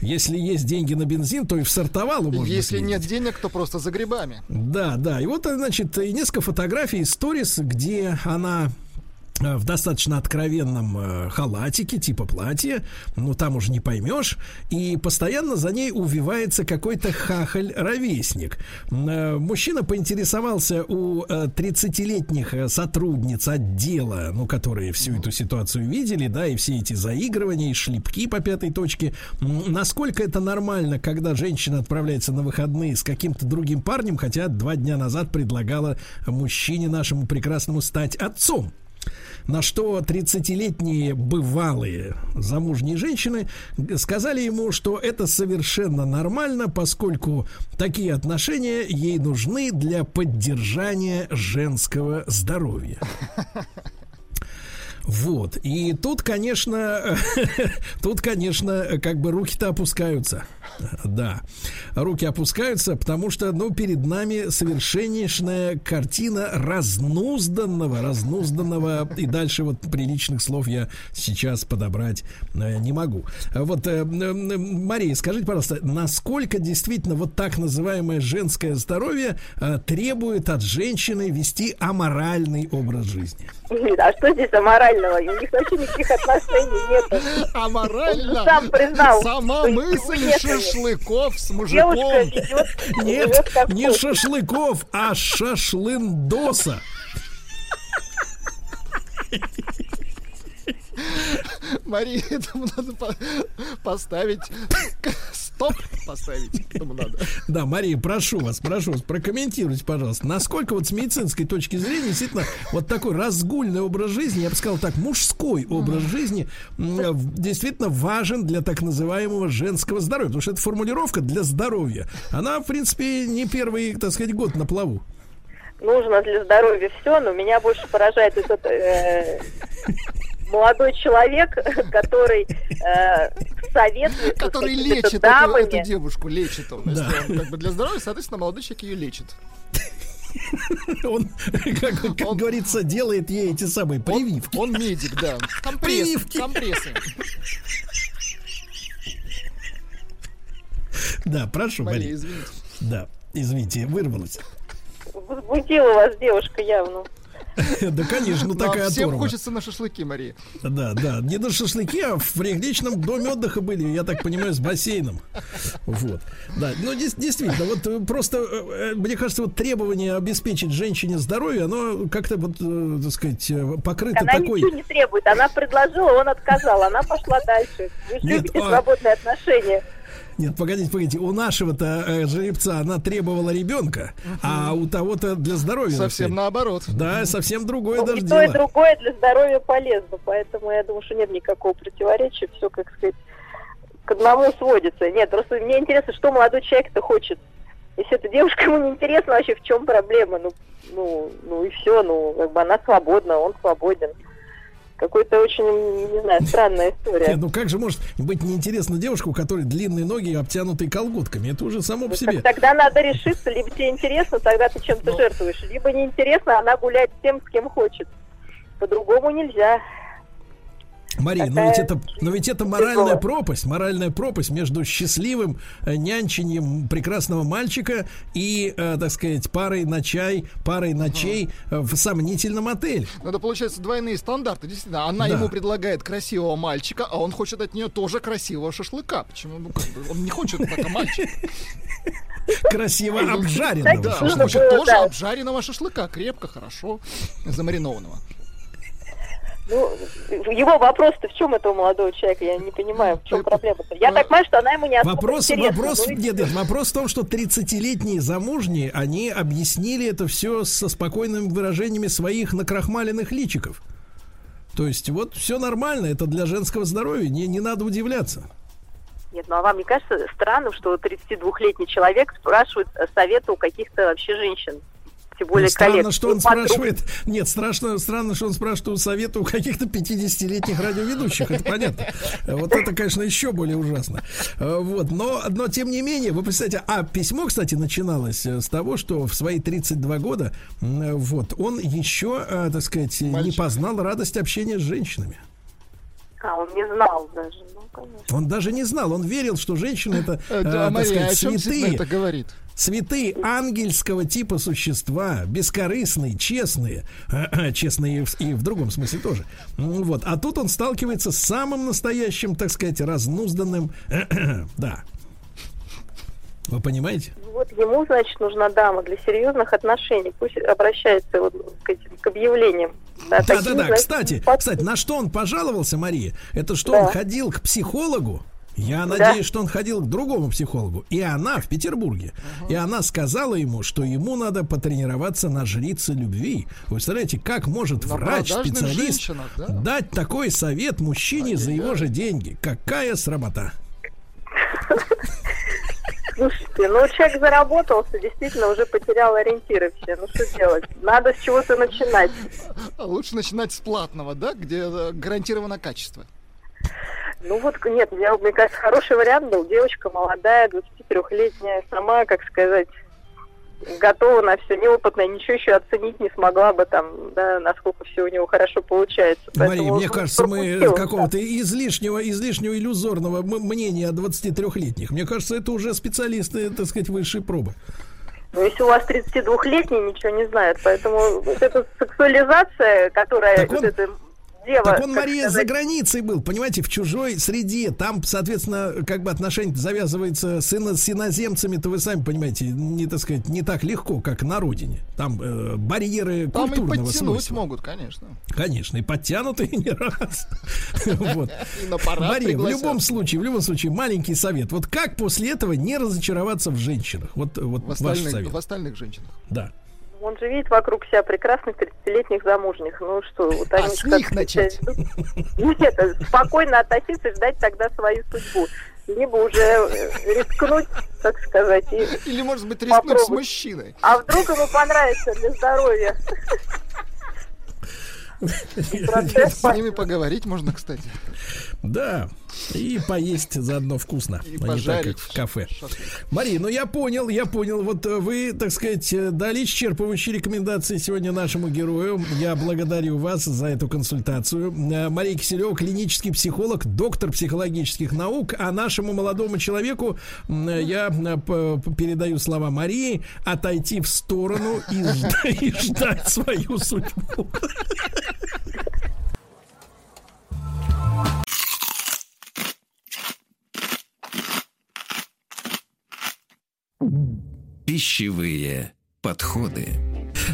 Если есть деньги на бензин, то и в Сартовалу можно Если съездить. нет денег, то просто за грибами. Да, да. И вот, значит, несколько фотографий, сторис, где она в достаточно откровенном э, халатике, типа платья, ну там уже не поймешь, и постоянно за ней увивается какой-то хахаль-ровесник. Э, мужчина поинтересовался у 30-летних сотрудниц отдела, ну, которые всю эту ситуацию видели, да, и все эти заигрывания, и шлепки по пятой точке, насколько это нормально, когда женщина отправляется на выходные с каким-то другим парнем, хотя два дня назад предлагала мужчине нашему прекрасному стать отцом. На что 30-летние бывалые замужние женщины сказали ему, что это совершенно нормально, поскольку такие отношения ей нужны для поддержания женского здоровья. Вот. И тут, конечно, тут, конечно, как бы руки-то опускаются. Да. Руки опускаются, потому что, ну, перед нами совершеннейшая картина разнузданного, разнузданного, и дальше вот приличных слов я сейчас подобрать э, не могу. Вот, э, э, Мария, скажите, пожалуйста, насколько действительно вот так называемое женское здоровье э, требует от женщины вести аморальный образ жизни? А что здесь аморального? У них вообще никаких отношений нет. Аморально? Сам признал. Сама мысль. Шашлыков с мужиком. Нет, не шашлыков, а шашлындоса. Мария, этому надо по- поставить стоп, поставить этому надо. Да, Мария, прошу вас, прошу вас, прокомментируйте, пожалуйста, насколько вот с медицинской точки зрения действительно вот такой разгульный образ жизни, я бы сказал так, мужской образ жизни в- действительно важен для так называемого женского здоровья, потому что эта формулировка для здоровья, она, в принципе, не первый, так сказать, год на плаву. нужно для здоровья все, но меня больше поражает этот э, молодой человек, который э, советует Который лечит эту, эту девушку, лечит он. Да. Он как бы для здоровья, соответственно, молодой человек ее лечит. Он, как, как говорится, делает ей эти самые прививки. Он медик, да. Компресс, Прививки. компрессы. Да, прошу, Мария, Мария. извините. Да, извините, вырвалась. Возбудила вас девушка явно. Да, конечно, ну такая всем хочется на шашлыки, Мария. Да, да, не на шашлыки, а в приличном доме отдыха были, я так понимаю, с бассейном. Вот. Да, ну действительно, вот э, просто, э, э, мне кажется, вот требование обеспечить женщине здоровье, оно как-то вот, так сказать, покрыто Она такой... ничего не требует. Она предложила, он отказал. Она пошла дальше. Вы любите а- свободные отношения. Нет, погодите, погодите, у нашего-то э, жеребца она требовала ребенка, а у того-то для здоровья. Совсем сказать. наоборот. Да, совсем другое Ну, даже и то, и дело. другое для здоровья полезно. Поэтому я думаю, что нет никакого противоречия. Все, как сказать, к одному сводится. Нет, просто мне интересно, что молодой человек-то хочет. Если эта девушка ему не интересно вообще, в чем проблема, ну, ну, ну и все, ну, как бы она свободна, он свободен. Какой-то очень, не знаю, странная история. Нет, ну как же может быть неинтересно девушка, у которой длинные ноги, обтянутые колготками? Это уже само по Ну, себе. так тогда надо решиться, либо тебе интересно, тогда ты чем-то Ну. жертвуешь, либо неинтересно, она гуляет с тем, с кем хочет. По-другому нельзя. Мария, но Такая ведь это, но ведь это моральная пропасть, моральная пропасть между счастливым э, нянчением прекрасного мальчика и, э, так сказать, парой на чай, парой ночей э, в сомнительном отеле. Надо, получается, двойные стандарты. Действительно, она Да. ему предлагает красивого мальчика, а он хочет от нее тоже красивого шашлыка. Почему? Ну, как бы, он не хочет только мальчика. Красиво обжаренного. Да, он хочет тоже обжаренного шашлыка. Крепко, хорошо, замаринованного. Ну, его вопрос-то в чем этого молодого человека? Я не понимаю, в чем Это- проблема-то. Я так понимаю, что она ему не особо Вопрос, вопрос, Ну, нет, нет, вопрос в том, что 30-летние замужние, они объяснили это все со спокойными выражениями своих накрахмаленных личиков. То есть вот все нормально, это для женского здоровья, не, не надо удивляться. Нет, ну а вам не кажется странным, что 32-летний человек спрашивает э, совета у каких-то вообще женщин? Тем более Ну, странно, коллег. что он Ну, подруг. спрашивает. Нет, страшно, странно, что он спрашивает у совета у каких-то 50-летних радиоведущих. Это понятно. Вот это, конечно, еще более ужасно. Э, Вот, но, но тем не менее, вы представляете, а письмо, кстати, начиналось э, с того, что в свои 32 года, э, вот, он еще, так сказать, не Мальчик. познал радость общения с женщинами. А, он не знал даже. Ну, конечно. Он даже не знал, он верил, что женщины это, э, Да, так Мария, сказать, о чем святые. это говорит? Цветы ангельского типа существа, бескорыстные, честные, честные и в, и в другом смысле тоже. Ну, Вот. А тут он сталкивается с самым настоящим, так сказать, разнузданным, да. Вы понимаете? Вот ему, значит, нужна дама для серьезных отношений. Пусть обращается вот к, этим, к объявлениям. Да, Да, такие, да, да. значит, Кстати, под- кстати, на что он пожаловался, Мария? Это что Да. он ходил к психологу. Я Да. надеюсь, что он ходил к другому психологу. И она в Петербурге. И она сказала ему, что ему надо потренироваться на жрице любви. Вы представляете, как может На врач, специалист да? дать такой совет мужчине за его же деньги? Какая срамота. Слушайте, ну человек заработался, действительно уже потерял ориентиры все. Ну что делать? Надо с чего-то начинать. А Лучше начинать с платного, да, где э, гарантировано качество. Ну вот, нет, я, мне кажется, хороший вариант был. Девочка молодая, 23-летняя, сама, как сказать, готова на все, неопытная, ничего еще оценить не смогла бы там, да, насколько все у него хорошо получается. Мария, Поэтому мне он кажется, мы какого-то излишнего, излишнего иллюзорного мнения о 23-летних. Мне кажется, это уже специалисты, так сказать, высшей пробы. Но если у вас 32-летний, ничего не знает. Поэтому вот эта сексуализация, которая Так вот он- эта дева... Так он, Мария, за сказать, границей был, понимаете, в чужой среде. Там, соответственно, как бы отношения завязываются с, ино- с иноземцами-то вы сами понимаете, не, так сказать, не так легко, как на родине. Там э, барьеры Там и культурного подтянуть свойства. могут, конечно. Конечно, и подтянутые не раз. И Мария, в любом случае, в любом случае, маленький совет. Вот как после этого не разочароваться в женщинах? Вот, ваш совет. в остальных женщинах. Да. Он же видит вокруг себя прекрасных 30-летних замужних. Ну что, вот А они с как них начать? Нет, спокойно относиться и ждать тогда свою судьбу. Либо уже э, рискнуть, так сказать, и... Или, может быть, рискнуть с Попробуй. мужчиной. А вдруг ему понравится для здоровья? С ними поговорить можно, кстати. Да. И поесть заодно вкусно. И а не так, как в кафе. Мария, ну я понял, я понял. Вот э, вы, так сказать, э, дали исчерпывающие рекомендации сегодня нашему герою. Я благодарю вас за эту консультацию. Э, Мария Киселева, клинический психолог, доктор психологических наук. А нашему молодому человеку я передаю слова Марии отойти в сторону и ждать свою судьбу. Пищевые подходы.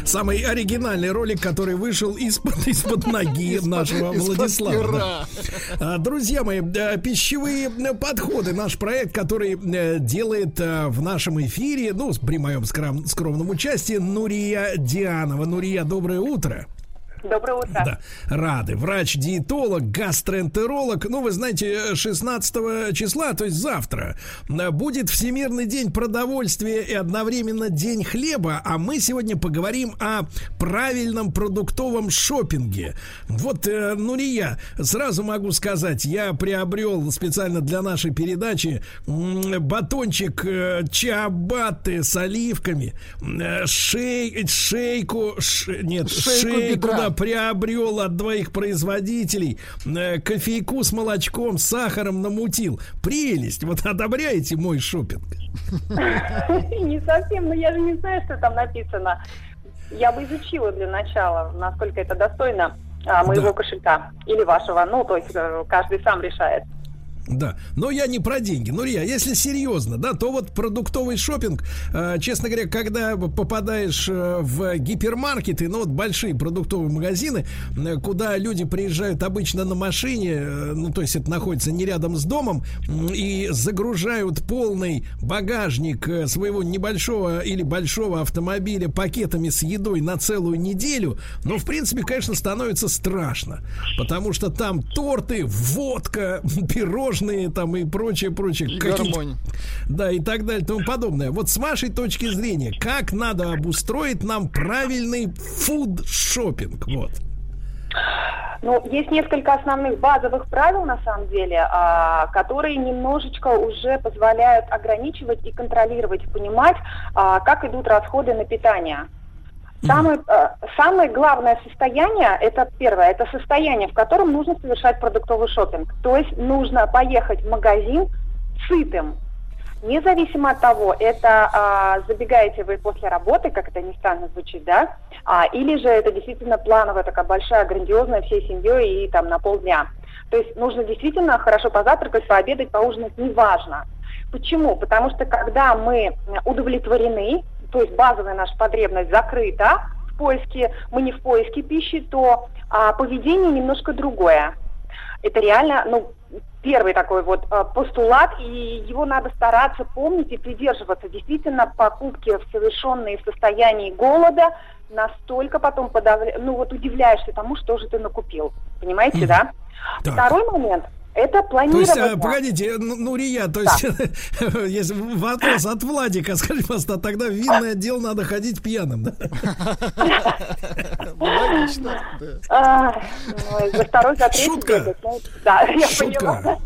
Самый оригинальный ролик, который вышел из-под из-под ноги нашего Владислава. А, Друзья мои, пищевые подходы, наш проект, который э, делает э, в нашем эфире, ну, при моем скром- скромном участии, Нурия Дианова. Нурия, доброе утро. Доброе утро. Да, рады. Врач-диетолог, гастроэнтеролог. Ну, вы знаете, 16 числа, то есть завтра, э, будет Всемирный день продовольствия и одновременно День хлеба, а мы сегодня поговорим о правильном продуктовом шопинге. Вот, э, Нурия, сразу могу сказать, я приобрел специально для нашей передачи батончик э, чиабатты с оливками, э, шей, шейку, ш- нет, Шейку шейку, бедра. да, приобрел от двоих производителей, э, кофейку с молочком, сахаром намутил. Прелесть. Вот одобряете мой шопинг? Не совсем, но я же не знаю, что там написано. Я бы изучила для начала, насколько это достойно а, моего кошелька или вашего. Ну, то есть э, каждый сам решает. Да, но я не про деньги. Ну, Рия, если серьезно, да, то вот продуктовый шопинг, э, честно говоря, когда попадаешь э, в гипермаркеты, ну вот большие продуктовые магазины, э, куда люди приезжают обычно на машине, э, ну то есть это находится не рядом с домом, и загружают полный багажник своего небольшого или большого автомобиля пакетами с едой на целую неделю, но в принципе, конечно, становится страшно, потому что там торты, водка, пирожные там и прочее, прочее. И какие- гармонь. Да, и так далее, и тому подобное. Вот с вашей точки зрения, как надо обустроить нам правильный фуд-шопинг? Вот. Ну, есть несколько основных базовых правил, на самом деле, а, которые немножечко уже позволяют ограничивать и контролировать, понимать, а, как идут расходы на питание. Самое, э, самое главное состояние, это первое, это состояние, в котором нужно совершать продуктовый шопинг. То есть нужно поехать в магазин сытым. Независимо от того, это а, забегаете вы после работы, как это ни странно звучит, да, а, или же это действительно плановая такая большая, грандиозная всей семьей и там на полдня. То есть нужно действительно хорошо позавтракать, пообедать, поужинать, неважно. Почему? Потому что когда мы удовлетворены, то есть базовая наша потребность закрыта в поиске, мы не в поиске пищи, то а, поведение немножко другое. Это реально, ну, первый такой вот а, постулат, и его надо стараться помнить и придерживаться. Действительно, покупки, совершенные в состоянии голода, настолько потом подавля... ну вот удивляешься тому, что же ты накупил. Понимаете, да? Так. Второй момент – Это То планирование. есть, а, погодите, ну, Нурия, то есть, есть вопрос от Владика, скажи, пожалуйста, а тогда в винный отдел надо ходить пьяным, да? Логично, за второй, за третий Шутка. ну, Да, я поняла.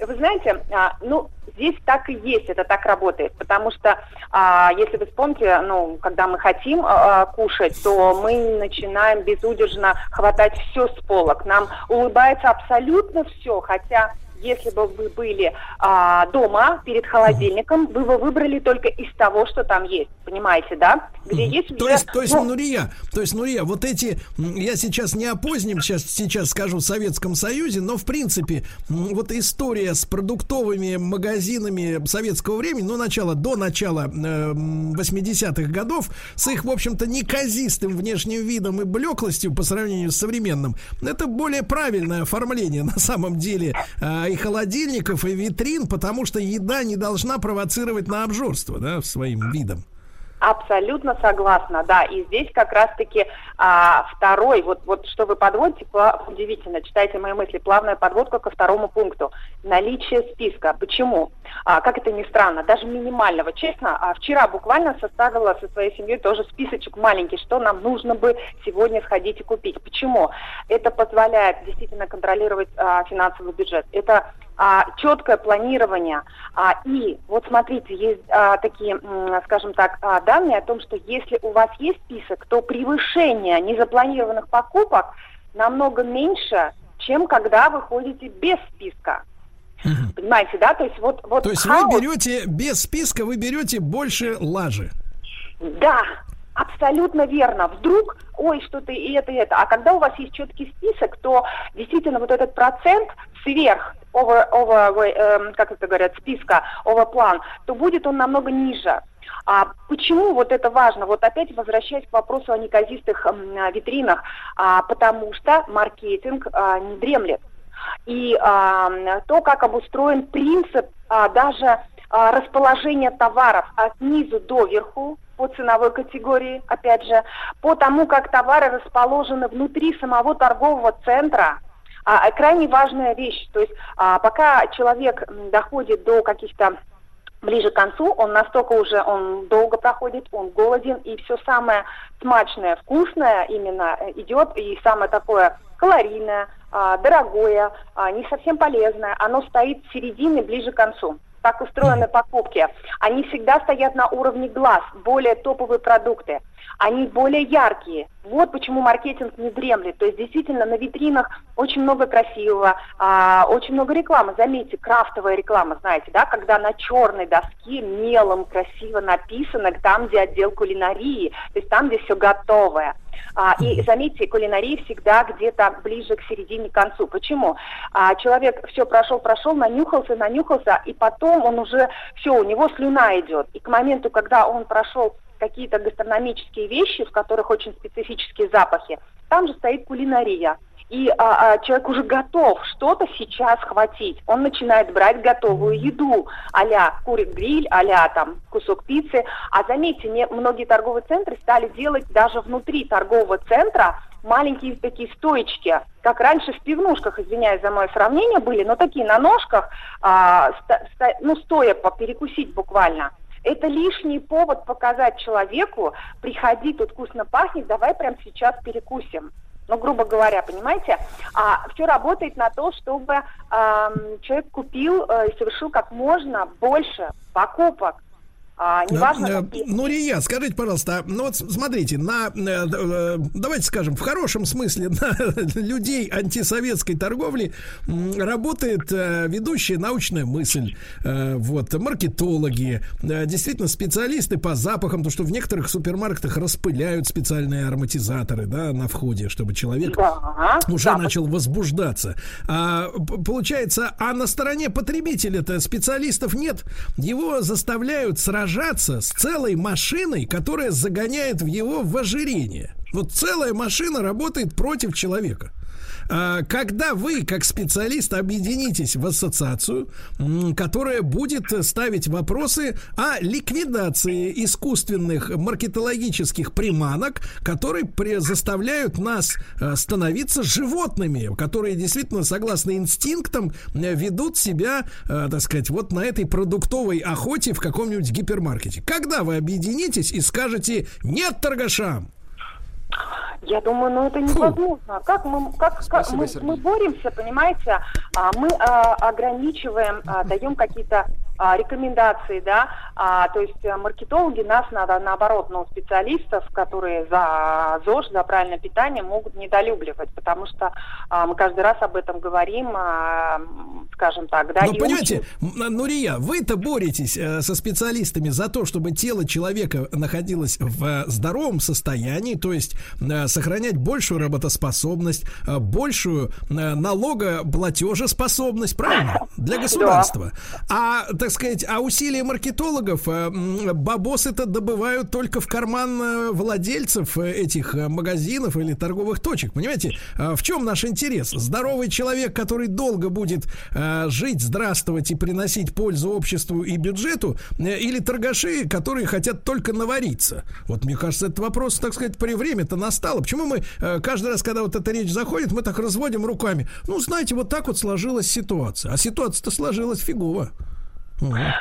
Вы знаете, а, ну, здесь так и есть, это так работает, потому что, а, если вы вспомните, ну, когда мы хотим а, кушать, то мы начинаем безудержно хватать все с полок. Нам улыбается абсолютно все, хотя если бы вы были а, дома перед холодильником, вы бы выбрали только из того, что там есть, понимаете, да? Где есть То уже, есть, то есть, ну, Нурия, то есть, Нурия, вот эти, я сейчас не о позднем, сейчас, сейчас скажу, Советском Союзе, но, в принципе, вот история с продуктовыми магазинами советского времени, ну, начало, до начала э, м, 80-х годов, с их, в общем-то, неказистым внешним видом и блеклостью по сравнению с современным, это более правильное оформление, на самом деле, э, и холодильников, и витрин, потому что еда не должна провоцировать на обжорство, да, своим видом. Абсолютно согласна, да. И здесь как раз-таки а, второй, вот, вот что вы подводите, удивительно, читайте мои мысли, плавная подводка ко второму пункту. Наличие списка. Почему? А, как это ни странно, даже минимального. Честно, а, вчера буквально составила со своей семьей тоже списочек маленький, что нам нужно бы сегодня сходить и купить. Почему? Это позволяет действительно контролировать а, финансовый бюджет. Это а, четкое планирование. А, и вот смотрите, есть а, такие, скажем так, а, данные о том, что если у вас есть список, то превышение незапланированных покупок намного меньше, чем когда вы ходите без списка. Понимаете, да? То есть вот, вот То есть хаос- вы берете без списка, вы берете больше лажи. Да, абсолютно верно. Вдруг, ой, что-то и это, и это. А когда у вас есть четкий список, то действительно вот этот процент сверх over, over, эм, как это говорят, списка, over план, то будет он намного ниже. А почему вот это важно? Вот опять возвращаясь к вопросу о неказистых а, витринах, а, потому что маркетинг а, не дремлет. И а, то, как обустроен принцип а, даже а, расположения товаров от низу до верху по ценовой категории, опять же, по тому, как товары расположены внутри самого торгового центра, а, крайне важная вещь. То есть а, пока человек доходит до каких-то ближе к концу, он настолько уже, он долго проходит, он голоден, и все самое смачное, вкусное именно э, идет, и самое такое калорийное, а, дорогое, а, не совсем полезное, оно стоит в середине, ближе к концу. Так устроены покупки. Они всегда стоят на уровне глаз, более топовые продукты. Они более яркие. Вот почему маркетинг не дремлет. То есть действительно на витринах очень много красивого, а, очень много рекламы. Заметьте, крафтовая реклама, знаете, да, когда на черной доске мелом красиво написано, там, где отдел кулинарии, то есть там, где все готовое. А, и заметьте, кулинария всегда где-то ближе к середине, к концу. Почему? А, человек все прошел, прошел, нанюхался, нанюхался, и потом он уже, все, у него слюна идет. И к моменту, когда он прошел какие-то гастрономические вещи, в которых очень специфические запахи, там же стоит кулинария. И а, а, человек уже готов что-то сейчас хватить. Он начинает брать готовую еду, а-ля курит гриль, а там кусок пиццы. А заметьте, не, многие торговые центры стали делать даже внутри торгового центра маленькие такие стоечки, как раньше в пивнушках, извиняюсь за мое сравнение, были, но такие на ножках, а, ста- ста- ну, стоя перекусить буквально. Это лишний повод показать человеку, приходи, тут вкусно пахнет, давай прямо сейчас перекусим. Ну, грубо говоря, понимаете? А все работает на то, чтобы ам, человек купил э, и совершил как можно больше покупок. А, неважно, Э, какие. Нурия, скажите, пожалуйста, ну вот смотрите, на, э, э, давайте скажем, в хорошем смысле, на людей антисоветской торговли работает ведущая научная мысль, вот, маркетологи, действительно специалисты по запахам, то что в некоторых супермаркетах распыляют специальные ароматизаторы, да, на входе, чтобы человек Да, уже да, начал возбуждаться. А, получается, а на стороне потребителя-то специалистов нет. Его заставляют сражаться с целой машиной, которая загоняет в его в ожирение. Вот целая машина работает против человека. А, когда вы, как специалист, объединитесь в ассоциацию, которая будет ставить вопросы о ликвидации искусственных маркетологических приманок, которые заставляют нас э, становиться животными, которые действительно, согласно инстинктам, э, ведут себя, э, так сказать, вот на этой продуктовой охоте в каком-нибудь гипермаркете. Когда вы объединитесь и скажете «нет торгашам», я думаю, ну это невозможно. Фу. Как мы, как, Спасибо, как мы, мы боремся, понимаете? А, мы а, ограничиваем, а, даем какие-то а, рекомендации, да, а, то есть э, маркетологи нас надо наоборот, ну, специалистов, которые за ЗОЖ, за правильное питание могут недолюбливать, потому что а, мы каждый раз об этом говорим, а, скажем так, да. Но понимаете, учим... Нурия, вы-то боретесь э, со специалистами за то, чтобы тело человека находилось в здоровом состоянии, то есть э, сохранять большую работоспособность, э, большую э, налогоплатежеспособность, правильно? Для государства. Да. А, так сказать, а усилия маркетологов э, бабосы-то добывают только в карман э, владельцев э, этих магазинов или торговых точек. Понимаете, в чем наш интерес? Здоровый человек, который долго будет жить, здравствовать и приносить пользу обществу и бюджету, или торгаши, которые хотят только навариться? Вот мне кажется, этот вопрос, так сказать, при время-то настало. Почему мы каждый раз, когда вот эта речь заходит, мы так разводим руками? Ну, знаете, вот так вот сложилась ситуация. А ситуация-то сложилась фигово.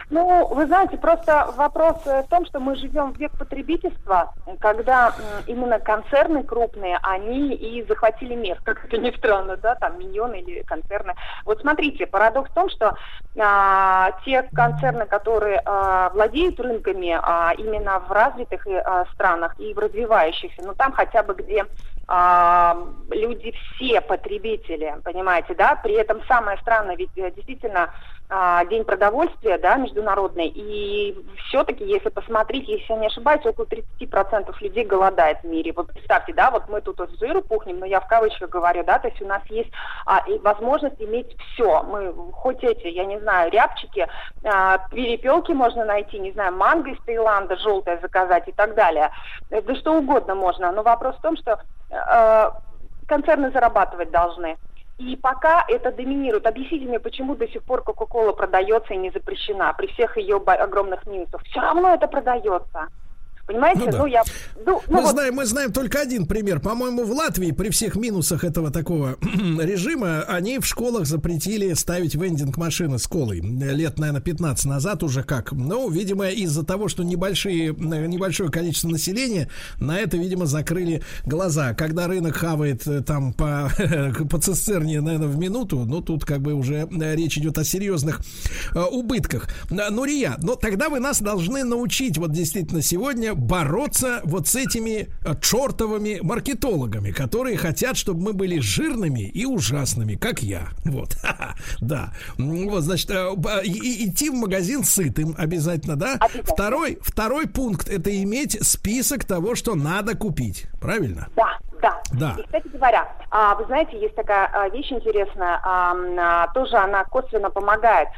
Ну, вы знаете, просто вопрос в том, что мы живем в век потребительства, когда именно концерны крупные, они и захватили мир, как это ни странно, да, там миньоны или концерны. Вот смотрите, парадокс в том, что а, те концерны, которые а, владеют рынками а, именно в развитых а, странах и в развивающихся, ну там хотя бы где а, люди все потребители, понимаете, да, при этом самое странное, ведь э, действительно День продовольствия, да, международный, и все-таки, если посмотреть, если я не ошибаюсь, около 30% людей голодает в мире. Вот представьте, да, вот мы тут с жиру пухнем, но я в кавычках говорю, да, то есть у нас есть а, и возможность иметь все. Мы хоть эти, я не знаю, рябчики, а, перепелки можно найти, не знаю, манго из Таиланда желтое заказать и так далее. Да что угодно можно, но вопрос в том, что Э, концерны зарабатывать должны. И пока это доминирует. Объясните мне, почему до сих пор Кока-Кола продается и не запрещена при всех ее огромных минусах. Все равно это продается. Понимаете? Ну, да. ну я. Ну, ну, мы, вот... знаем, мы знаем только один пример. По-моему, в Латвии при всех минусах этого такого режима они в школах запретили ставить вендинг машины с колой. Лет, наверное, 15 назад уже как. Ну, видимо, из-за того, что небольшие, небольшое количество населения на это, видимо, закрыли глаза. Когда рынок хавает э, там по, по цистерне, наверное, в минуту, ну, тут как бы уже э, речь идет о серьезных э, убытках. Нурия, но тогда вы нас должны научить вот действительно сегодня бороться вот с этими э, чертовыми маркетологами, которые хотят, чтобы мы были жирными и ужасными, как я. Вот, да. Вот, значит, э, идти в магазин сытым обязательно, да? Второй, второй пункт это иметь список того, что надо купить. Правильно? Да. Да. да. И, кстати говоря, а, вы знаете, есть такая а, вещь интересная, а, тоже она косвенно помогает.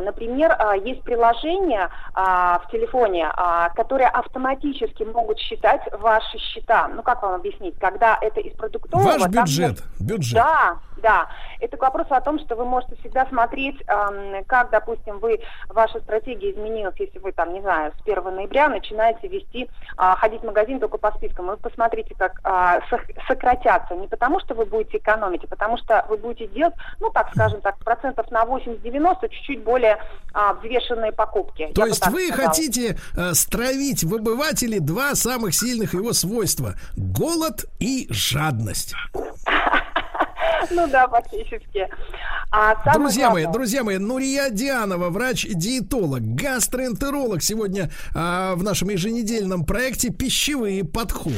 Например, есть приложения в телефоне, которые автоматически могут считать ваши счета. Ну, как вам объяснить? Когда это из продуктового... Ваш бюджет. Там, бюджет. Да, да. Это к вопросу о том, что вы можете всегда смотреть, как, допустим, вы, ваша стратегия изменилась, если вы, там, не знаю, с 1 ноября начинаете вести, ходить в магазин только по спискам. Вы посмотрите, как сократятся. Не потому, что вы будете экономить, а потому что вы будете делать, ну, так скажем так, процентов на 80-90 чуть-чуть более а, взвешенные покупки. То есть вы сказала. хотите э, стравить в обывателе два самых сильных его свойства. Голод и жадность. Ну да, фактически. А друзья главное... мои, друзья мои, Нурия Дианова, врач-диетолог, гастроэнтеролог сегодня а, в нашем еженедельном проекте «Пищевые подходы».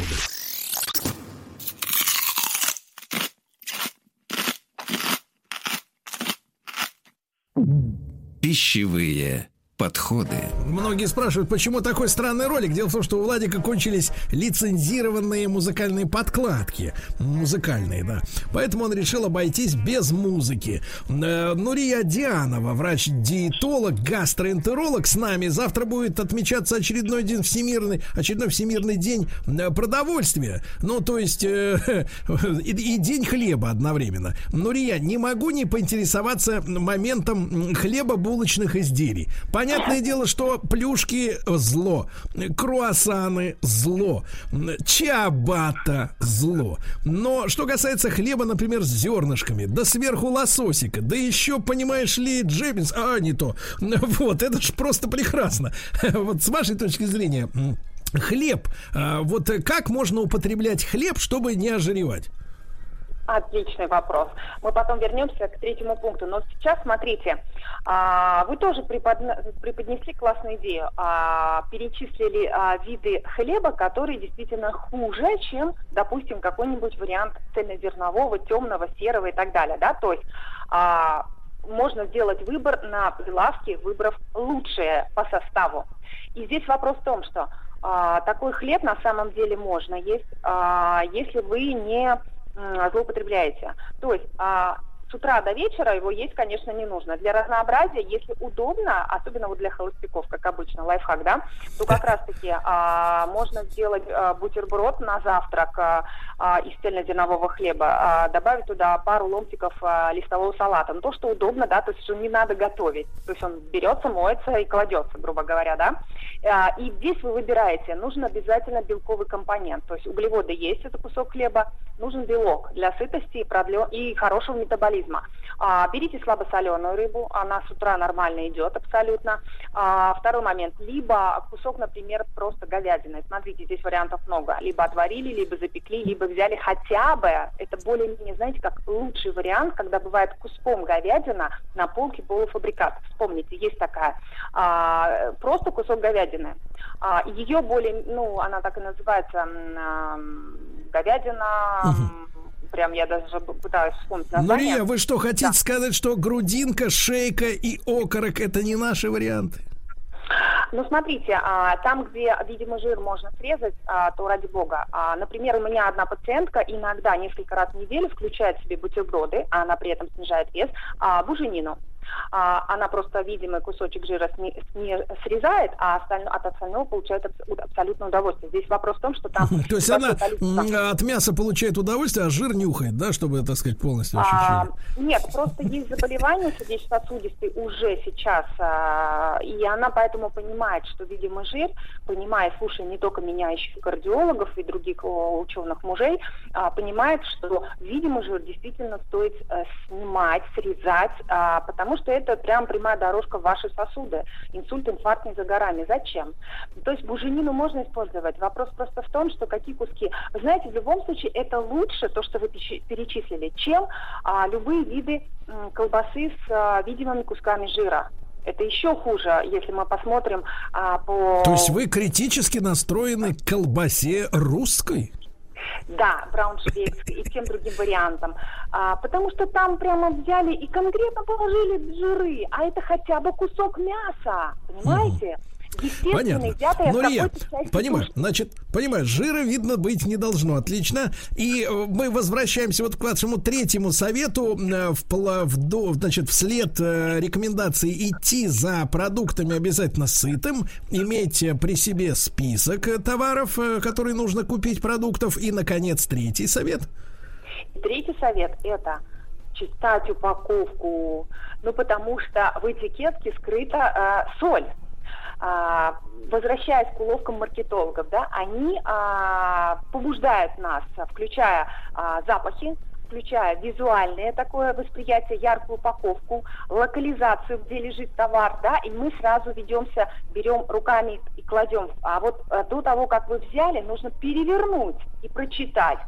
Пищевые подходы. Многие спрашивают, почему такой странный ролик. Дело в том, что у Владика кончились лицензированные музыкальные подкладки. Музыкальные, да. Поэтому он решил обойтись без музыки. Э, Нурия Дианова, врач-диетолог, гастроэнтеролог с нами. Завтра будет отмечаться очередной день всемирный, очередной всемирный день э, продовольствия. Ну, то есть э, и, и день хлеба одновременно. Нурия, не могу не поинтересоваться моментом хлеба-булочных изделий. Понятное дело, что плюшки зло, круассаны зло, чабата зло. Но что касается хлеба, например, с зернышками, да сверху лососика, да еще, понимаешь ли, джебинс, а не то. Вот, это ж просто прекрасно. Вот с вашей точки зрения, хлеб, а, вот как можно употреблять хлеб, чтобы не ожиревать? Отличный вопрос. Мы потом вернемся к третьему пункту. Но сейчас смотрите, а, вы тоже преподнесли классную идею. А, перечислили а, виды хлеба, которые действительно хуже, чем, допустим, какой-нибудь вариант цельнозернового, темного, серого и так далее. Да? То есть можно сделать выбор на прилавке, выбрав лучшее по составу. И здесь вопрос в том, что такой хлеб на самом деле можно есть, если вы не злоупотребляете. То есть а, с утра до вечера его есть, конечно, не нужно. Для разнообразия, если удобно, особенно вот для холостяков, как обычно, лайфхак, да, то как раз-таки а, можно сделать а, бутерброд на завтрак а, а, из цельнозернового хлеба, а, добавить туда пару ломтиков а, листового салата. Ну, то, что удобно, да, то есть не надо готовить. То есть он берется, моется и кладется, грубо говоря, да. А, и здесь вы выбираете, нужен обязательно белковый компонент. То есть углеводы есть, это кусок хлеба, нужен белок для сытости и, продлё... и хорошего метаболизма организма. А, берите слабосоленую рыбу, она с утра нормально идет абсолютно. А, второй момент, либо кусок, например, просто говядины. Смотрите, здесь вариантов много. Либо отварили, либо запекли, либо взяли хотя бы, это более-менее, знаете, как лучший вариант, когда бывает куском говядина на полке полуфабрикат. Вспомните, есть такая. А, просто кусок говядины. А, ее более, ну, она так и называется, говядина, угу прям я даже пытаюсь вспомнить название. Мария, вы что, хотите да. сказать, что грудинка, шейка и окорок это не наши варианты? Ну, смотрите, а, там, где, видимо, жир можно срезать, а, то ради бога. А, например, у меня одна пациентка иногда несколько раз в неделю включает себе бутерброды, а она при этом снижает вес, буженину она просто видимый кусочек жира срезает, а от остального получает абсолютное удовольствие. Здесь вопрос в том, что там... То есть она от мяса получает удовольствие, а жир нюхает, да, чтобы, так сказать, полностью А, нет, просто есть заболевания сердечно-сосудистые уже сейчас, а, и она поэтому понимает, что, видимо, жир, понимая, слушая не только меня, еще и кардиологов и других ученых мужей, а, понимает, что, видимо, жир действительно стоит а, снимать, срезать, а, потому потому что это прям прямая дорожка в ваши сосуды. Инсульт, инфаркт не за горами. Зачем? То есть буженину можно использовать. Вопрос просто в том, что какие куски. Вы знаете, в любом случае это лучше, то, что вы перечислили, чем а, любые виды м, колбасы с а, видимыми кусками жира. Это еще хуже, если мы посмотрим а, по... То есть вы критически настроены к колбасе русской? Да, брауншвейгской и всем другим вариантам. А, потому что там прямо взяли и конкретно положили жиры, а это хотя бы кусок мяса, понимаете? Угу. Понятно. Ну, я понимаю, значит, понимаю, жира, видно, быть не должно. Отлично. И э, мы возвращаемся вот к вашему третьему совету. Э, в, в, значит, вслед э, рекомендации идти за продуктами обязательно сытым, иметь при себе список товаров, которые нужно купить, продуктов. И, наконец, третий совет. Третий совет – это читать упаковку, ну, потому что в этикетке скрыта э, соль. А, возвращаясь к уловкам маркетологов, да, они а, побуждают нас, включая а, запахи, включая визуальное такое восприятие, яркую упаковку, локализацию, где лежит товар, да, и мы сразу ведемся, берем руками и кладем. А вот а, до того, как вы взяли, нужно перевернуть и прочитать.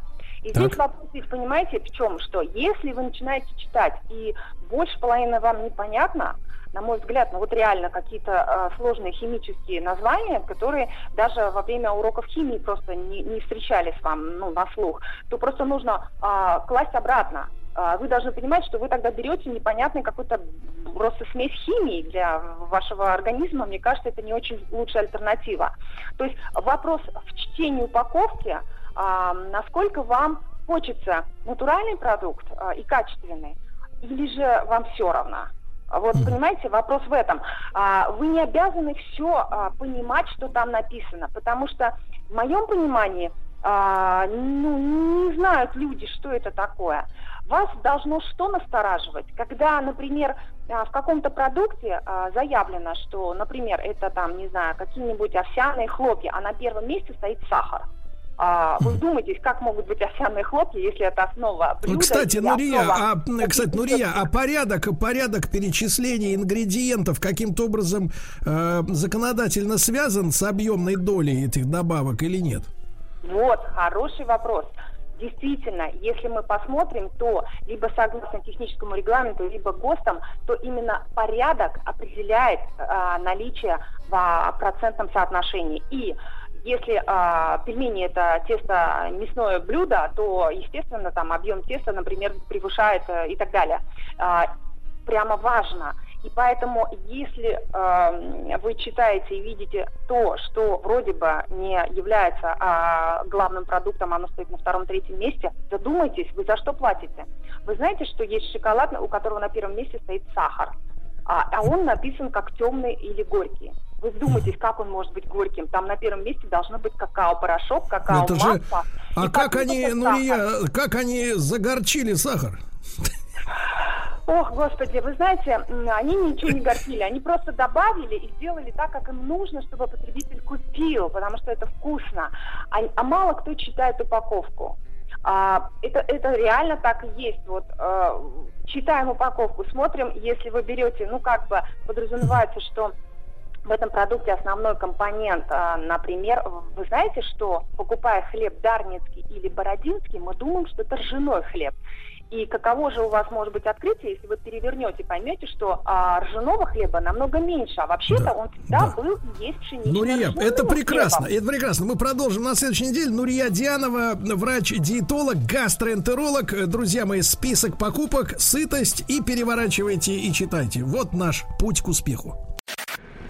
И так. здесь вопрос, понимаете, в чем? Что если вы начинаете читать, и больше половины вам непонятно, на мой взгляд, ну вот реально какие-то э, сложные химические названия, которые даже во время уроков химии просто не, не встречались вам ну, на слух, то просто нужно э, класть обратно а, вы должны понимать, что вы тогда берете непонятный какой-то просто смесь химии для вашего организма. Мне кажется, это не очень лучшая альтернатива. То есть вопрос в чтении упаковки, насколько вам хочется натуральный продукт и качественный, или же вам все равно? Вот, понимаете, вопрос в этом. А, вы не обязаны все а, понимать, что там написано, потому что в моем понимании а, ну, не знают люди, что это такое. Вас должно что настораживать? Когда, например, а, в каком-то продукте а, заявлено, что, например, это там, не знаю, какие-нибудь овсяные хлопья, а на первом месте стоит сахар. А, вы вдумайтесь, как могут быть овсяные хлопья, если это основа блюда? Кстати, Нурия, основа... а, кстати, Нурия, а порядок, порядок перечисления ингредиентов каким-то образом э, законодательно связан с объемной долей этих добавок или нет? Вот, хороший вопрос. Действительно, если мы посмотрим, то либо согласно техническому регламенту, либо ГОСТам, то именно порядок определяет а, наличие в процентном соотношении. И если а, пельмени это тесто мясное блюдо, то, естественно, там объем теста, например, превышает а, и так далее. А, прямо важно – и поэтому, если э, вы читаете и видите то, что вроде бы не является э, главным продуктом, оно стоит на втором-третьем месте, задумайтесь, вы за что платите. Вы знаете, что есть шоколад, у которого на первом месте стоит сахар, а, а он написан как темный или горький. Вы вдумайтесь, как он может быть горьким. Там на первом месте должно быть какао-порошок, какао-масло. Же... А как они, ну, я, как они загорчили сахар? Ох, господи, вы знаете, они ничего не горчили, они просто добавили и сделали так, как им нужно, чтобы потребитель купил, потому что это вкусно. А, а мало кто читает упаковку. А, это, это реально так и есть. Вот а, читаем упаковку, смотрим, если вы берете, ну как бы подразумевается, что в этом продукте основной компонент, а, например, вы знаете, что покупая хлеб дарницкий или бородинский, мы думаем, что это ржаной хлеб. И каково же у вас может быть открытие, если вы перевернете, поймете, что а, ржаного хлеба намного меньше, а вообще-то да, он всегда да. был и есть пшеничный. Нурия, это прекрасно, хлебом. это прекрасно. Мы продолжим на следующей неделе. Нурия Дианова, врач-диетолог, гастроэнтеролог. Друзья мои, список покупок, сытость и переворачивайте и читайте. Вот наш путь к успеху.